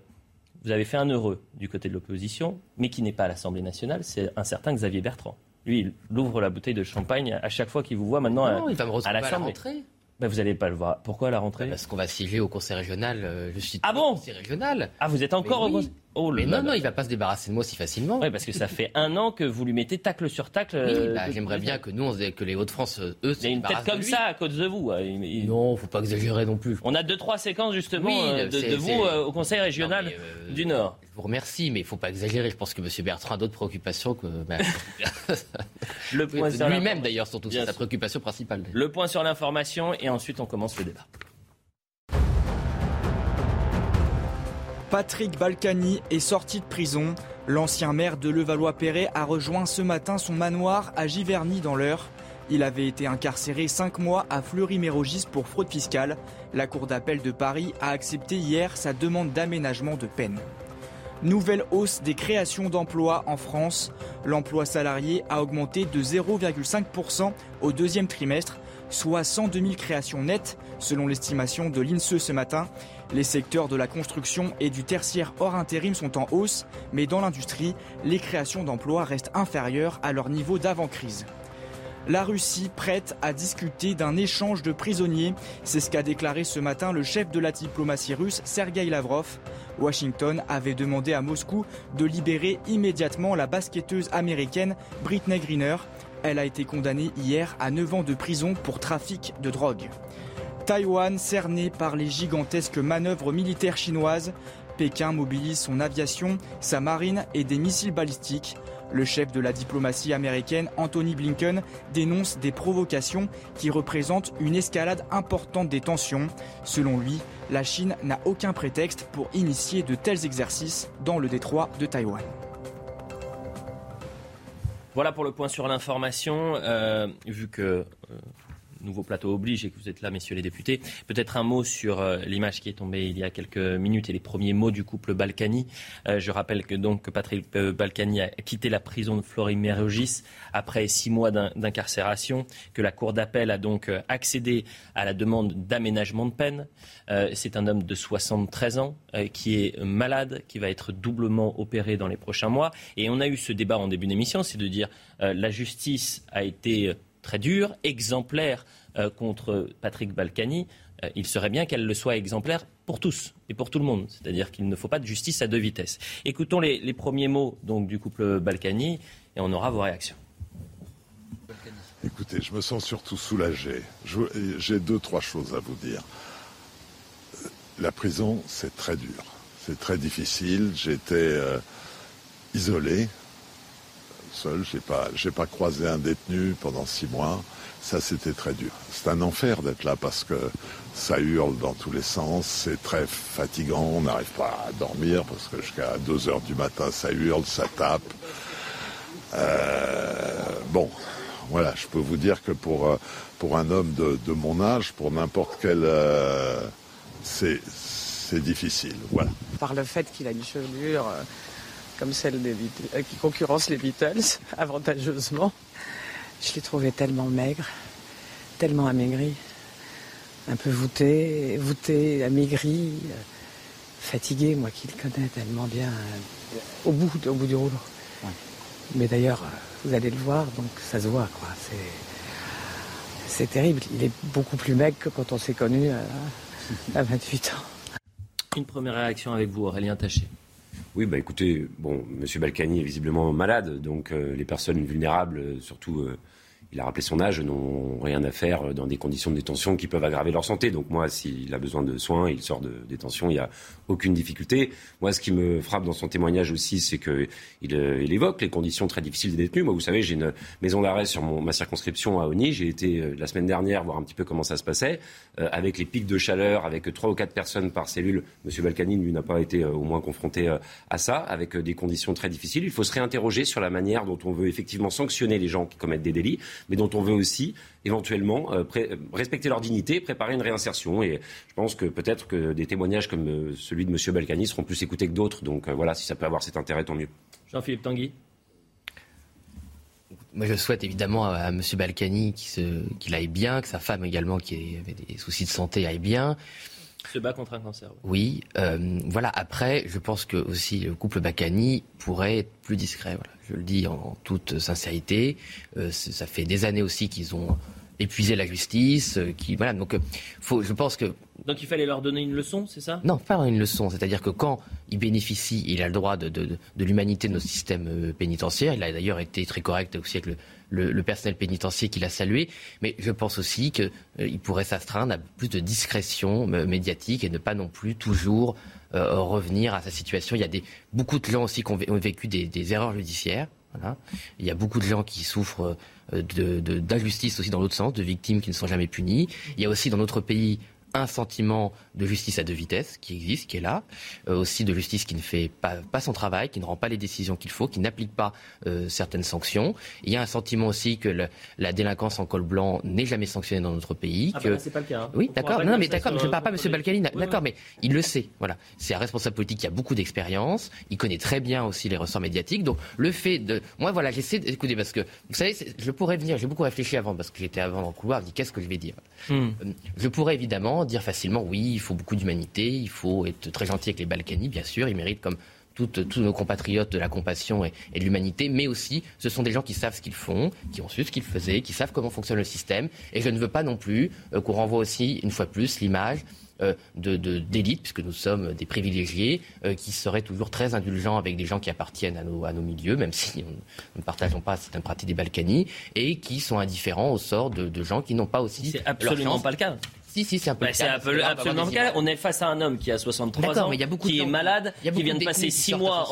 vous avez fait un heureux du côté de l'opposition, mais qui n'est pas à l'Assemblée nationale, c'est un certain Xavier Bertrand. Lui, il ouvre la bouteille de champagne à chaque fois qu'il vous voit maintenant à, il va me à l'Assemblée. Ben, vous n'allez pas le voir. Pourquoi la rentrée? Parce qu'on va siéger au conseil régional. Euh, je suis ah bon? conseil régional. Ah, vous êtes encore au conseil? Oh mais non, non, il va pas se débarrasser de moi si facilement. Oui, parce que ça fait un an que vous lui mettez tacle sur tacle. Oui, euh, bah, j'aimerais bien que nous, on, que les Hauts-de-France, euh, eux, Il y a une tête comme ça à cause de vous. Non, Non, faut pas exagérer non plus. On a deux, trois séquences justement de, vous au Conseil régional du Nord. Je vous remercie, mais il faut pas exagérer. Je pense que M. Bertrand a d'autres préoccupations que. Bah, le point Lui-même d'ailleurs, surtout, c'est sa préoccupation principale. Le point sur l'information et ensuite on commence le débat. Patrick Balkany est sorti de prison. L'ancien maire de Levallois-Perret a rejoint ce matin son manoir à Giverny dans l'Eure. Il avait été incarcéré cinq mois à Fleury-Mérogis pour fraude fiscale. La Cour d'appel de Paris a accepté hier sa demande d'aménagement de peine. Nouvelle hausse des créations d'emplois en France. L'emploi salarié a augmenté de 0,5% au deuxième trimestre, soit 102 000 créations nettes, selon l'estimation de l'INSEE ce matin. Les secteurs de la construction et du tertiaire hors intérim sont en hausse, mais dans l'industrie, les créations d'emplois restent inférieures à leur niveau d'avant-crise. La Russie prête à discuter d'un échange de prisonniers. C'est ce qu'a déclaré ce matin le chef de la diplomatie russe, Sergei Lavrov. Washington avait demandé à Moscou de libérer immédiatement la basketteuse américaine Britney Greener. Elle a été condamnée hier à 9 ans de prison pour trafic de drogue. Taïwan cerné par les gigantesques manœuvres militaires chinoises. Pékin mobilise son aviation, sa marine et des missiles balistiques. Le chef de la diplomatie américaine, Anthony Blinken, dénonce des provocations qui représentent une escalade importante des tensions. Selon lui, la Chine n'a aucun prétexte pour initier de tels exercices dans le détroit de Taïwan. Voilà pour le point sur l'information. Euh, vu que euh, nouveau plateau oblige et que vous êtes là, messieurs les députés. Peut-être un mot sur euh, l'image qui est tombée il y a quelques minutes et les premiers mots du couple Balkany. Euh, je rappelle que donc Patrick euh, Balkany a quitté la prison de Florimérogis après six mois d'incarcération, que la cour d'appel a donc accédé à la demande d'aménagement de peine. C'est un homme de 73 ans qui est malade, qui va être doublement opéré dans les prochains mois. Et on a eu ce débat en début d'émission, c'est de dire la justice a été très dure, exemplaire euh, contre Patrick Balkany, euh, il serait bien qu'elle le soit exemplaire pour tous et pour tout le monde. C'est-à-dire qu'il ne faut pas de justice à deux vitesses. Écoutons les, premiers mots donc, du couple Balkany et on aura vos réactions. Écoutez, je me sens surtout soulagé. J'ai deux, trois choses à vous dire. La prison, c'est très dur. C'est très difficile. J'étais euh, isolé, seul. J'ai pas, j'ai pas croisé un détenu pendant six mois. Ça, c'était très dur. C'est un enfer d'être là parce que ça hurle dans tous les sens. C'est très fatigant. On n'arrive pas à dormir parce que jusqu'à 2 heures du matin, ça hurle, ça tape. Euh, bon, voilà, je peux vous dire que pour, euh, pour un homme de, mon âge, pour n'importe quelle euh, c'est difficile. Voilà. Par le fait qu'il a une chevelure euh, comme celle des euh, qui concurrence les Beatles, avantageusement, je l'ai trouvé tellement maigre, tellement amaigri, un peu voûté, voûté, amaigri, euh, fatigué, moi qui le connais tellement bien, au bout, au bout du rouleau. Mais d'ailleurs, vous allez le voir, donc ça se voit, quoi. C'est, terrible. Il est beaucoup plus maigre que quand on s'est connu à 28 ans. Une première réaction avec vous, Aurélien Taché. Oui, bah écoutez, bon, M. Balkany est visiblement malade, donc euh, les personnes vulnérables, surtout euh, il a rappelé son âge, n'ont rien à faire dans des conditions de détention qui peuvent aggraver leur santé. Donc moi, s'il a besoin de soins, il sort de détention, il n'y a aucune difficulté. Moi, ce qui me frappe dans son témoignage aussi, c'est qu'il euh, il évoque les conditions très difficiles des détenus. Moi, vous savez, j'ai une maison d'arrêt sur mon, ma circonscription à Oni. J'ai été euh, la semaine dernière voir un petit peu comment ça se passait, euh, avec les pics de chaleur, avec trois ou quatre personnes par cellule. Monsieur Balkany, lui, n'a pas été au moins confronté à ça, avec des conditions très difficiles. Il faut se réinterroger sur la manière dont on veut effectivement sanctionner les gens qui commettent des délits mais dont on veut aussi éventuellement euh, respecter leur dignité, préparer une réinsertion. Et je pense que peut-être que des témoignages comme euh, celui de M. Balkany seront plus écoutés que d'autres. Donc euh, voilà, si ça peut avoir cet intérêt, tant mieux. Jean-Philippe Tanguy moi, je souhaite évidemment à, M. Balkany qu'il aille bien, que sa femme également, qui avait des soucis de santé, aille bien. Se bat contre un cancer. Oui, voilà. Après, je pense que aussi le couple Balkany pourrait être plus discret. Voilà je le dis en toute sincérité. Euh, ça fait des années aussi qu'ils ont épuisé la justice. Euh, qui, voilà, donc, euh, faut, je pense que. Donc il fallait leur donner une leçon, c'est ça? Non, pas une leçon. C'est-à-dire que quand il bénéficie, il a le droit de, de, de l'humanité de nos systèmes pénitentiaires. Il a d'ailleurs été très correct aussi avec le, le, personnel pénitentiaire qu'il a salué. Mais je pense aussi qu'il pourrait s'astreindre à plus de discrétion médiatique et ne pas non plus toujours euh, revenir à sa situation. Il y a des, beaucoup de gens aussi qui ont, vécu des, erreurs judiciaires. Il y a beaucoup de gens qui souffrent euh, d'injustice de, aussi dans l'autre sens, de victimes qui ne sont jamais punies. Il y a aussi dans notre pays un sentiment de justice à deux vitesses qui existe, qui est là, euh, aussi de justice qui ne fait pas, pas, son travail, qui ne rend pas les décisions qu'il faut, qui n'applique pas euh, certaines sanctions. Il y a un sentiment aussi que le, la délinquance en col blanc n'est jamais sanctionnée dans notre pays. Ah que... bah c'est pas le cas. Hein. Oui, d'accord. Non, mais d'accord, je ne parle pas M. Balkany, d'accord, mais il le sait. Voilà, c'est un responsable politique qui a beaucoup d'expérience. Il connaît très bien aussi les ressorts médiatiques. Donc le fait de, moi voilà, j'essaie d'écouter parce que vous savez, je pourrais venir. J'ai beaucoup réfléchi avant parce que j'étais avant dans le couloir. Je dis qu'est-ce que je vais dire? Hmm. Euh, je pourrais évidemment dire facilement oui, il faut beaucoup d'humanité, il faut être très gentil avec les Balkany, bien sûr, ils méritent comme tous nos compatriotes de la compassion et, de l'humanité, mais aussi ce sont des gens qui savent ce qu'ils font, qui ont su ce qu'ils faisaient, qui savent comment fonctionne le système. Et je ne veux pas non plus euh, qu'on renvoie aussi, une fois plus, l'image euh, d'élite, puisque nous sommes des privilégiés, euh, qui seraient toujours très indulgents avec des gens qui appartiennent à nos, à nos milieux, même si nous ne partageons pas certaines pratiques des Balkany, et qui sont indifférents au sort de, de gens qui n'ont pas aussi. C'est absolument pas le cas. Si, si, c'est un peu bah, C'est absolument le cas. On est face à un homme qui a 63 ans, qui est malade, qui vient de passer 6 mois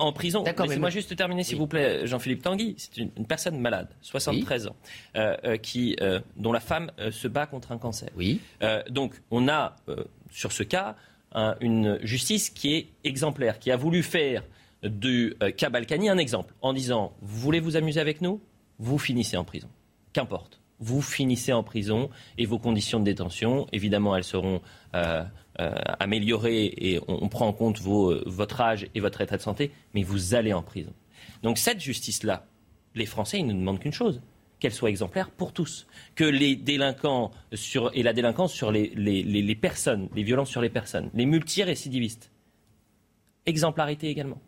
en, prison. Laissez-moi juste terminer, s'il vous plaît, Jean-Philippe Tanguy. C'est une, personne malade, 73 ans, euh, euh, qui, euh, dont la femme se bat contre un cancer. Oui. donc, on a, sur ce cas, une justice qui est exemplaire, qui a voulu faire du cas Balkany un exemple, en disant, vous voulez vous amuser avec nous? Vous finissez en prison. Qu'importe vous finissez en prison et vos conditions de détention, évidemment, elles seront euh, euh, améliorées et on, prend en compte euh, votre âge et votre état de santé, mais vous allez en prison. Donc cette justice-là, les Français, ils ne demandent qu'une chose, qu'elle soit exemplaire pour tous. Que les délinquants et la délinquance sur les, les personnes, les violences sur les personnes, les multirécidivistes, exemplarité également.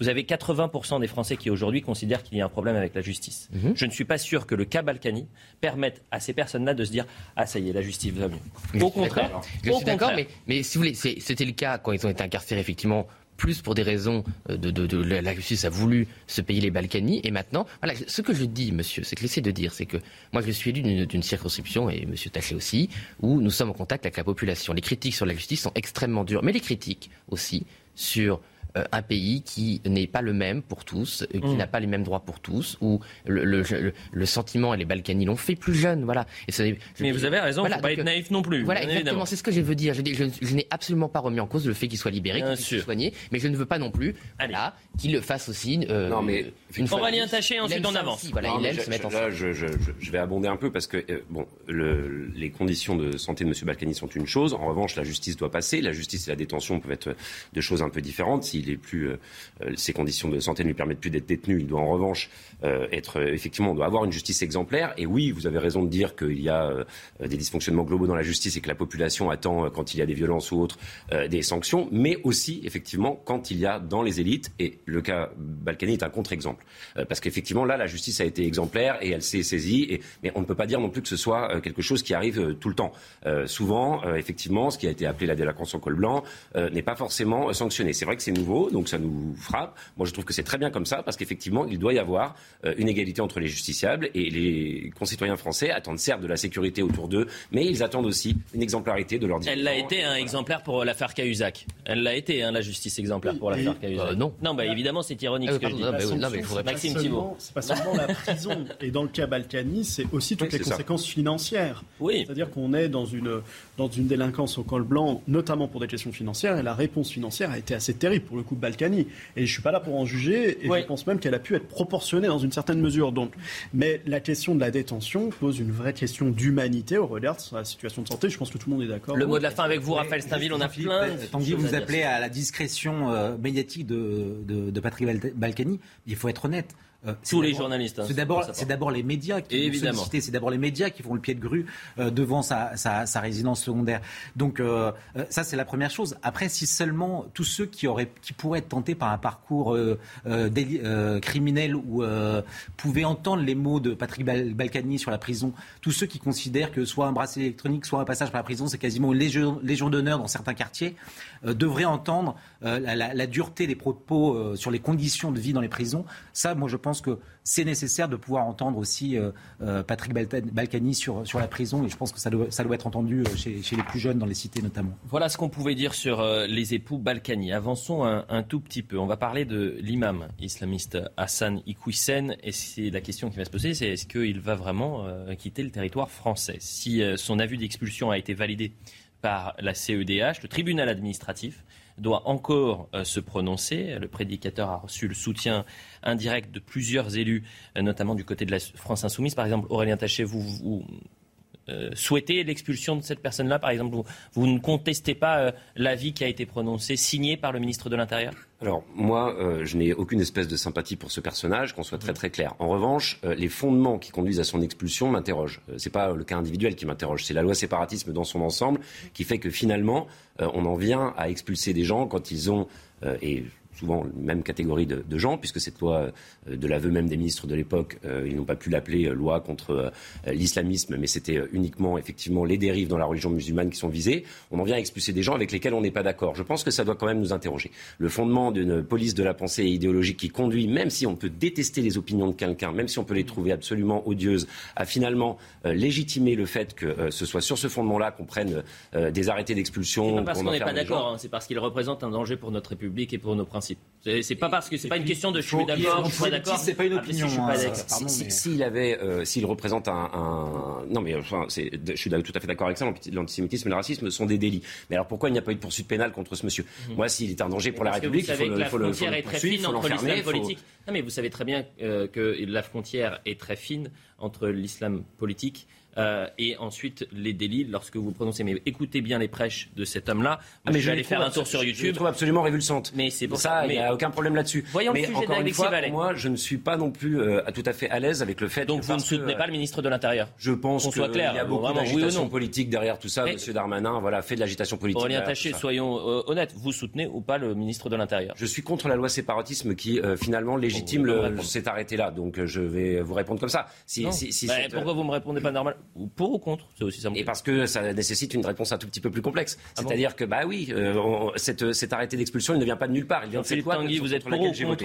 Vous avez 80% des Français qui aujourd'hui considèrent qu'il y a un problème avec la justice. Mhm. Je ne suis pas sûr que le cas Balkany permette à ces personnes-là de se dire Ah, ça y est, la justice va mieux. Au contraire. Je suis d'accord, mais, mais si vous voulez, c'était le cas quand ils ont été incarcérés, effectivement plus pour des raisons euh, de, la justice a voulu se payer les Balkany. Et maintenant, voilà, ce que je dis, monsieur, c'est que j'essaie de dire, c'est que moi, je suis élu d'une circonscription, et monsieur Taché aussi, où nous sommes en contact avec la population. Les critiques sur la justice sont extrêmement dures, mais les critiques aussi sur un pays qui n'est pas le même pour tous, qui mm. n'a pas les mêmes droits pour tous, où le, le, sentiment et les Balkany l'ont fait plus jeune. Voilà. Et Mais vous avez raison, il ne faut pas être naïf non plus. Voilà, exactement, c'est ce que je veux dire. Je, je, n'ai absolument pas remis en cause le fait qu'il soit libéré, qu'il soit soigné, mais je ne veux pas non plus là, qu'il le fasse aussi. Euh, non, mais une fois Aurélien Taché, ensuite on avance. voilà, il aime se mettre en là, je, je, vais abonder un peu parce que euh, bon, le, les conditions de santé de M. Balkany sont une chose. En revanche, la justice doit passer. La justice et la détention peuvent être deux choses un peu différentes. S'il est plus, euh, euh, ses conditions de santé ne lui permettent plus d'être détenu, il doit en revanche être effectivement, on doit avoir une justice exemplaire. Et oui, vous avez raison de dire qu'il y a des dysfonctionnements globaux dans la justice et que la population attend, quand il y a des violences ou autres, des sanctions, mais aussi effectivement quand il y a dans les élites, et le cas Balkany est un contre-exemple, parce qu'effectivement là, la justice a été exemplaire et elle s'est saisie. Mais on ne peut pas dire non plus que ce soit quelque chose qui arrive tout le temps. Euh, souvent, euh, effectivement, ce qui a été appelé la délinquance en col blanc euh, n'est pas forcément sanctionné. C'est vrai que c'est nouveau, donc ça nous frappe. Moi, je trouve que c'est très bien comme ça, parce qu'effectivement, il doit y avoir une égalité entre les justiciables et les concitoyens français attendent certes de la sécurité autour d'eux, mais ils attendent aussi une exemplarité de leur Elle l'a été un exemplaire pour l'affaire Cahuzac. Elle l'a été, hein, la justice exemplaire pour l'affaire Cahuzac. non. Non, bah évidemment, c'est ironique ce que je dis. Non, mais, Maxime Thibault. C'est pas seulement la prison. Et dans le cas Balkany, c'est aussi toutes les conséquences financières. Oui. C'est-à-dire qu'on est dans une, dans une délinquance au col blanc, notamment pour des questions financières, et la réponse financière a été assez terrible pour le coup de Balkany. Et je ne suis pas là pour en juger, et je pense même qu'elle a pu être proportionnée dans une certaine mesure. Donc. Mais la question de la détention pose une vraie question d'humanité au regard de sa situation de santé. Je pense que tout le monde est d'accord. Le mot de la fin avec vous, Raphaël Stainville, on a plein Tanguy, vous appelez à la discrétion euh, médiatique de, de, de Patrick Balkany. Il faut être honnête. Euh, Tous les journalistes. Hein, c'est d'abord, c'est d'abord les médias qui Évidemment. C'est d'abord les médias qui font le pied de grue euh, devant sa, sa, sa, résidence secondaire. Donc euh, ça, c'est la première chose. Après, si seulement tous ceux qui auraient, qui pourraient être tentés par un parcours criminel ou pouvaient entendre les mots de Patrick Balkany sur la prison, tous ceux qui considèrent que soit un bracelet électronique, soit un passage par la prison, c'est quasiment une légion, légion d'honneur dans certains quartiers, devraient entendre la, la, la, dureté des propos sur les conditions de vie dans les prisons. Ça, moi, je pense pense que c'est nécessaire de pouvoir entendre aussi euh, euh, Patrick Balkany sur, sur la prison et je pense que ça doit, ça doit être entendu euh, chez, les plus jeunes dans les cités notamment. Voilà ce qu'on pouvait dire sur les époux Balkany. Avançons un, tout petit peu. On va parler de l'imam islamiste Hassan Iqwisen et c'est la question qui va se poser, c'est est-ce qu'il va vraiment quitter le territoire français? Si son avis d'expulsion a été validé par la CEDH, le tribunal administratif doit encore euh, se prononcer. Le prédicateur a reçu le soutien indirect de plusieurs élus, euh, notamment du côté de la France insoumise. Par exemple, Aurélien Taché, vous, vous euh, souhaitez l'expulsion de cette personne-là, par exemple vous, ne contestez pas l'avis qui a été prononcé, signé par le ministre de l'Intérieur? Alors moi, je n'ai aucune espèce de sympathie pour ce personnage, qu'on soit très très clair. En revanche, les fondements qui conduisent à son expulsion m'interrogent. Ce n'est pas le cas individuel qui m'interroge, c'est la loi séparatisme dans son ensemble qui fait que finalement, euh, on en vient à expulser des gens quand ils ont, euh, et souvent même catégorie de, gens, puisque cette loi, euh, de l'aveu même des ministres de l'époque, euh, ils n'ont pas pu l'appeler euh, loi contre l'islamisme, mais c'était uniquement effectivement les dérives dans la religion musulmane qui sont visées. On en vient à expulser des gens avec lesquels on n'est pas d'accord. Je pense que ça doit quand même nous interroger. Le fondement d'une police de la pensée idéologique qui conduit, même si on peut détester les opinions de quelqu'un, même si on peut les trouver absolument odieuses, à finalement légitimer le fait que ce soit sur ce fondement-là qu'on prenne des arrêtés d'expulsion. C'est pas parce qu'on n'est pas d'accord, hein, c'est parce qu'il représente un danger pour notre République et pour nos principes. C'est pas parce que c'est pas une question de je suis d'accord, je suis pas d'accord. C'est pas une opinion. Hein, s'il avait, euh, s'il représente un, non mais enfin, je suis tout à fait d'accord avec ça. L'antisémitisme et le racisme sont des délits. Mais alors pourquoi il n'y a pas eu de poursuite pénale contre ce monsieur? Mhm. Moi, s'il est un danger pour la République, il faut le, faut le, faut le poursuivre, entre l'islam politique. Non mais vous savez très bien euh, que la frontière est très fine entre l'islam politique euh, et ensuite les délits lorsque vous prononcez. Mais écoutez bien les prêches de cet homme-là. Ah, mais je vais aller faire un tour sur YouTube. Je trouve absolument révulsante. Mais c'est pour ça, il n'y a aucun problème là-dessus. Voyons mais le encore une fois, moi, je ne suis pas non plus euh, tout à fait à l'aise avec le fait. Donc vous ne soutenez pas le ministre de l'Intérieur? Je pense qu'il y a beaucoup d'agitation politique derrière tout ça. Monsieur Darmanin, voilà, fait de l'agitation politique. Aurélien Taché, soyons euh, honnêtes, vous soutenez ou pas le ministre de l'Intérieur? Je suis contre la loi séparatisme qui finalement légitime cet arrêté-là. Donc je vais vous répondre comme ça. Si, bah, pourquoi vous me répondez pas normal? Pour ou contre c'est aussi Et parce que ça nécessite une réponse un tout petit peu plus complexe. Ah C'est-à-dire que, bah oui, euh, cet arrêté d'expulsion, il ne vient pas de nulle part. Il vient de cette loi Tanguy, vous êtes pour ou contre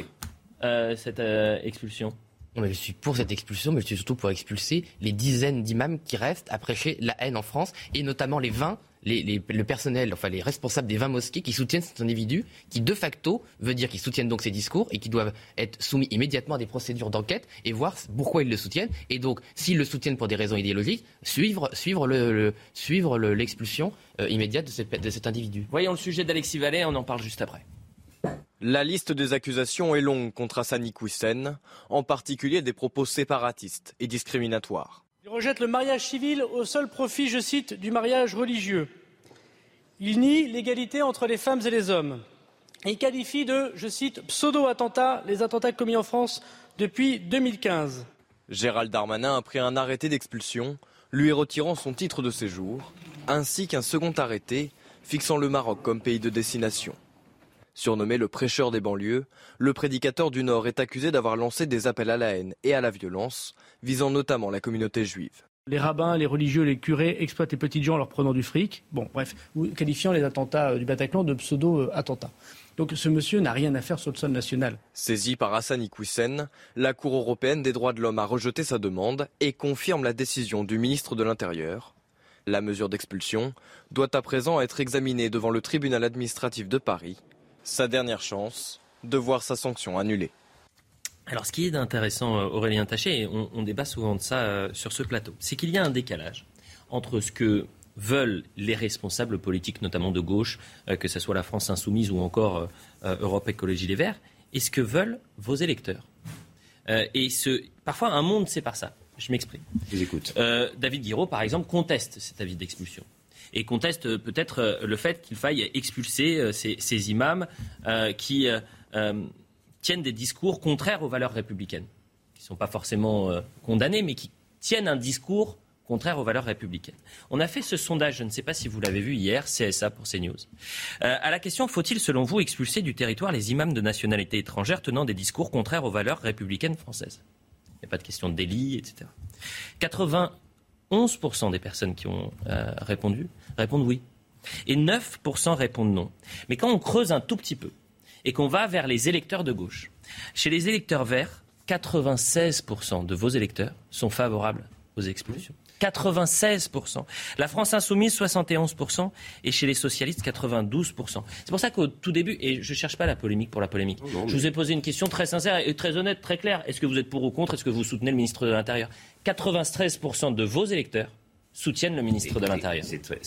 euh, cette euh, expulsion? Je suis pour cette expulsion, mais je suis surtout pour expulser les dizaines d'imams qui restent à prêcher la haine en France, et notamment les 20 le personnel, enfin les responsables des 20 mosquées qui soutiennent cet individu, qui de facto veut dire qu'ils soutiennent donc ces discours et qui doivent être soumis immédiatement à des procédures d'enquête et voir pourquoi ils le soutiennent. Et donc, s'ils le soutiennent pour des raisons idéologiques, suivre, suivre, le, suivre l'expulsion euh, immédiate de, de cet individu. Voyons le sujet d'Alexis Vallée, on en parle juste après. La liste des accusations est longue contre Hassani Koussen, en particulier des propos séparatistes et discriminatoires. Il rejette le mariage civil au seul profit, je cite, du mariage religieux. Il nie l'égalité entre les femmes et les hommes. Il qualifie de, je cite, pseudo-attentats les attentats commis en France depuis 2015. Gérald Darmanin a pris un arrêté d'expulsion, lui retirant son titre de séjour, ainsi qu'un second arrêté fixant le Maroc comme pays de destination. Surnommé le prêcheur des banlieues, le prédicateur du Nord est accusé d'avoir lancé des appels à la haine et à la violence, visant notamment la communauté juive. Les rabbins, les religieux, les curés exploitent les petits gens en leur prenant du fric. Bon, bref, qualifiant les attentats euh, du Bataclan de pseudo-attentats. Donc ce monsieur n'a rien à faire sur le sol national. Saisi par Hassani Koussen, la Cour européenne des droits de l'homme a rejeté sa demande et confirme la décision du ministre de l'Intérieur. La mesure d'expulsion doit à présent être examinée devant le tribunal administratif de Paris sa dernière chance de voir sa sanction annulée. Alors, ce qui est intéressant, euh, Aurélien Taché, et on, débat souvent de ça euh, sur ce plateau, c'est qu'il y a un décalage entre ce que veulent les responsables politiques, notamment de gauche, euh, que ce soit la France insoumise ou encore Europe Écologie Les Verts, et ce que veulent vos électeurs. et ce, parfois, un monde, c'est par ça. Je m'exprime. Je vous écoute. David Guiraud, par exemple, conteste cet avis d'expulsion et conteste euh, peut-être euh, le fait qu'il faille expulser euh, ces, imams qui tiennent des discours contraires aux valeurs républicaines, qui ne sont pas forcément condamnés, mais qui tiennent un discours contraire aux valeurs républicaines. On a fait ce sondage, je ne sais pas si vous l'avez vu hier, CSA pour CNews. à la question faut-il, selon vous, expulser du territoire les imams de nationalité étrangère tenant des discours contraires aux valeurs républicaines françaises? Il n'y a pas de question de délit, etc. 91% des personnes qui ont répondu répondent oui. Et 9% répondent non. Mais quand on creuse un tout petit peu et qu'on va vers les électeurs de gauche, chez les électeurs verts, 96% de vos électeurs sont favorables aux expulsions. 96%. La France insoumise, 71%. Et chez les socialistes, 92%. C'est pour ça qu'au tout début, et je ne cherche pas la polémique pour la polémique, je vous ai posé une question très sincère et très honnête, très claire. Est-ce que vous êtes pour ou contre? Est-ce que vous soutenez le ministre de l'Intérieur? 93% de vos électeurs soutiennent le ministre de l'Intérieur.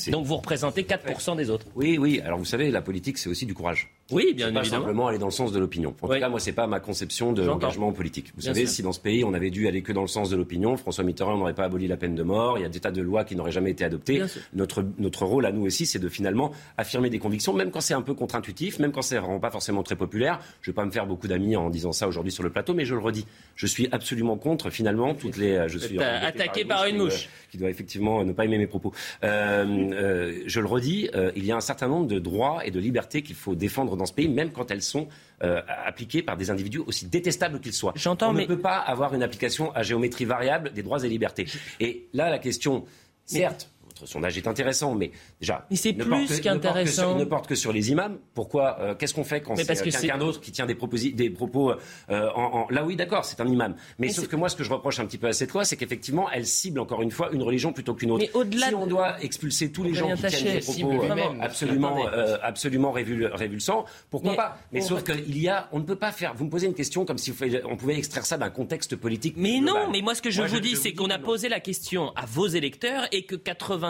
Donc vous représentez 4% des autres. Oui, oui. Alors vous savez, la politique, c'est aussi du courage. Oui, bien pas évidemment. simplement aller dans le sens de l'opinion. En tout cas, moi, c'est pas ma conception de l'engagement politique. Vous savez, si dans ce pays, on avait dû aller que dans le sens de l'opinion, François Mitterrand n'aurait pas aboli la peine de mort. Il y a des tas de lois qui n'auraient jamais été adoptées. Notre, notre rôle à nous aussi, c'est de finalement affirmer des convictions, même quand c'est un peu contre-intuitif, même quand c'est vraiment pas forcément très populaire. Je vais pas me faire beaucoup d'amis en disant ça aujourd'hui sur le plateau, mais je le redis. Je suis absolument contre finalement toutes les. Je suis attaqué par, une mouche. Qui doit, effectivement ne pas aimer mes propos. Euh, euh, je le redis, euh, il y a un certain nombre de droits et de libertés qu'il faut défendre dans ce pays, même quand elles sont euh, appliquées par des individus aussi détestables qu'ils soient. J'entends, On mais... ne peut pas avoir une application à géométrie variable des droits et libertés. Et là, la question, certes, votre sondage est intéressant, mais déjà. Mais c'est plus qu'intéressant. Ne, ne, porte que sur les imams. Pourquoi euh, Qu'est-ce qu'on fait quand c'est quelqu'un d'autre qui tient des, des propos euh, en, Là, oui, d'accord, c'est un imam. Mais, sauf que moi, ce que je reproche un petit peu à cette loi, c'est qu'effectivement, elle cible encore une fois une religion plutôt qu'une autre. Mais au-delà si on doit expulser tous les gens qui tiennent des propos euh, absolument, absolument révulsants, pourquoi pas? Mais sauf qu'il y a, on ne peut pas faire. Vous me posez une question comme si on pouvait extraire ça d'un contexte politique. Mais non, mais moi, ce que je vous dis, c'est qu'on a posé la question à vos électeurs et que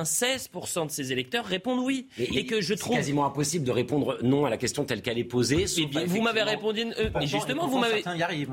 96% de ces électeurs répondent oui. et que je trouve quasiment impossible de répondre non à la question telle qu'elle est posée. bien, vous m'avez répondu. Euh, mais justement, vous m'avez.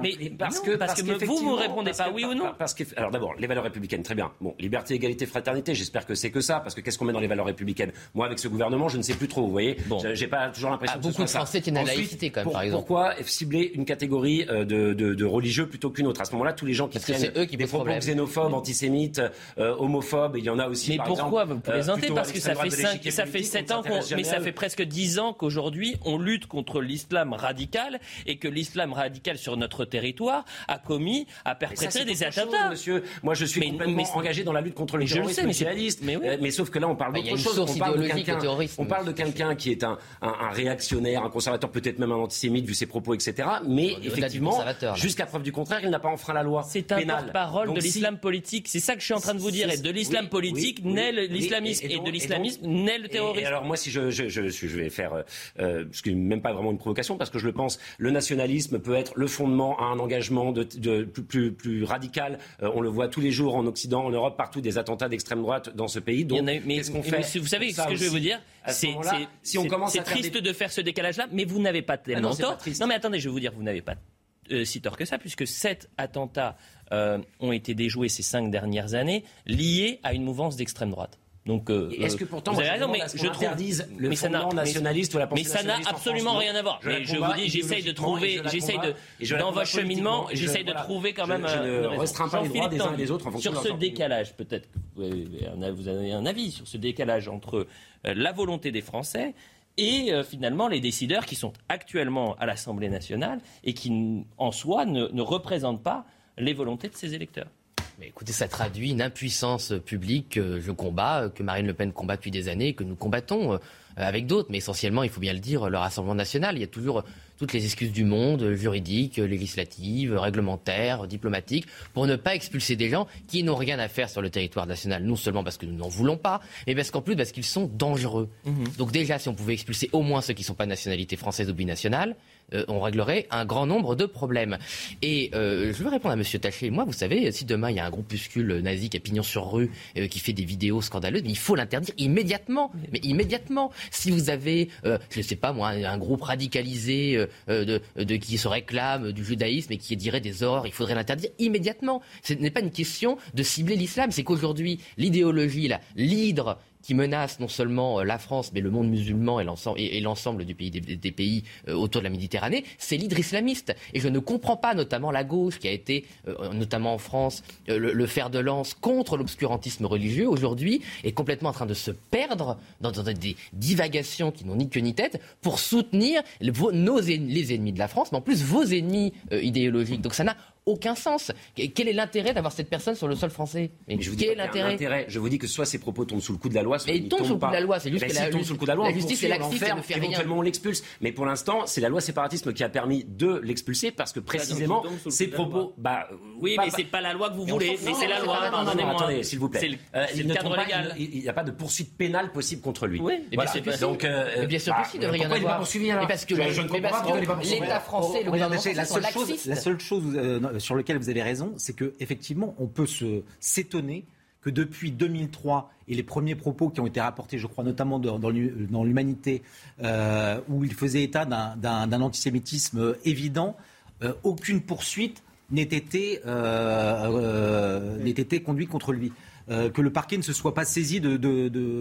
Mais parce que parce, que vous vous répondez pas oui ou non. Parce que alors d'abord les valeurs républicaines, très bien. Bon, liberté, égalité, fraternité. J'espère que c'est que ça, parce que qu'est-ce qu'on met dans les valeurs républicaines? Moi, avec ce gouvernement, je ne sais plus trop. Vous voyez, bon. j'ai pas toujours l'impression. Ah, beaucoup de Français à la laïcité quand même, par exemple. Pourquoi cibler une catégorie euh, de, de, religieux plutôt qu'une autre? À ce moment-là, tous les gens qui tiennent qui des propos xénophobes, antisémites, euh, homophobes, il y en a aussi. Mais pourquoi vous plaisantez Parce que ça fait 5, ça fait 7 ans, mais ça fait presque 10 ans qu'aujourd'hui on lutte contre l'islam radical et que l'islam radical sur notre territoire a commis, a perpétré des attentats. monsieur, moi je suis complètement engagé dans la lutte contre les terroristes mais, djihadistes. Mais, oui. Euh, mais, sauf que là on parle bah, d'autre chose. On parle, de quelqu'un, on parle de quelqu'un qui est un, un, un réactionnaire, un conservateur, peut-être même un antisémite vu ses propos, etc. Mais effectivement, jusqu'à preuve du contraire, il n'a pas enfreint la loi. C'est un porte-parole de l'islam politique. C'est ça que je suis en train de vous dire. Et de l'islam politique naît l'islamisme et, de l'islamisme naît le terrorisme. alors moi, si je, je, je, je vais faire, euh, ce qui n'est même pas vraiment une provocation, parce que je le pense, le nationalisme peut être le fondement à un engagement de, de plus, plus, plus, radical. Euh, on le voit tous les jours en Occident, en Europe, partout, des attentats d'extrême droite dans ce pays. Donc, qu'est-ce qu'on fait Vous savez ce que je vais vous dire C'est si on commence triste de faire ce décalage-là, mais vous n'avez pas tellement ah tort. Non, mais attendez, je vais vous dire, vous n'avez pas euh, si tort que ça, puisque sept attentats euh, ont été déjoués ces cinq dernières années, liés à une mouvance d'extrême droite. Donc, euh, est-ce que pourtant, vous avez raison, mais je trouve le mais ça nationaliste ou la Mais ça n'a absolument rien à voir. Je mais je vous dis, j'essaye de trouver, j'essaye de, dans votre cheminement, j'essaye de trouver quand même. Je ne restreins pas les droits des uns et des autres en fonction Sur ce décalage, peut-être que vous avez un avis sur ce décalage entre la volonté des Français et euh, finalement les décideurs qui sont actuellement à l'Assemblée nationale et qui, en soi, ne, représentent pas les volontés de ses électeurs. Mais écoutez, ça traduit une impuissance publique que je combats, que Marine Le Pen combat depuis des années, que nous combattons euh, avec d'autres. Mais essentiellement, il faut bien le dire, le Rassemblement national. Il y a toujours toutes les excuses du monde, juridiques, législatives, réglementaires, diplomatiques, pour ne pas expulser des gens qui n'ont rien à faire sur le territoire national, non seulement parce que nous n'en voulons pas, mais parce qu'en plus parce qu'ils sont dangereux. Mhm. Donc déjà, si on pouvait expulser au moins ceux qui ne sont pas de nationalité française ou binationale, euh, on réglerait un grand nombre de problèmes. Et euh, je veux répondre à M. Taché. Moi, vous savez, si demain il y a un groupuscule nazi qui a pignon sur rue, euh, qui fait des vidéos scandaleuses, il faut l'interdire immédiatement. Mais immédiatement. Si vous avez, je ne sais pas moi, un, groupe radicalisé de, qui se réclame du judaïsme et qui dirait des ors, il faudrait l'interdire immédiatement. Ce n'est pas une question de cibler l'islam, c'est qu'aujourd'hui, l'idéologie, l'hydre qui menace non seulement euh, la France, mais le monde musulman et l'ensemble du pays, des, pays euh, autour de la Méditerranée, c'est l'hydre islamiste. Et je ne comprends pas, notamment la gauche, qui a été, euh, notamment en France, le, fer de lance contre l'obscurantisme religieux, aujourd'hui, est complètement en train de se perdre dans, des divagations qui n'ont ni queue ni tête pour soutenir nos, les ennemis de la France, mais en plus vos ennemis idéologiques. Donc ça n'a aucun sens. Quel est l'intérêt d'avoir cette personne sur le sol français? Mais je vous Quel est l'intérêt? Je vous dis que soit ces propos tombent sous le coup de la loi, soit mais ils tombent sous le coup de la loi. C'est juste que la, sous le coup de la loi, la justice est laxiste, elle ne fait rien. Éventuellement, on l'expulse. Mais pour l'instant, c'est la loi séparatisme qui a permis de l'expulser parce que précisément ces propos. Bah, oui, mais c'est pas la loi que vous voulez, mais c'est la loi. Attendez, s'il vous plaît. C'est le cadre légal. Il n'y a pas de poursuite pénale possible contre lui. Oui, Donc, bien sûr que si, il devrait y en avoir. Parce que l'État français, le gouvernement La seule chose sur laquelle vous avez raison c'est que effectivement, on peut s'étonner que depuis 2003 et les premiers propos qui ont été rapportés, je crois notamment dans, l'Humanité, euh, où il faisait état d'un antisémitisme évident, euh, aucune poursuite n'ait euh, été conduite contre lui. Euh, que le parquet ne se soit pas saisi de,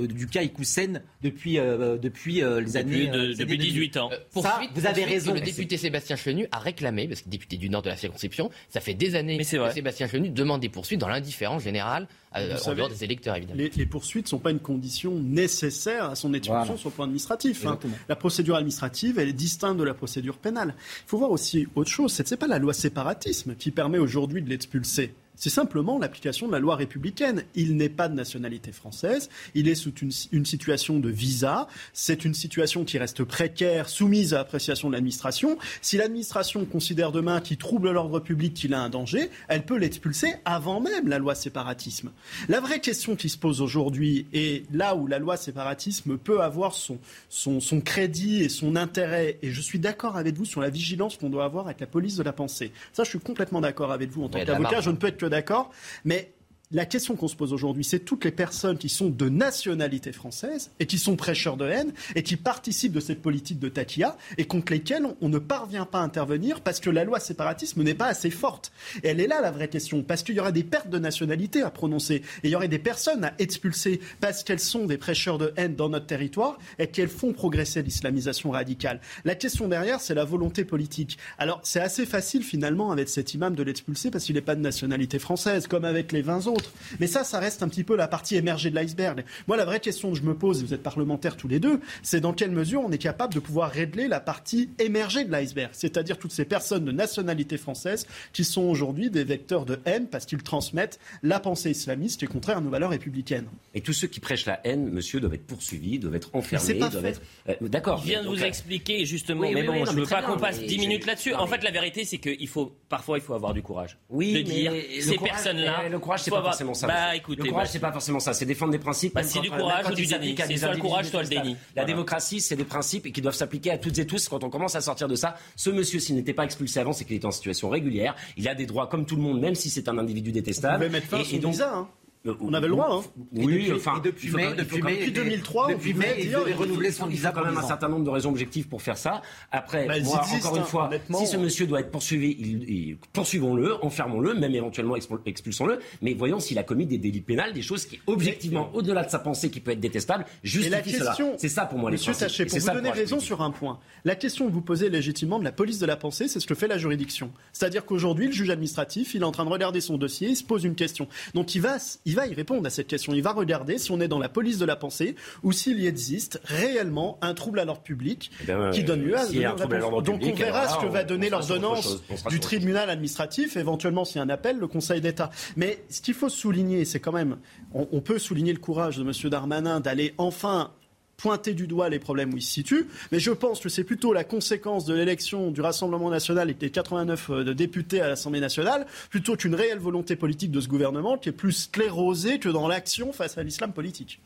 du cas Ikoussen depuis, euh, depuis euh, les années. depuis 18 ans. Ça, vous avez raison. Le député Sébastien Chenu a réclamé, parce que député du Nord de la circonscription, ça fait des années que Sébastien Chenu demande des poursuites dans l'indifférence générale en dehors des électeurs, évidemment. Les, poursuites ne sont pas une condition nécessaire à son expulsion sur le plan administratif. Hein. La procédure administrative, elle est distincte de la procédure pénale. Il faut voir aussi autre chose. Ce n'est pas la loi séparatisme qui permet aujourd'hui de l'expulser. C'est simplement l'application de la loi républicaine. Il n'est pas de nationalité française, il est sous une, situation de visa, c'est une situation qui reste précaire, soumise à appréciation de l'administration. Si l'administration considère demain qu'il trouble l'ordre public, qu'il a un danger, elle peut l'expulser avant même la loi séparatisme. La vraie question qui se pose aujourd'hui, et là où la loi séparatisme peut avoir son, son, son crédit et son intérêt, et je suis d'accord avec vous sur la vigilance qu'on doit avoir avec la police de la pensée. Ça, je suis complètement d'accord avec vous en tant qu'avocat. Je ne peux être d'accord. Mais la question qu'on se pose aujourd'hui, c'est toutes les personnes qui sont de nationalité française et qui sont prêcheurs de haine et qui participent de cette politique de Takia et contre lesquelles on ne parvient pas à intervenir parce que la loi séparatisme n'est pas assez forte. Et elle est là la vraie question, parce qu'il y aura des pertes de nationalité à prononcer et il y aurait des personnes à expulser parce qu'elles sont des prêcheurs de haine dans notre territoire et qu'elles font progresser l'islamisation radicale. La question derrière, c'est la volonté politique. Alors c'est assez facile finalement avec cet imam de l'expulser parce qu'il n'est pas de nationalité française, comme avec les 20 autres. Mais ça, ça reste un petit peu la partie émergée de l'iceberg. Moi, la vraie question que je me pose, et vous êtes parlementaires tous les deux, c'est dans quelle mesure on est capable de pouvoir régler la partie émergée de l'iceberg, c'est-à-dire toutes ces personnes de nationalité française qui sont aujourd'hui des vecteurs de haine parce qu'ils transmettent la pensée islamiste qui est contraire à nos valeurs républicaines. Et tous ceux qui prêchent la haine, monsieur, doivent être poursuivis, doivent être enfermés, doivent être. Euh, d'accord. Je viens de vous euh, expliquer justement, mais bon, je ne veux pas qu'on passe 10 minutes là-dessus. En fait, la vérité, c'est qu'il faut parfois il faut avoir du courage oui, de dire ces personnes-là. Le courage, c'est pas forcément ça. Bah, écoutez, le courage, bah, c'est pas forcément ça. C'est défendre des principes. Bah, c'est du courage ou du déni. C'est soit le courage, soit le déni. La démocratie, c'est des principes qui doivent s'appliquer à toutes et tous. Quand on commence à sortir de ça, ce monsieur, s'il n'était pas expulsé avant, c'est qu'il est en situation régulière. Il a des droits comme tout le monde, même si c'est un individu détestable. Vous pouvez mettre fin à son donc, visa, hein? Euh, On avait le droit, hein. Oui, depuis- enfin, et depuis mai- même- depuis mai, 2003, depuis on mai, il dire, devait il faut- renouveler son il visa quand même un 10 ans. certain nombre de raisons objectives pour faire ça. Après, Bah, elles moi, existent, encore une hein, fois, si ce monsieur doit être poursuivi, il, il- poursuivons-le, enfermons-le, même éventuellement expul- expulsons-le. Mais voyons s'il a commis des délits pénals, des choses qui, objectivement, au-delà de sa pensée qui peut être détestable, Et la justifient cela. question, C'est ça pour moi les Monsieur Et pour vous donner raison sur un point, la question que vous posez légitimement de la police de la pensée, c'est ce que fait la juridiction. C'est-à-dire qu'aujourd'hui, le juge administratif, il est en train de regarder son dossier, il se pose une question. Donc il va, il va y répondre à cette question. Il va regarder si on est dans la police de la pensée ou s'il y existe réellement un trouble à l'ordre public Eh qui donne lieu à trouble à l'ordre Donc on verra ce que va on- donner l'ordonnance du tribunal administratif, éventuellement s'il y a un appel, le Conseil d'État. Mais ce qu'il faut souligner, c'est quand même, on, on peut souligner le courage de M. Darmanin d'aller enfin pointer du doigt les problèmes où il se situe, mais je pense que c'est plutôt la conséquence de l'élection du Rassemblement national et des 89 euh, députés à l'Assemblée nationale, plutôt qu'une réelle volonté politique de ce gouvernement qui est plus sclérosée que dans l'action face à l'islam politique.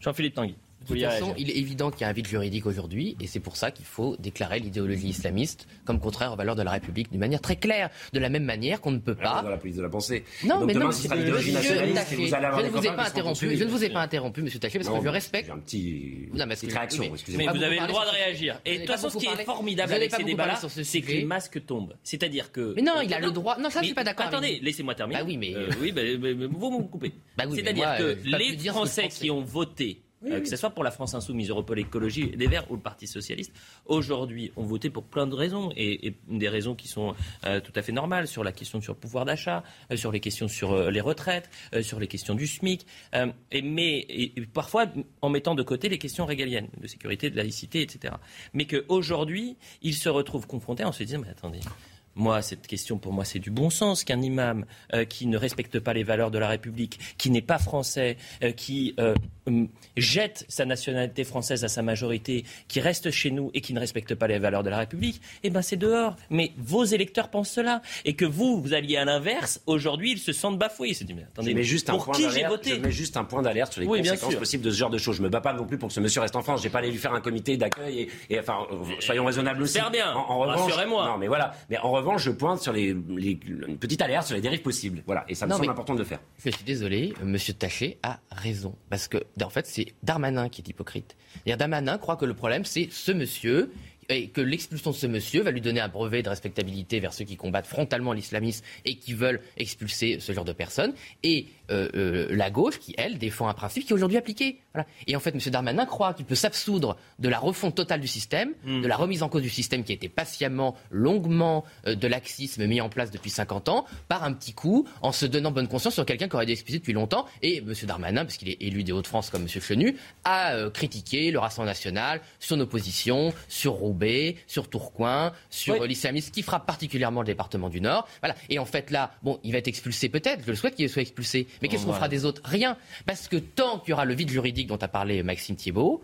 Jean-Philippe Tanguy. De toute façon, il est évident qu'il y a un vide juridique aujourd'hui, et c'est pour ça qu'il faut déclarer l'idéologie islamiste comme contraire aux valeurs de la République d'une manière très claire, de la même manière qu'on ne peut pas. Dans la police de la pensée. Non, Donc mais demain, non, ce c'est sera l'idéologie nationaliste Taché, et vous allez avoir je ne vous ai pas interrompu. Je ne vous ai pas interrompu, Monsieur Taché, parce Non, que je respecte. J'ai un petit. Non, mais c'est- petite réaction, excusez-moi. Mais pas vous avez le droit de réagir. Et de toute façon, ce qui est formidable avec ces débats-là, c'est que les masques tombent. C'est-à-dire que. Mais non, il a le droit- non, ça, je suis pas d'accord Attendez, laissez-moi terminer. Bah oui, mais- Euh, oui, bah, vous me coupez. Bah C'est-à-dire que euh, les Français qui ont voté, Oui, euh, que ce soit pour la France Insoumise, Europol Écologie, les Verts ou le Parti Socialiste, aujourd'hui ont voté pour plein de raisons et, et des raisons qui sont euh, tout à fait normales sur la question sur le pouvoir d'achat, euh, sur les questions sur les retraites, sur les questions du SMIC, et, mais et, parfois en mettant de côté les questions régaliennes de sécurité, de laïcité, etc. Mais qu'aujourd'hui, ils se retrouvent confrontés en se disant mais attendez. Moi, cette question, pour moi, c'est du bon sens qu'un imam euh, qui ne respecte pas les valeurs de la République, qui n'est pas français, euh, qui euh, jette sa nationalité française à sa majorité, qui reste chez nous et qui ne respecte pas les valeurs de la République, eh ben c'est dehors. Mais vos électeurs pensent cela. Et que vous, vous alliez à l'inverse, aujourd'hui, ils se sentent bafoués. Ils se disent, mais attendez, mets juste un pour point qui j'ai d'alerte. voté Je mets juste un point d'alerte sur les Oui, bien conséquences possibles de ce genre de choses. Je me bats pas non plus pour que ce monsieur reste en France. J'ai pas allé lui faire un comité d'accueil et, et, enfin, euh, soyons raisonnables aussi. Faire bien. En, en revanche, Rassurez-moi. non, mais voilà. Mais en revanche, je pointe sur les, les- une petite alerte sur les dérives possibles. Voilà. Et ça me Non, semble mais- important de le faire. Je suis désolé, euh, Monsieur Taché a raison. Parce que, en fait, c'est Darmanin qui est hypocrite. Darmanin croit que le problème, c'est ce monsieur et que l'expulsion de ce monsieur va lui donner un brevet de respectabilité vers ceux qui combattent frontalement l'islamisme et qui veulent expulser ce genre de personnes, et euh, euh, la gauche qui, elle, défend un principe qui est aujourd'hui appliqué. Voilà. Et en fait, M. Darmanin croit qu'il peut s'absoudre de la refonte totale du système, Hmm. de la remise en cause du système qui a été patiemment, longuement, euh, de laxisme mis en place depuis 50 ans, par un petit coup, en se donnant bonne conscience sur quelqu'un qui aurait été expulsé depuis longtemps. Et M. Darmanin, parce qu'il est élu des Hauts-de-France comme M. Chenu, a euh, critiqué le Rassemblement national, son opposition, sur Roubaix, sur Tourcoing, sur Oui. euh, l'islamisme qui frappe particulièrement le département du Nord. Voilà. Et en fait, là, bon, il va être expulsé peut-être, je le souhaite qu'il soit expulsé. Mais qu'est-ce qu'on Voilà. fera des autres? Rien. Parce que tant qu'il y aura le vide juridique dont a parlé Maxime Thiebaud,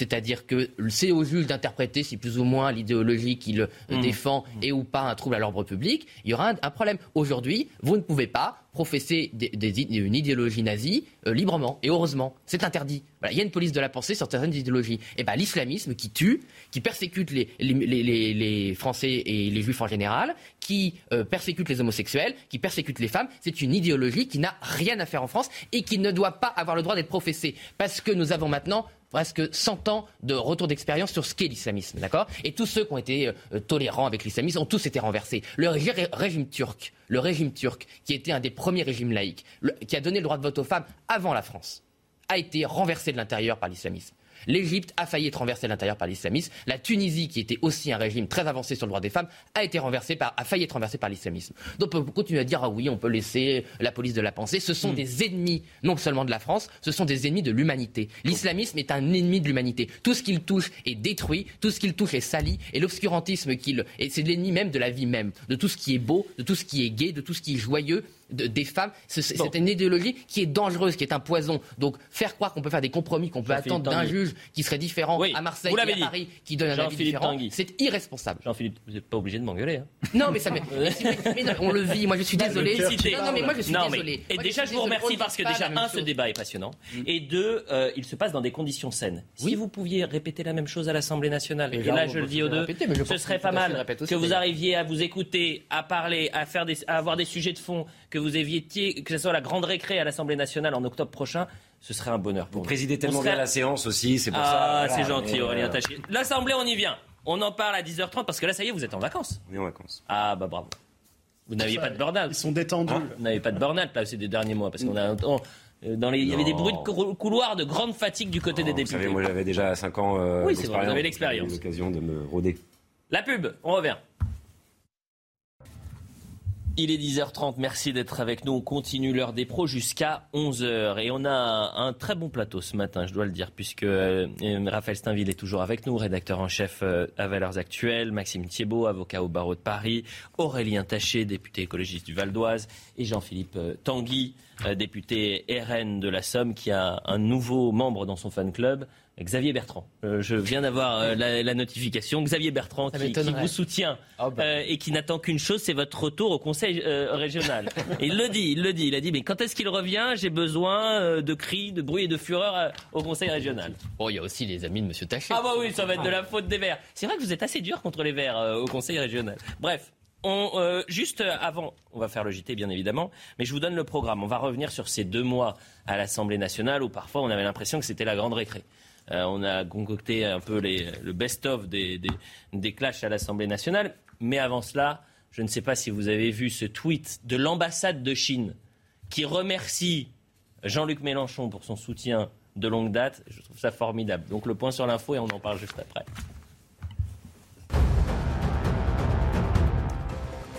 c'est-à-dire que c'est au juge d'interpréter si plus ou moins l'idéologie qu'il Mmh. défend est ou pas un trouble à l'ordre public. Il y aura un, un problème. Aujourd'hui, vous ne pouvez pas professer des- des- une idéologie nazie euh, librement. Et heureusement, c'est interdit. Voilà, il y a une police de la pensée sur certaines idéologies. Et ben l'islamisme qui tue, qui persécute les, les, les- les- les Français et les Juifs en général, qui euh, persécute les homosexuels, qui persécute les femmes, c'est une idéologie qui n'a rien à faire en France et qui ne doit pas avoir le droit d'être professée. Parce que nous avons maintenant presque 100 ans de retour d'expérience sur ce qu'est l'islamisme, d'accord? Et tous ceux qui ont été euh, tolérants avec l'islamisme ont tous été renversés. Le ré- régime turc, le régime turc, qui était un des premiers régimes laïques, le- qui a donné le droit de vote aux femmes avant la France, a été renversé de l'intérieur par l'islamisme. L'Égypte a failli être renversée de l'intérieur par l'islamisme. La Tunisie, qui était aussi un régime très avancé sur le droit des femmes, a été renversée par, a failli être renversée par l'islamisme. Donc on peut continuer à dire ah oui, on peut laisser la police de la pensée. Ce sont des ennemis, non seulement de la France, ce sont des ennemis de l'humanité. L'islamisme est un ennemi de l'humanité. Tout ce qu'il touche est détruit, tout ce qu'il touche est sali, et l'obscurantisme qu'il, c'est l'ennemi même de la vie même, de tout ce qui est beau, de tout ce qui est gai, de tout ce qui est joyeux des femmes. C'est une idéologie qui est dangereuse, qui est un poison. Donc faire croire qu'on peut faire des compromis, qu'on peut attendre d'un juge qui serait différent à Marseille et à Paris, qui donne un avis différent, c'est irresponsable. Jean-Philippe, vous n'êtes pas obligé de m'engueuler. Hein. Non, mais ça mais, on le vit. Moi, je suis désolé. Non, mais moi, je suis désolé. Et déjà, je vous remercie parce que déjà, un, ce débat est passionnant. Mm. Et deux, euh, il se passe dans des conditions saines. Si vous pouviez répéter la même chose à l'Assemblée nationale, et là, je le dis aux deux, ce serait pas mal que vous arriviez à vous écouter, à parler, à, faire à avoir des sujets de fond, que vous évitiez, que ce soit la grande récré à l'Assemblée nationale en octobre prochain ce serait un bonheur. Pour vous présidez tellement bien la séance aussi, c'est pour ça. Ah, c'est gentil, Aurélien Taché. L'Assemblée, on y vient. On en parle à 10h30 parce que là, ça y est, vous êtes en vacances. On est en vacances. Ah, bah bravo. Vous n'aviez pas de burn Ils sont détendus. Hein vous n'avez pas de burn-out là ces derniers mois parce qu'on a euh, dans les, il y avait des bruits de couloir de grande fatigue du côté des députés. Vous savez, moi j'avais déjà 5 ans euh, oui, c'est vrai, vous avez l'expérience. L'occasion de me rôder. La pub, on revient. Il est 10h30, merci d'être avec nous. On continue l'heure des pros jusqu'à 11h. Et on a un, très bon plateau ce matin, je dois le dire, puisque euh, Raphaël Steinville est toujours avec nous, rédacteur en chef euh, à Valeurs Actuelles, Maxime Thiebaud, avocat au barreau de Paris, Aurélien Taché, député écologiste du Val d'Oise, et Jean-Philippe euh, Tanguy, député RN de la Somme, qui a un nouveau membre dans son fan club, Xavier Bertrand. Euh, je viens d'avoir euh, la, notification. Xavier Bertrand qui, vous soutient ah bah. euh, et qui n'attend qu'une chose, c'est votre retour au Conseil régional. il le dit, il le dit. Il a dit, mais quand est-ce qu'il revient? J'ai besoin de cris, de bruit et de fureur au Conseil régional. Bon, il y a aussi les amis de M. Taché. Ah bah oui, ça va être de la faute des Verts. C'est vrai que vous êtes assez dur contre les Verts au Conseil régional. Bref. On, juste avant, on va faire le JT bien évidemment, mais je vous donne le programme. On va revenir sur ces deux mois à l'Assemblée nationale où parfois on avait l'impression que c'était la grande récré. Euh, on a concocté un peu le best-of des, des, clashs à l'Assemblée nationale. Mais avant cela, je ne sais pas si vous avez vu ce tweet de l'ambassade de Chine qui remercie Jean-Luc Mélenchon pour son soutien de longue date. Je trouve ça formidable. Donc le point sur l'info et on en parle juste après.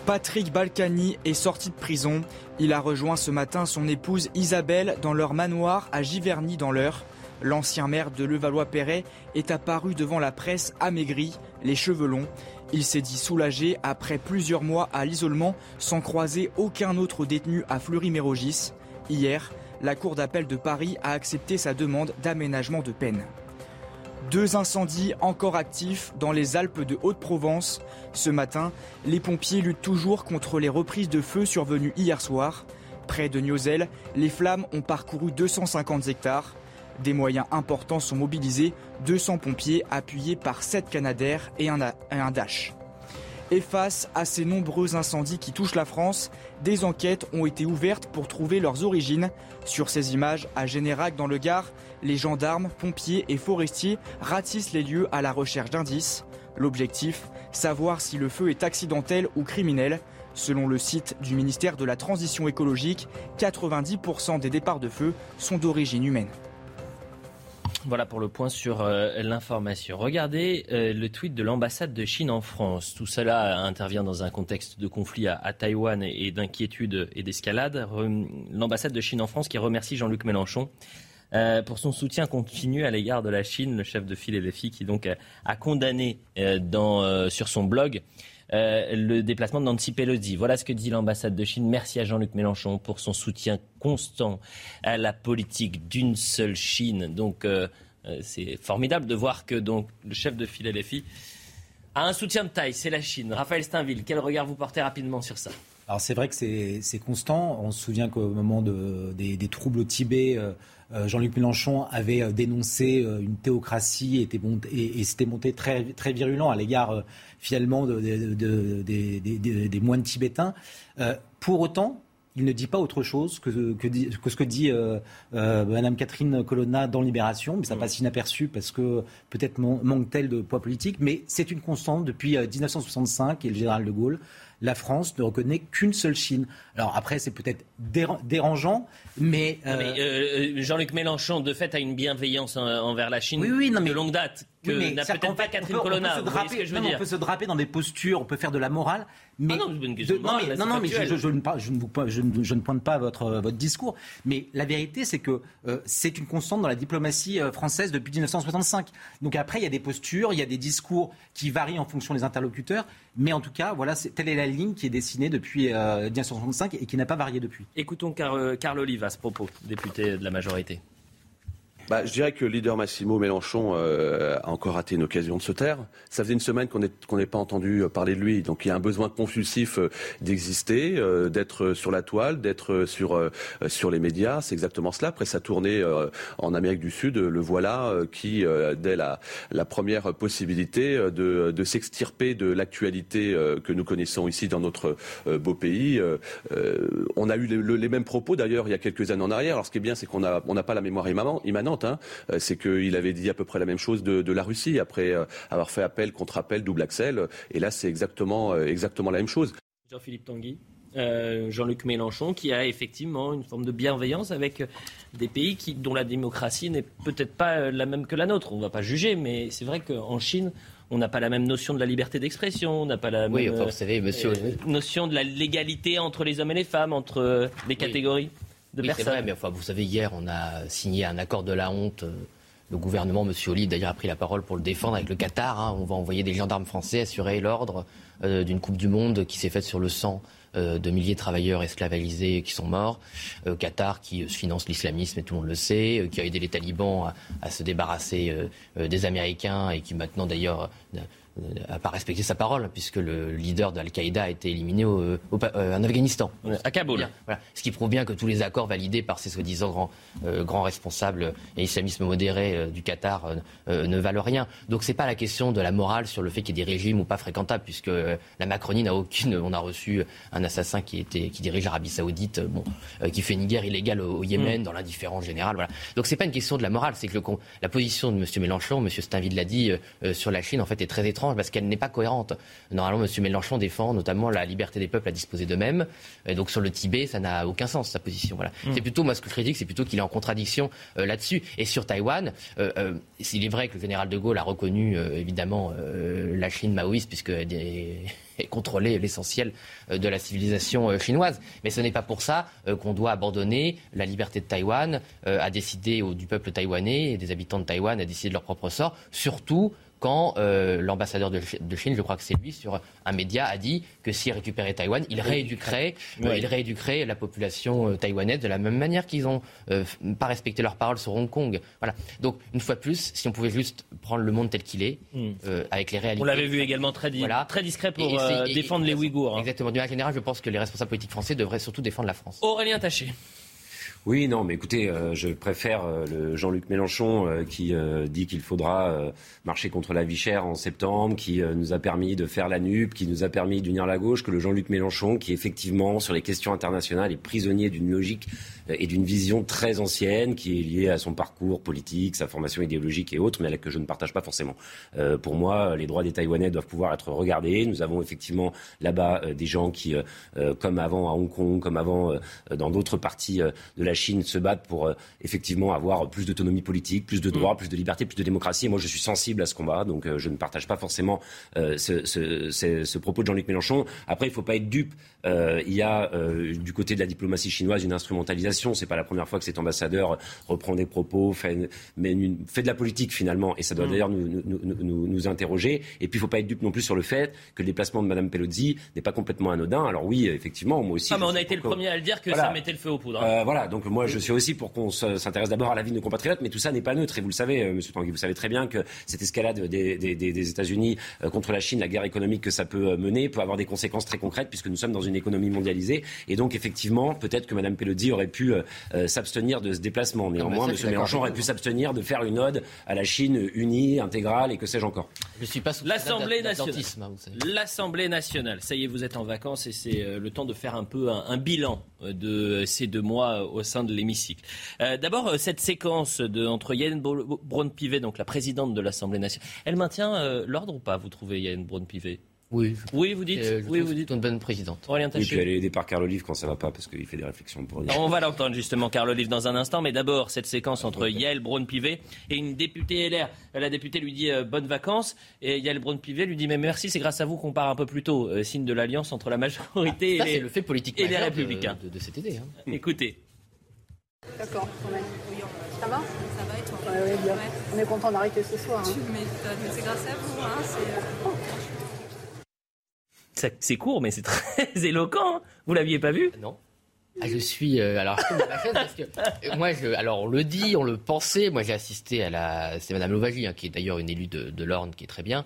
Patrick Balkany est sorti de prison. Il a rejoint ce matin son épouse Isabelle dans leur manoir à Giverny dans l'Eure. L'ancien maire de Levallois-Perret est apparu devant la presse amaigri, les cheveux longs. Il s'est dit soulagé après plusieurs mois à l'isolement sans croiser aucun autre détenu à Fleury-Mérogis. Hier, la Cour d'appel de Paris a accepté sa demande d'aménagement de peine. Deux incendies encore actifs dans les Alpes de Haute-Provence. Ce matin, les pompiers luttent toujours contre les reprises de feu survenues hier soir. Près de Niozelle, les flammes ont parcouru 250 hectares. Des moyens importants sont mobilisés, 200 pompiers appuyés par 7 Canadaires et un, un Dash. Et face à ces nombreux incendies qui touchent la France, des enquêtes ont été ouvertes pour trouver leurs origines. Sur ces images à Générac dans le Gard, les gendarmes, pompiers et forestiers ratissent les lieux à la recherche d'indices. L'objectif, savoir si le feu est accidentel ou criminel. Selon le site du ministère de la Transition écologique, 90% des départs de feu sont d'origine humaine. Voilà pour le point sur euh, l'information. Regardez euh, le tweet de l'ambassade de Chine en France. Tout cela intervient dans un contexte de conflit à, Taïwan et, d'inquiétude et d'escalade. L'ambassade de Chine en France qui remercie Jean-Luc Mélenchon. Euh, pour son soutien continu à l'égard de la Chine, le chef de file filles qui donc a condamné sur son blog euh, le déplacement de Nancy Pelosi. Voilà ce que dit l'ambassade de Chine. Merci à Jean-Luc Mélenchon pour son soutien constant à la politique d'une seule Chine. Donc euh, euh, c'est formidable de voir que donc, le chef de file LFI a un soutien de taille, c'est la Chine. Raphaël Steinville, quel regard vous portez rapidement sur ça? Alors c'est vrai que c'est constant. On se souvient qu'au moment des, troubles au Tibet, Jean-Luc Mélenchon avait euh, dénoncé euh, une théocratie et, était et, s'était monté très, très virulent à l'égard finalement des moines tibétains. pour autant, il ne dit pas autre chose que, ce que dit Mme Catherine Colonna dans Libération, mais ça passe inaperçu parce que peut-être manque-t-elle de poids politique, mais c'est une constante depuis 1965 et le général de Gaulle la France ne reconnaît qu'une seule Chine. Alors après, c'est peut-être dérangeant, mais... Euh, euh, Jean-Luc Mélenchon, de fait, a une bienveillance envers la Chine de longue date que n'a peut-être pas Catherine Colonna. On peut, se draper, dans des postures, on peut faire de la morale, mais... Ah non, non, mais, je, ne, pointe pas votre, discours, mais la vérité, c'est que euh, c'est une constante dans la diplomatie française depuis 1965. Donc après, il y a des postures, il y a des discours qui varient en fonction des interlocuteurs, Mais en tout cas, voilà, telle est la ligne qui est dessinée depuis 1965 et qui n'a pas varié depuis. Écoutons Carl Olive à ce propos, député de la majorité. Bah, je dirais que le leader Massimo Mélenchon euh, a encore raté une occasion de se taire. Ça faisait une semaine qu'on n'ait pas entendu euh, parler de lui. Donc il y a un besoin compulsif euh, d'exister, d'être sur la toile, d'être sur, sur les médias. C'est exactement cela. Après sa tournée en Amérique du Sud, le voilà qui, dès la, première possibilité de, de s'extirper de l'actualité que nous connaissons ici dans notre beau pays, on a eu les, mêmes propos d'ailleurs il y a quelques années en arrière. Alors ce qui est bien, c'est qu'on n'a on pas la mémoire immanente. Hein. Euh, c'est qu'il avait dit à peu près la même chose de, la Russie après euh, avoir fait appel contre appel, double axel. Et là, c'est exactement, euh, exactement la même chose. Jean-Philippe Tanguy. Jean-Luc Mélenchon, qui a effectivement une forme de bienveillance avec des pays qui, dont la démocratie n'est peut-être pas la même que la nôtre. On ne va pas juger, mais c'est vrai qu'en Chine, on n'a pas la même notion de la liberté d'expression, on n'a pas la même notion de la légalité entre les hommes et les femmes, entre les catégories oui, C'est vrai, mais enfin, vous savez, hier, on a signé un accord de la honte. Le gouvernement, M. Oli, d'ailleurs, a pris la parole pour le défendre avec le Qatar. Hein. On va envoyer des gendarmes français assurer l'ordre euh, d'une Coupe du Monde qui s'est faite sur le sang euh, de milliers de travailleurs esclavalisés qui sont morts. Euh, Qatar qui finance l'islamisme, et tout le monde le sait, qui a aidé les talibans à se débarrasser des Américains et qui maintenant, d'ailleurs, n'a pas respecté sa parole, puisque le leader d'Al-Qaïda a été éliminé au, euh, en Afghanistan. À Kaboul. Voilà. Ce qui prouve bien que tous les accords validés par ces soi-disant grands, euh, grands, responsables et islamisme modéré euh, du Qatar ne valent rien. Donc c'est pas la question de la morale sur le fait qu'il y ait des régimes ou pas fréquentables, puisque la Macronie n'a aucune. On a reçu un assassin qui, était, qui dirige l'Arabie Saoudite, bon, qui fait une guerre illégale au, Yémen, mm. dans l'indifférence générale. Voilà. Donc c'est pas une question de la morale, c'est que le, la position de M. Mélenchon, M. Stainville l'a dit, sur la Chine, en fait, est très étrange parce qu'elle n'est pas cohérente. Normalement, M. Mélenchon défend notamment la liberté des peuples à disposer d'eux-mêmes. Et donc sur le Tibet, ça n'a aucun sens, sa position. Voilà. Mm. C'est plutôt, moi, ce que je critique, c'est plutôt qu'il est en contradiction euh, là-dessus. Et sur Taïwan, euh, euh, il est vrai que le général de Gaulle a reconnu, évidemment, la Chine maoïste, puisqu'elle est contrôlé l'essentiel de la civilisation chinoise. Mais ce n'est pas pour ça qu'on doit abandonner la liberté de Taïwan à décider du peuple taïwanais et des habitants de Taïwan à décider de leur propre sort, surtout quand euh, l'ambassadeur de, Chine, je crois que c'est lui, sur un média, a dit que s'il récupérait Taïwan, il rééduquerait, euh, il rééduquerait la population euh, taïwanaise de la même manière qu'ils n'ont pas respecté leurs paroles sur Hong Kong. Voilà. Donc, une fois de plus, si on pouvait juste prendre le monde tel qu'il est, hmm. avec les réalités. On l'avait vu également très, très discret pour défendre les Ouïghours. Hein. Exactement. De manière générale, je pense que les responsables politiques français devraient surtout défendre la France. Aurélien Taché. Oui, non, mais écoutez, euh, je préfère euh, le Jean-Luc Mélenchon euh, qui dit qu'il faudra marcher contre la vie chère en septembre, qui nous a permis de faire la NUP, qui nous a permis d'unir la gauche, que le Jean-Luc Mélenchon qui, effectivement, sur les questions internationales, est prisonnier d'une logique et d'une vision très ancienne qui est liée à son parcours politique, sa formation idéologique et autres, mais que je ne partage pas forcément. pour moi, les droits des Taïwanais doivent pouvoir être regardés. Nous avons effectivement là-bas des gens qui, comme avant à Hong Kong, comme avant dans d'autres parties de la la Chine se battent pour euh, effectivement avoir plus d'autonomie politique, plus de mm. droits, plus de liberté, plus de démocratie. Et moi, je suis sensible à ce combat, donc euh, je ne partage pas forcément euh, ce, ce, propos de Jean-Luc Mélenchon. Après, il ne faut pas être dupe. il y a du côté de la diplomatie chinoise une instrumentalisation. C'est pas la première fois que cet ambassadeur reprend des propos, fait, mais fait de la politique finalement, et ça doit mm. d'ailleurs nous, nous, nous, interroger. Et puis, il ne faut pas être dupe non plus sur le fait que le déplacement de Mme Pelosi n'est pas complètement anodin. Alors oui, effectivement, moi aussi. Ah, mais on a été le premier à le dire que ça mettait le feu aux poudres. Hein. voilà, donc donc moi, je suis aussi pour qu'on s'intéresse d'abord à la vie de nos compatriotes, mais tout ça n'est pas neutre. Et vous le savez, euh, Monsieur Tanguy, vous savez très bien que cette escalade des, des, des États-Unis euh, contre la Chine, la guerre économique que ça peut euh, mener, peut avoir des conséquences très concrètes, puisque nous sommes dans une économie mondialisée. Et donc, effectivement, peut-être que Mme Pelosi aurait pu s'abstenir de ce déplacement. Néanmoins, M. Mélenchon aurait pu s'abstenir de faire une ode à la Chine unie, intégrale, et que sais-je encore. Je suis pas L'Assemblée nationale. Hein, L'Assemblée nationale. Ça y est, vous êtes en vacances et c'est le temps de faire un peu un bilan de ces deux mois au sein de l'hémicycle. Euh, d'abord, euh, cette séquence de, entre Yann Braun-Pivet, donc la présidente de l'Assemblée nationale, elle maintient euh, l'ordre ou pas, vous trouvez, Yann Braun-Pivet? Oui. Oui, vous dites. oui, vous dites une bonne présidente. Et puis elle est aidée par Carl Olive quand ça va pas parce qu'il fait des réflexions pour On va l'entendre justement, Carl Olive, dans un instant. Mais d'abord, cette séquence entre Yael Braun-Pivet et une députée LR. La députée lui dit bonnes vacances et Yael Braun-Pivet lui dit mais merci, c'est grâce à vous qu'on part un peu plus tôt. signe de l'alliance entre la majorité ah, et, les, le fait politique et les républicains. De, de, cet été. Hein. Écoutez. D'accord. Ça va? Ça va et toi? Ouais, bien. On est content d'arrêter ce soir. Hein. Tu m'étonnes, mais c'est grâce à vous. Hein, c'est court, mais c'est très éloquent. Hein. Vous l'aviez pas vu? Non. Ah, je suis euh, alors parce que euh, moi je, alors on le dit, on le pensait. Moi j'ai assisté à la c'est Madame Louvagie hein, qui est d'ailleurs une élue de, de l'Orne qui est très bien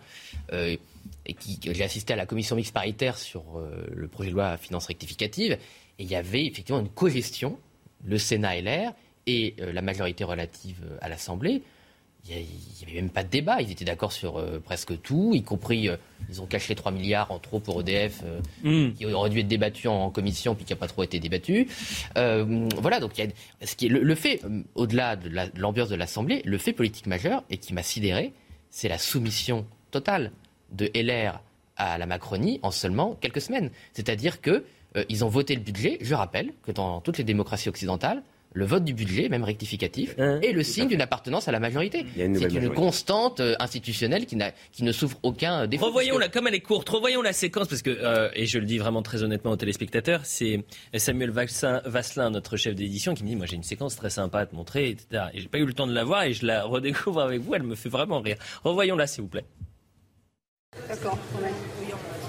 euh, et qui j'ai assisté à la commission mixte paritaire sur le projet de loi à finances rectificative et il y avait effectivement une cogestion le Sénat LR et la majorité relative à l'Assemblée il n'y avait même pas de débat. Ils étaient d'accord sur euh, presque tout, y compris, euh, ils ont caché 3 milliards en trop pour EDF, euh, mm. qui aurait dû être débattu en, commission, puis qui n'a pas trop été débattu. voilà, donc y a, ce qui est, le, fait, au-delà de l'ambiance de l'Assemblée, le fait politique majeur, et qui m'a sidéré, c'est la soumission totale de LR à la Macronie en seulement quelques semaines. C'est-à-dire qu'ils ont voté le budget, je rappelle que dans toutes les démocraties occidentales, le vote du budget, même rectificatif, hein est le signe d'une appartenance à la majorité. C'est une constante euh, institutionnelle qui, qui, ne souffre aucun euh, défaut. Revoyons-la, comme elle est courte, revoyons la séquence, parce que, euh, et je le dis vraiment très honnêtement aux téléspectateurs, c'est Samuel Vasselin, notre chef d'édition, qui me dit, moi j'ai une séquence très sympa à te montrer, etc. Et j'ai pas eu le temps de la voir et je la redécouvre avec vous, elle me fait vraiment rire. Revoyons-la, s'il vous plaît. D'accord,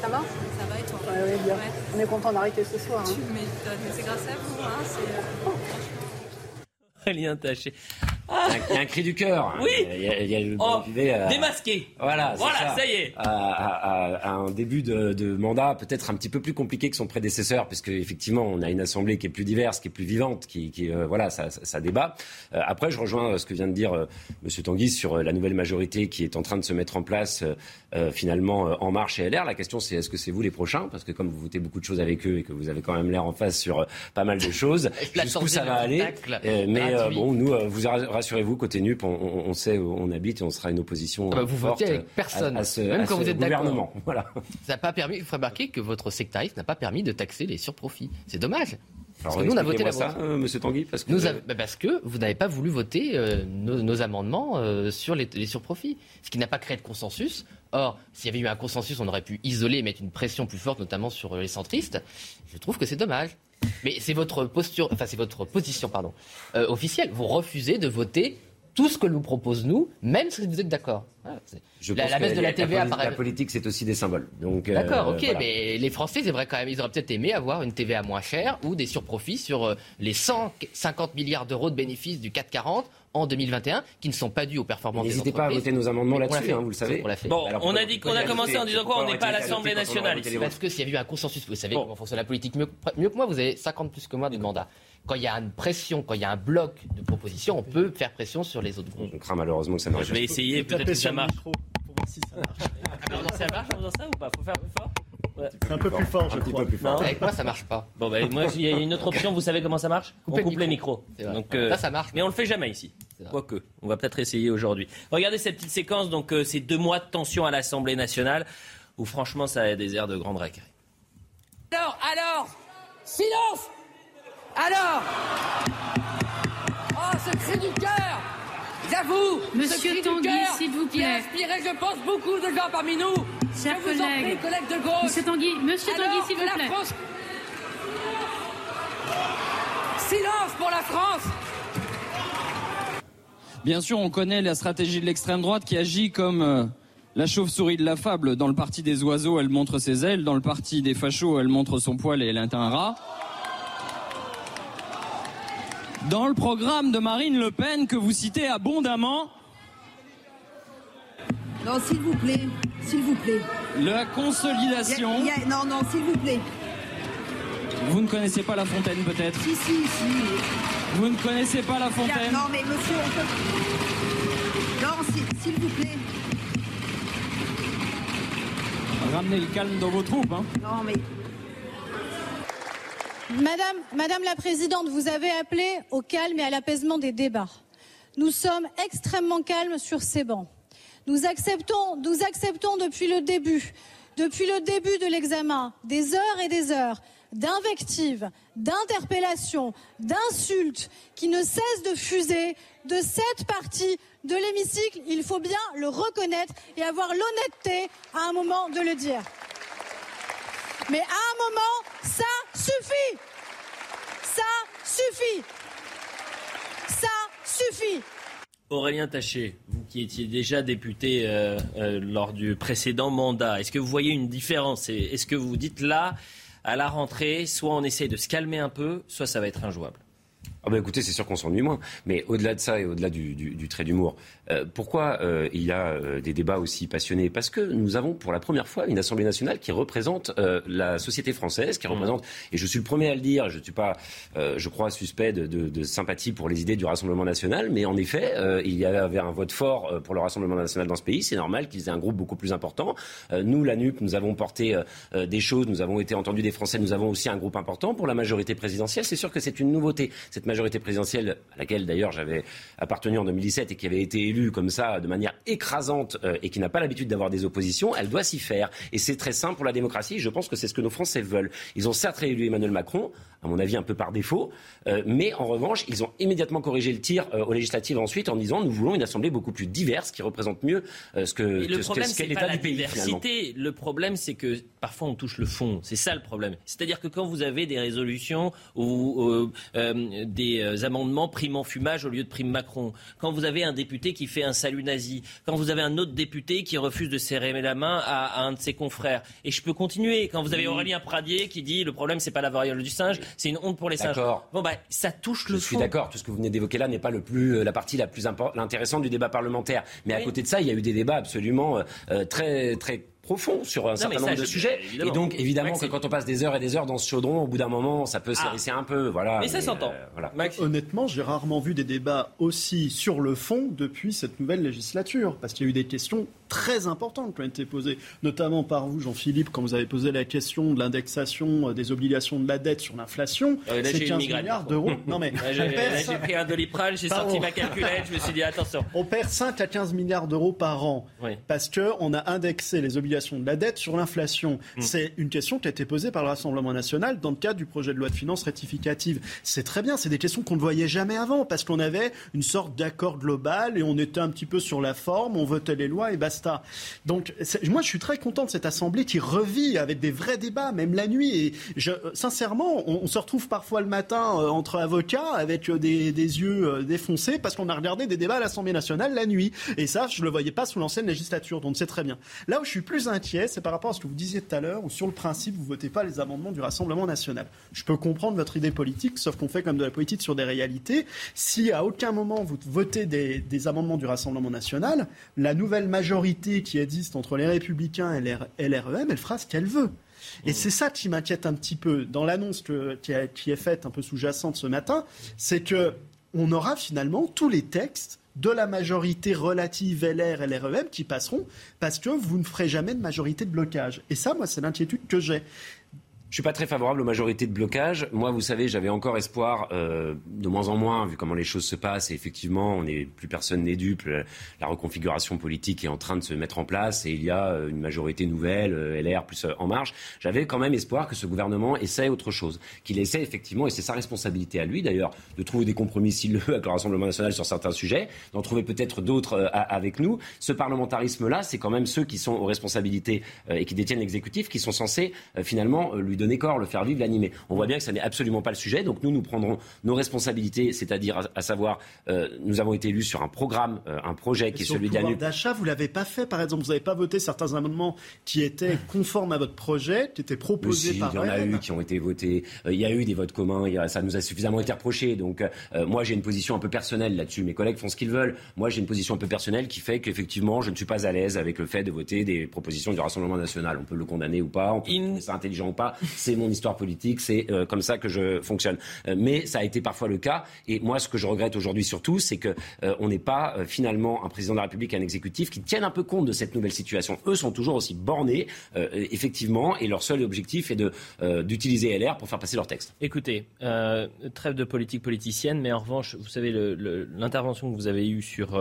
ça va? Ça va bien. On est content d'arrêter ce soir. Hein. C'est grâce à vous. Hein, Aurélien Taché. Il y a un cri du cœur. Oui. Il y a, le oh, démasqué. Voilà. Voilà, ça, y est. À, un début de, mandat peut-être un petit peu plus compliqué que son prédécesseur, puisque effectivement on a une assemblée qui est plus diverse, qui est plus vivante, qui, euh, voilà, ça, ça, débat. Euh, après, je rejoins euh, ce que vient de dire Monsieur Tanguy sur la nouvelle majorité qui est en train de se mettre en place finalement en marche et LR. La question c'est est-ce que c'est vous les prochains, parce que comme vous votez beaucoup de choses avec eux et que vous avez quand même l'air en face sur pas mal de choses, jusqu'où ça va aller. mais bon, nous, vous rassurez-vous, côté NUP, on, sait où on habite et on sera une opposition. Ah bah, vous votez avec personne, à, ce, même quand vous êtes gouvernement. Voilà. Ça n'a pas permis, il faut remarquer que votre sectarisme n'a pas permis de taxer les surprofits. C'est dommage. parce que nous, on a voté la ça, euh, Monsieur Tanguy parce que... Bah, parce que vous n'avez pas voulu voter euh, nos, amendements euh, sur les, les, surprofits, ce qui n'a pas créé de consensus. Or, s'il y avait eu un consensus, on aurait pu isoler et mettre une pression plus forte, notamment sur les centristes. Je trouve que c'est dommage. Mais c'est votre posture, enfin c'est votre position, pardon, euh, officielle. Vous refusez de voter tout ce que nous propose nous, même si vous êtes d'accord. la, baisse de la TVA, la, la politique, c'est aussi des symboles. Donc, euh, d'accord, ok, mais les Français, c'est vrai quand même, ils auraient peut-être aimé avoir une TVA moins chère ou des surprofits sur euh, les 150 milliards d'euros de bénéfices du 440 en 2021 qui ne sont pas dus aux performances N'hésitez pas à voter nos amendements là-dessus, hein, vous le savez. On Bon, on a dit qu'on a commencé en disant quoi? On n'est pas à l'Assemblée nationale. Parce que s'il y a eu un consensus, vous savez comment fonctionne la politique mieux, que moi, vous avez 50 plus que moi de mandats. Quand il y a une pression, quand il y a un bloc de propositions, on peut faire pression sur les autres groupes. On craint malheureusement que ça marche. Je vais essayer, peut-être que ça marche. Pour voir si ça marche. ça marche en faisant ça ou pas? Faut faire plus fort c'est un peu plus fort, je crois. Plus fort. Avec moi, ça marche pas. Bon, ben, moi, il y a une autre option. Vous savez comment ça marche On coupe les micros. Donc, euh, ça, ça marche. Mais on le fait jamais ici. Quoique, on va peut-être essayer aujourd'hui. Regardez cette petite séquence. Donc, euh, ces deux mois de tension à l'Assemblée nationale, où franchement, ça a des airs de grande récré. Alors, alors, silence. Alors, oh, ce cri du cœur. J'avoue, Monsieur Tanguy, s'il vous plaît. Inspiré, je pense, beaucoup de gens parmi nous. Chers collègues, collègues de gauche. Monsieur Tanguy, Monsieur Tanguy, s'il vous plaît. France... Silence pour la France. Bien sûr, on connaît la stratégie de l'extrême droite qui agit comme euh, la chauve-souris de la fable. Dans le parti des oiseaux, elle montre ses ailes. Dans le parti des fachos, elle montre son poil et elle est un rat. Dans le programme de Marine Le Pen que vous citez abondamment, non, s'il vous plaît, s'il vous plaît. La consolidation. non, non, s'il vous plaît. Vous ne connaissez pas La Fontaine, peut-être Si, si, si. Vous ne connaissez pas La Fontaine Non, mais monsieur, on peut... Non, s'il vous plaît. Ramenez le calme dans vos troupes, hein. Non, mais... Madame, la Présidente, vous avez appelé au calme et à l'apaisement des débats. Nous sommes extrêmement calmes sur ces bancs. Nous acceptons, nous acceptons depuis le début, depuis le début de l'examen, des heures et des heures d'invectives, d'interpellations, d'insultes qui ne cessent de fuser de cette partie de l'hémicycle. Il faut bien le reconnaître et avoir l'honnêteté à un moment de le dire. Mais à un moment, ça suffit. Ça suffit. Ça suffit. Aurélien Taché, qui étiez déjà député lors du précédent mandat, est-ce que vous voyez une différence? Est-ce que vous dites là, à la rentrée, soit on essaye de se calmer un peu, soit ça va être injouable? Ah bah écoutez, c'est sûr qu'on s'ennuie moins. Mais au-delà de ça et au-delà du, trait d'humour, euh, pourquoi euh, il y a euh, des débats aussi passionnés? Parce que nous avons pour la première fois une Assemblée nationale qui représente la société française, qui mmh. représente, et je suis le premier à le dire, je ne suis pas, je crois, suspect de, de, sympathie pour les idées du Rassemblement national, mais en effet, il y avait un vote fort pour le Rassemblement national dans ce pays. C'est normal qu'ils aient un groupe beaucoup plus important. nous, la NUP, nous avons porté des choses, nous avons été entendus des Français, nous avons aussi un groupe important. Pour la majorité présidentielle, c'est sûr que c'est une nouveauté. Cette majorité présidentielle, à laquelle d'ailleurs j'avais appartenu en 2017 et qui avait été élue comme ça de manière écrasante euh, et qui n'a pas l'habitude d'avoir des oppositions, elle doit s'y faire. Et c'est très simple pour la démocratie. Je pense que c'est ce que nos Français veulent. Ils ont certes réélu Emmanuel Macron, à mon avis un peu par défaut, euh, mais en revanche, ils ont immédiatement corrigé le tir euh, aux législatives ensuite en disant nous voulons une assemblée beaucoup plus diverse qui représente mieux ce que, le problème, c'est l'état du pays. Diversité. Le problème, c'est que parfois on touche le fond. C'est ça le problème. C'est-à-dire que quand vous avez des résolutions ou des amendements prime fumage au lieu de prime Macron, quand vous avez un député qui fait un salut nazi, quand vous avez un autre député qui refuse de serrer la main à, un de ses confrères, et je peux continuer, quand vous avez Aurélien Pradier qui dit le problème c'est pas la variole du singe, c'est une honte pour les singes. Bon bah ça touche le Je suis d'accord, tout ce que vous venez d'évoquer là n'est pas le plus, euh, la partie la plus intéressante du débat parlementaire. Mais à côté de ça, il y a eu des débats absolument euh, euh, très très profond sur un certain nombre de sujets. Et donc, évidemment, que quand on passe des heures et des heures dans ce chaudron, au bout d'un moment, ça peut s'hérisser ah. un peu. Voilà. Mais ça s'entend. Euh, Honnêtement, j'ai rarement vu des débats aussi sur le fond depuis cette nouvelle législature, parce qu'il y a eu des questions très importantes qui ont été posées, notamment par vous, Jean-Philippe, quand vous avez posé la question de l'indexation euh, des obligations de la dette sur l'inflation. Ah c'est 15 milliards d'euros. non mais j'ai pris un doliprane, j'ai sorti ma calculette, je me suis dit attention. On perd 5 à 15 milliards d'euros par an parce que on a indexé les obligations de la dette sur l'inflation. Mm. C'est une question qui a été posée par le Rassemblement national dans le cadre du projet de loi de finances rectificative. C'est très bien, c'est des questions qu'on ne voyait jamais avant parce qu'on avait une sorte d'accord global et on était un petit peu sur la forme, on votait les lois et Donc moi je suis très content de cette assemblée qui revit avec des vrais débats, même la nuit. Et sincèrement, on, se retrouve parfois le matin euh, entre avocats avec euh, des, des yeux euh, défoncés parce qu'on a regardé des débats à l'Assemblée nationale la nuit. Et ça, je ne le voyais pas sous l'ancienne législature, donc c'est très bien. Là où je suis plus inquiet, c'est par rapport à ce que vous disiez tout à l'heure, où sur le principe, vous ne votez pas les amendements du Rassemblement national. Je peux comprendre votre idée politique, sauf qu'on fait comme de la politique sur des réalités. Si à aucun moment vous votez des, amendements du Rassemblement national, la nouvelle majorité qui existe entre les Républicains et l'REM, elle fera ce qu'elle veut. Et c'est ça qui m'inquiète un petit peu dans l'annonce qui, qui, est faite un peu sous-jacente ce matin, c'est que on aura finalement tous les textes de la majorité relative LR et LREM qui passeront parce que vous ne ferez jamais de majorité de blocage. Et ça, moi, c'est l'inquiétude que j'ai. Je suis pas très favorable aux majorités de blocage. Moi, vous savez, j'avais encore espoir, euh, de moins en moins, vu comment les choses se passent. Et effectivement, on est, plus personne n'est dupe. La reconfiguration politique est en train de se mettre en place et il y a euh, une majorité nouvelle, euh, LR plus En Marche. J'avais quand même espoir que ce gouvernement essaie autre chose, qu'il essaie effectivement, et c'est sa responsabilité à lui d'ailleurs, de trouver des compromis s'il le veut avec le Rassemblement national sur certains sujets, d'en trouver peut-être d'autres avec nous. Ce parlementarisme-là, c'est quand même ceux qui sont aux responsabilités et qui détiennent l'exécutif qui sont censés finalement lui donner corps, le faire vivre, l'animer. On voit bien que ce n'est absolument pas le sujet. Donc nous, nous prendrons nos responsabilités, c'est-à-dire à, savoir, euh, nous avons été élus sur un programme, euh, un projet qui est celui la d'achat, vous l'avez pas fait, par exemple, vous n'avez pas voté certains amendements qui étaient conformes à votre projet, qui étaient proposés par. Il y en a eu qui ont été votés. Euh, il y a eu des votes communs. ça nous a suffisamment été reproché. Donc moi, j'ai une position un peu personnelle là-dessus. Mes collègues font ce qu'ils veulent. Moi, j'ai une position un peu personnelle qui fait qu'effectivement, je ne suis pas à l'aise avec le fait de voter des propositions du Rassemblement national. On peut le condamner ou pas, on peut trouver ça intelligent ou pas c'est mon histoire politique, c'est euh, comme ça que je fonctionne. Euh, mais ça a été parfois le cas. Et moi, ce que je regrette aujourd'hui surtout, c'est qu'on euh, n'est pas finalement un président de la République, un exécutif qui tienne un peu compte de cette nouvelle situation. Eux sont toujours aussi bornés, effectivement, et leur seul objectif est d'utiliser LR pour faire passer leur texte. Écoutez, trêve de politique politicienne, mais en revanche, vous savez, l'intervention que vous avez eue sur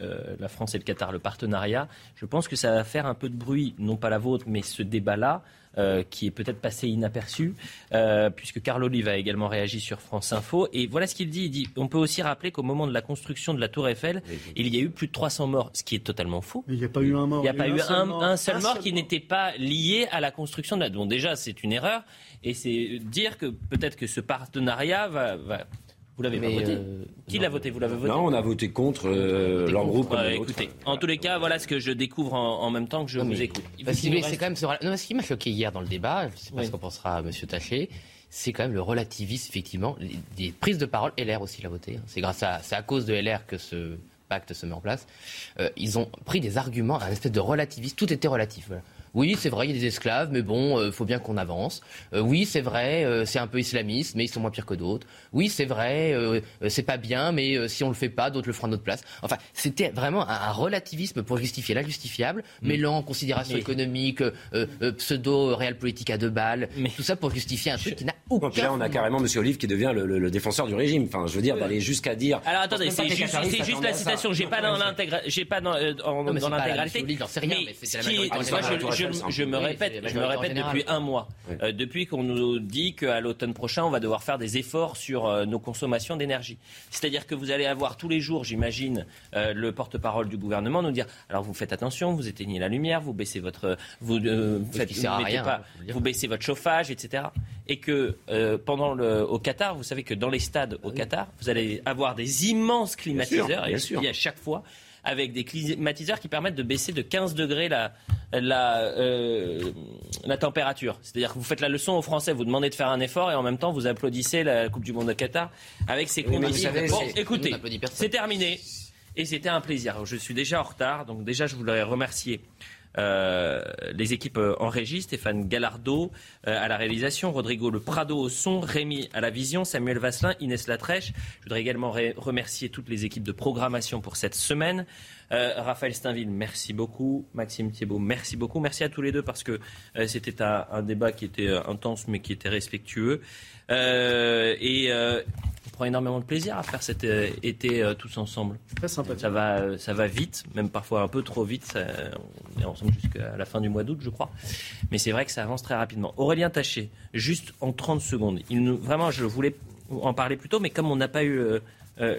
la France et le Qatar, le partenariat, je pense que ça va faire un peu de bruit, non pas la vôtre, mais ce débat-là. Euh, qui est peut-être passé inaperçu, euh, puisque Carl Olive a également réagi sur France Info. Et voilà ce qu'il dit. Il dit on peut aussi rappeler qu'au moment de la construction de la Tour Eiffel, il y a eu plus de 300 morts, ce qui est totalement faux. Il n'y a pas eu un mort. Il n'y a, pas eu un, seul mort, qui n'était pas lié à la construction de la. Bon, déjà, c'est une erreur. Et c'est dire que peut-être que ce partenariat va Vous l'avez pas voté Qui l'a voté Vous l'avez voté Non, on a voté contre leur groupe. écoutez, en tous les cas, voilà ce que je découvre en, même temps que je vous écoute. Parce c'est quand même ce, non, ce qui m'a choqué hier dans le débat, je ne sais pas ce qu'en pensera M. Taché, c'est quand même le relativisme, effectivement. Des prises de parole, LR aussi l'a voté. Hein. C'est grâce à, c'est à cause de LR que ce pacte se met en place. Euh, ils ont pris des arguments, un espèce de relativisme. Tout était relatif. Oui, c'est vrai, il y a des esclaves, mais bon, il euh, faut bien qu'on avance. Euh, oui, c'est vrai, euh, c'est un peu islamiste, mais ils sont moins pires que d'autres. Oui, c'est vrai, c'est pas bien, mais si on le fait pas, d'autres le feront à notre place. Enfin, c'était vraiment un, relativisme pour justifier l'injustifiable, mm. mêlant en considération économique, pseudo réel politique à deux balles, mais... tout ça pour justifier un truc qui n'a aucun. là, on a carrément M. Olive qui devient le, défenseur du régime. Enfin, je veux dire, d'aller jusqu'à dire. Alors attendez, c'est juste, la citation. J'ai pas dans l'intégralité. J'ai pas dans, l'intégralité. Mais je, me répète, je me répète depuis un mois, euh, depuis qu'on nous dit qu'à l'automne prochain, on va devoir faire des efforts sur euh, nos consommations d'énergie. C'est-à-dire que vous allez avoir tous les jours, j'imagine, euh, le porte-parole du gouvernement nous dire alors vous faites attention, vous éteignez la lumière, vous baissez votre, vous, faites, vous, pas, vous baissez votre chauffage, etc. Et que pendant le, au Qatar, vous savez que dans les stades au Qatar, vous allez avoir des immenses climatiseurs bien sûr, et à chaque fois avec des climatiseurs qui permettent de baisser de 15 degrés la, la, euh, la température. C'est-à-dire que vous faites la leçon aux Français, vous demandez de faire un effort et en même temps vous applaudissez la Coupe du Monde de Qatar avec ses conditions. Bon, écoutez, c'est terminé et c'était un plaisir. Je suis déjà en retard, donc déjà je voudrais remercier euh, les équipes euh, en régie, Stéphane Gallardo euh, à la réalisation, Rodrigo Le Prado au son, Rémi à la vision, Samuel Vasselin, Inès Latrèche. Je voudrais également remercier toutes les équipes de programmation pour cette semaine. Raphaël Steinville, merci beaucoup. Maxime Thiebaud, merci beaucoup. Merci à tous les deux parce que c'était un, débat qui était intense mais qui était respectueux. et prend énormément de plaisir à faire cet euh, été euh, tous ensemble. Très sympa. Ça va, euh, ça va vite, même parfois un peu trop vite. on est ensemble jusqu'à la fin du mois d'août, je crois. Mais c'est vrai que ça avance très rapidement. Aurélien Taché, juste en 30 secondes. Il nous, vraiment, je voulais en parler plus tôt, mais comme on n'a pas eu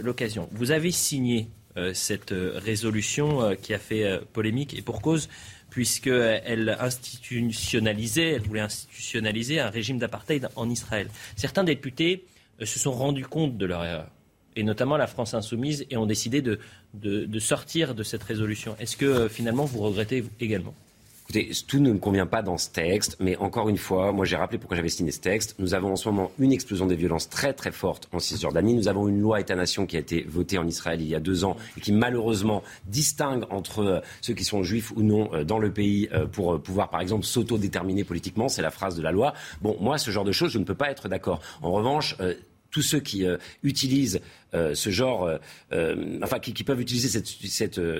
l'occasion, vous avez signé cette résolution qui a fait polémique et pour cause puisqu'elle institutionnalisait, elle voulait institutionnaliser un régime d'apartheid en Israël. Certains députés se sont rendus compte de leur erreur, et notamment la France insoumise, et ont décidé de, de, sortir de cette résolution. Est-ce que euh, finalement vous regrettez également? Écoutez, tout ne me convient pas dans ce texte, mais encore une fois, moi j'ai rappelé pourquoi j'avais signé ce texte. Nous avons en ce moment une explosion des violences très très forte en Cisjordanie. Nous avons une loi État-nation qui a été votée en Israël il y a deux ans et qui malheureusement distingue entre euh, ceux qui sont juifs ou non dans le pays pour pouvoir par exemple s'autodéterminer politiquement. C'est la phrase de la loi. Bon, moi ce genre de choses, je ne peux pas être d'accord. En revanche, tous ceux qui euh, utilisent euh, ce genre, euh, enfin, qui, peuvent utiliser cette,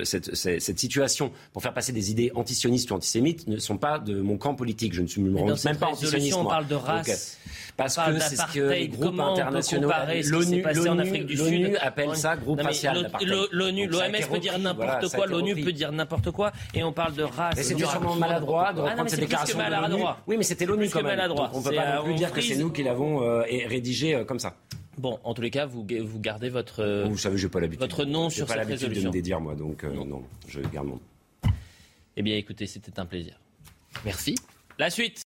cette, cette, situation pour faire passer des idées antisionistes ou antisémites ne sont pas de mon camp politique. Je ne suis même pas antisioniste. On parle de race. parce que c'est ce que les groupes internationaux, l'ONU appelle ça groupe racial. L'ONU, l'OMS peut dire n'importe quoi, l'ONU peut dire n'importe quoi, et on parle de race. C'était sûrement maladroit de ah reprendre cette déclaration de l'ONU. Oui, mais c'était l'ONU quand même. on ne peut pas non plus dire que c'est nous qui l'avons rédigé comme ça. Bon, en tous les cas, vous, vous gardez votre. Vous savez, j'ai pas l'habitude. Votre nom sur pas cette résolution. de me dédire moi, donc euh, non. je garde mon. Eh bien, écoutez, c'était un plaisir. Merci. La suite.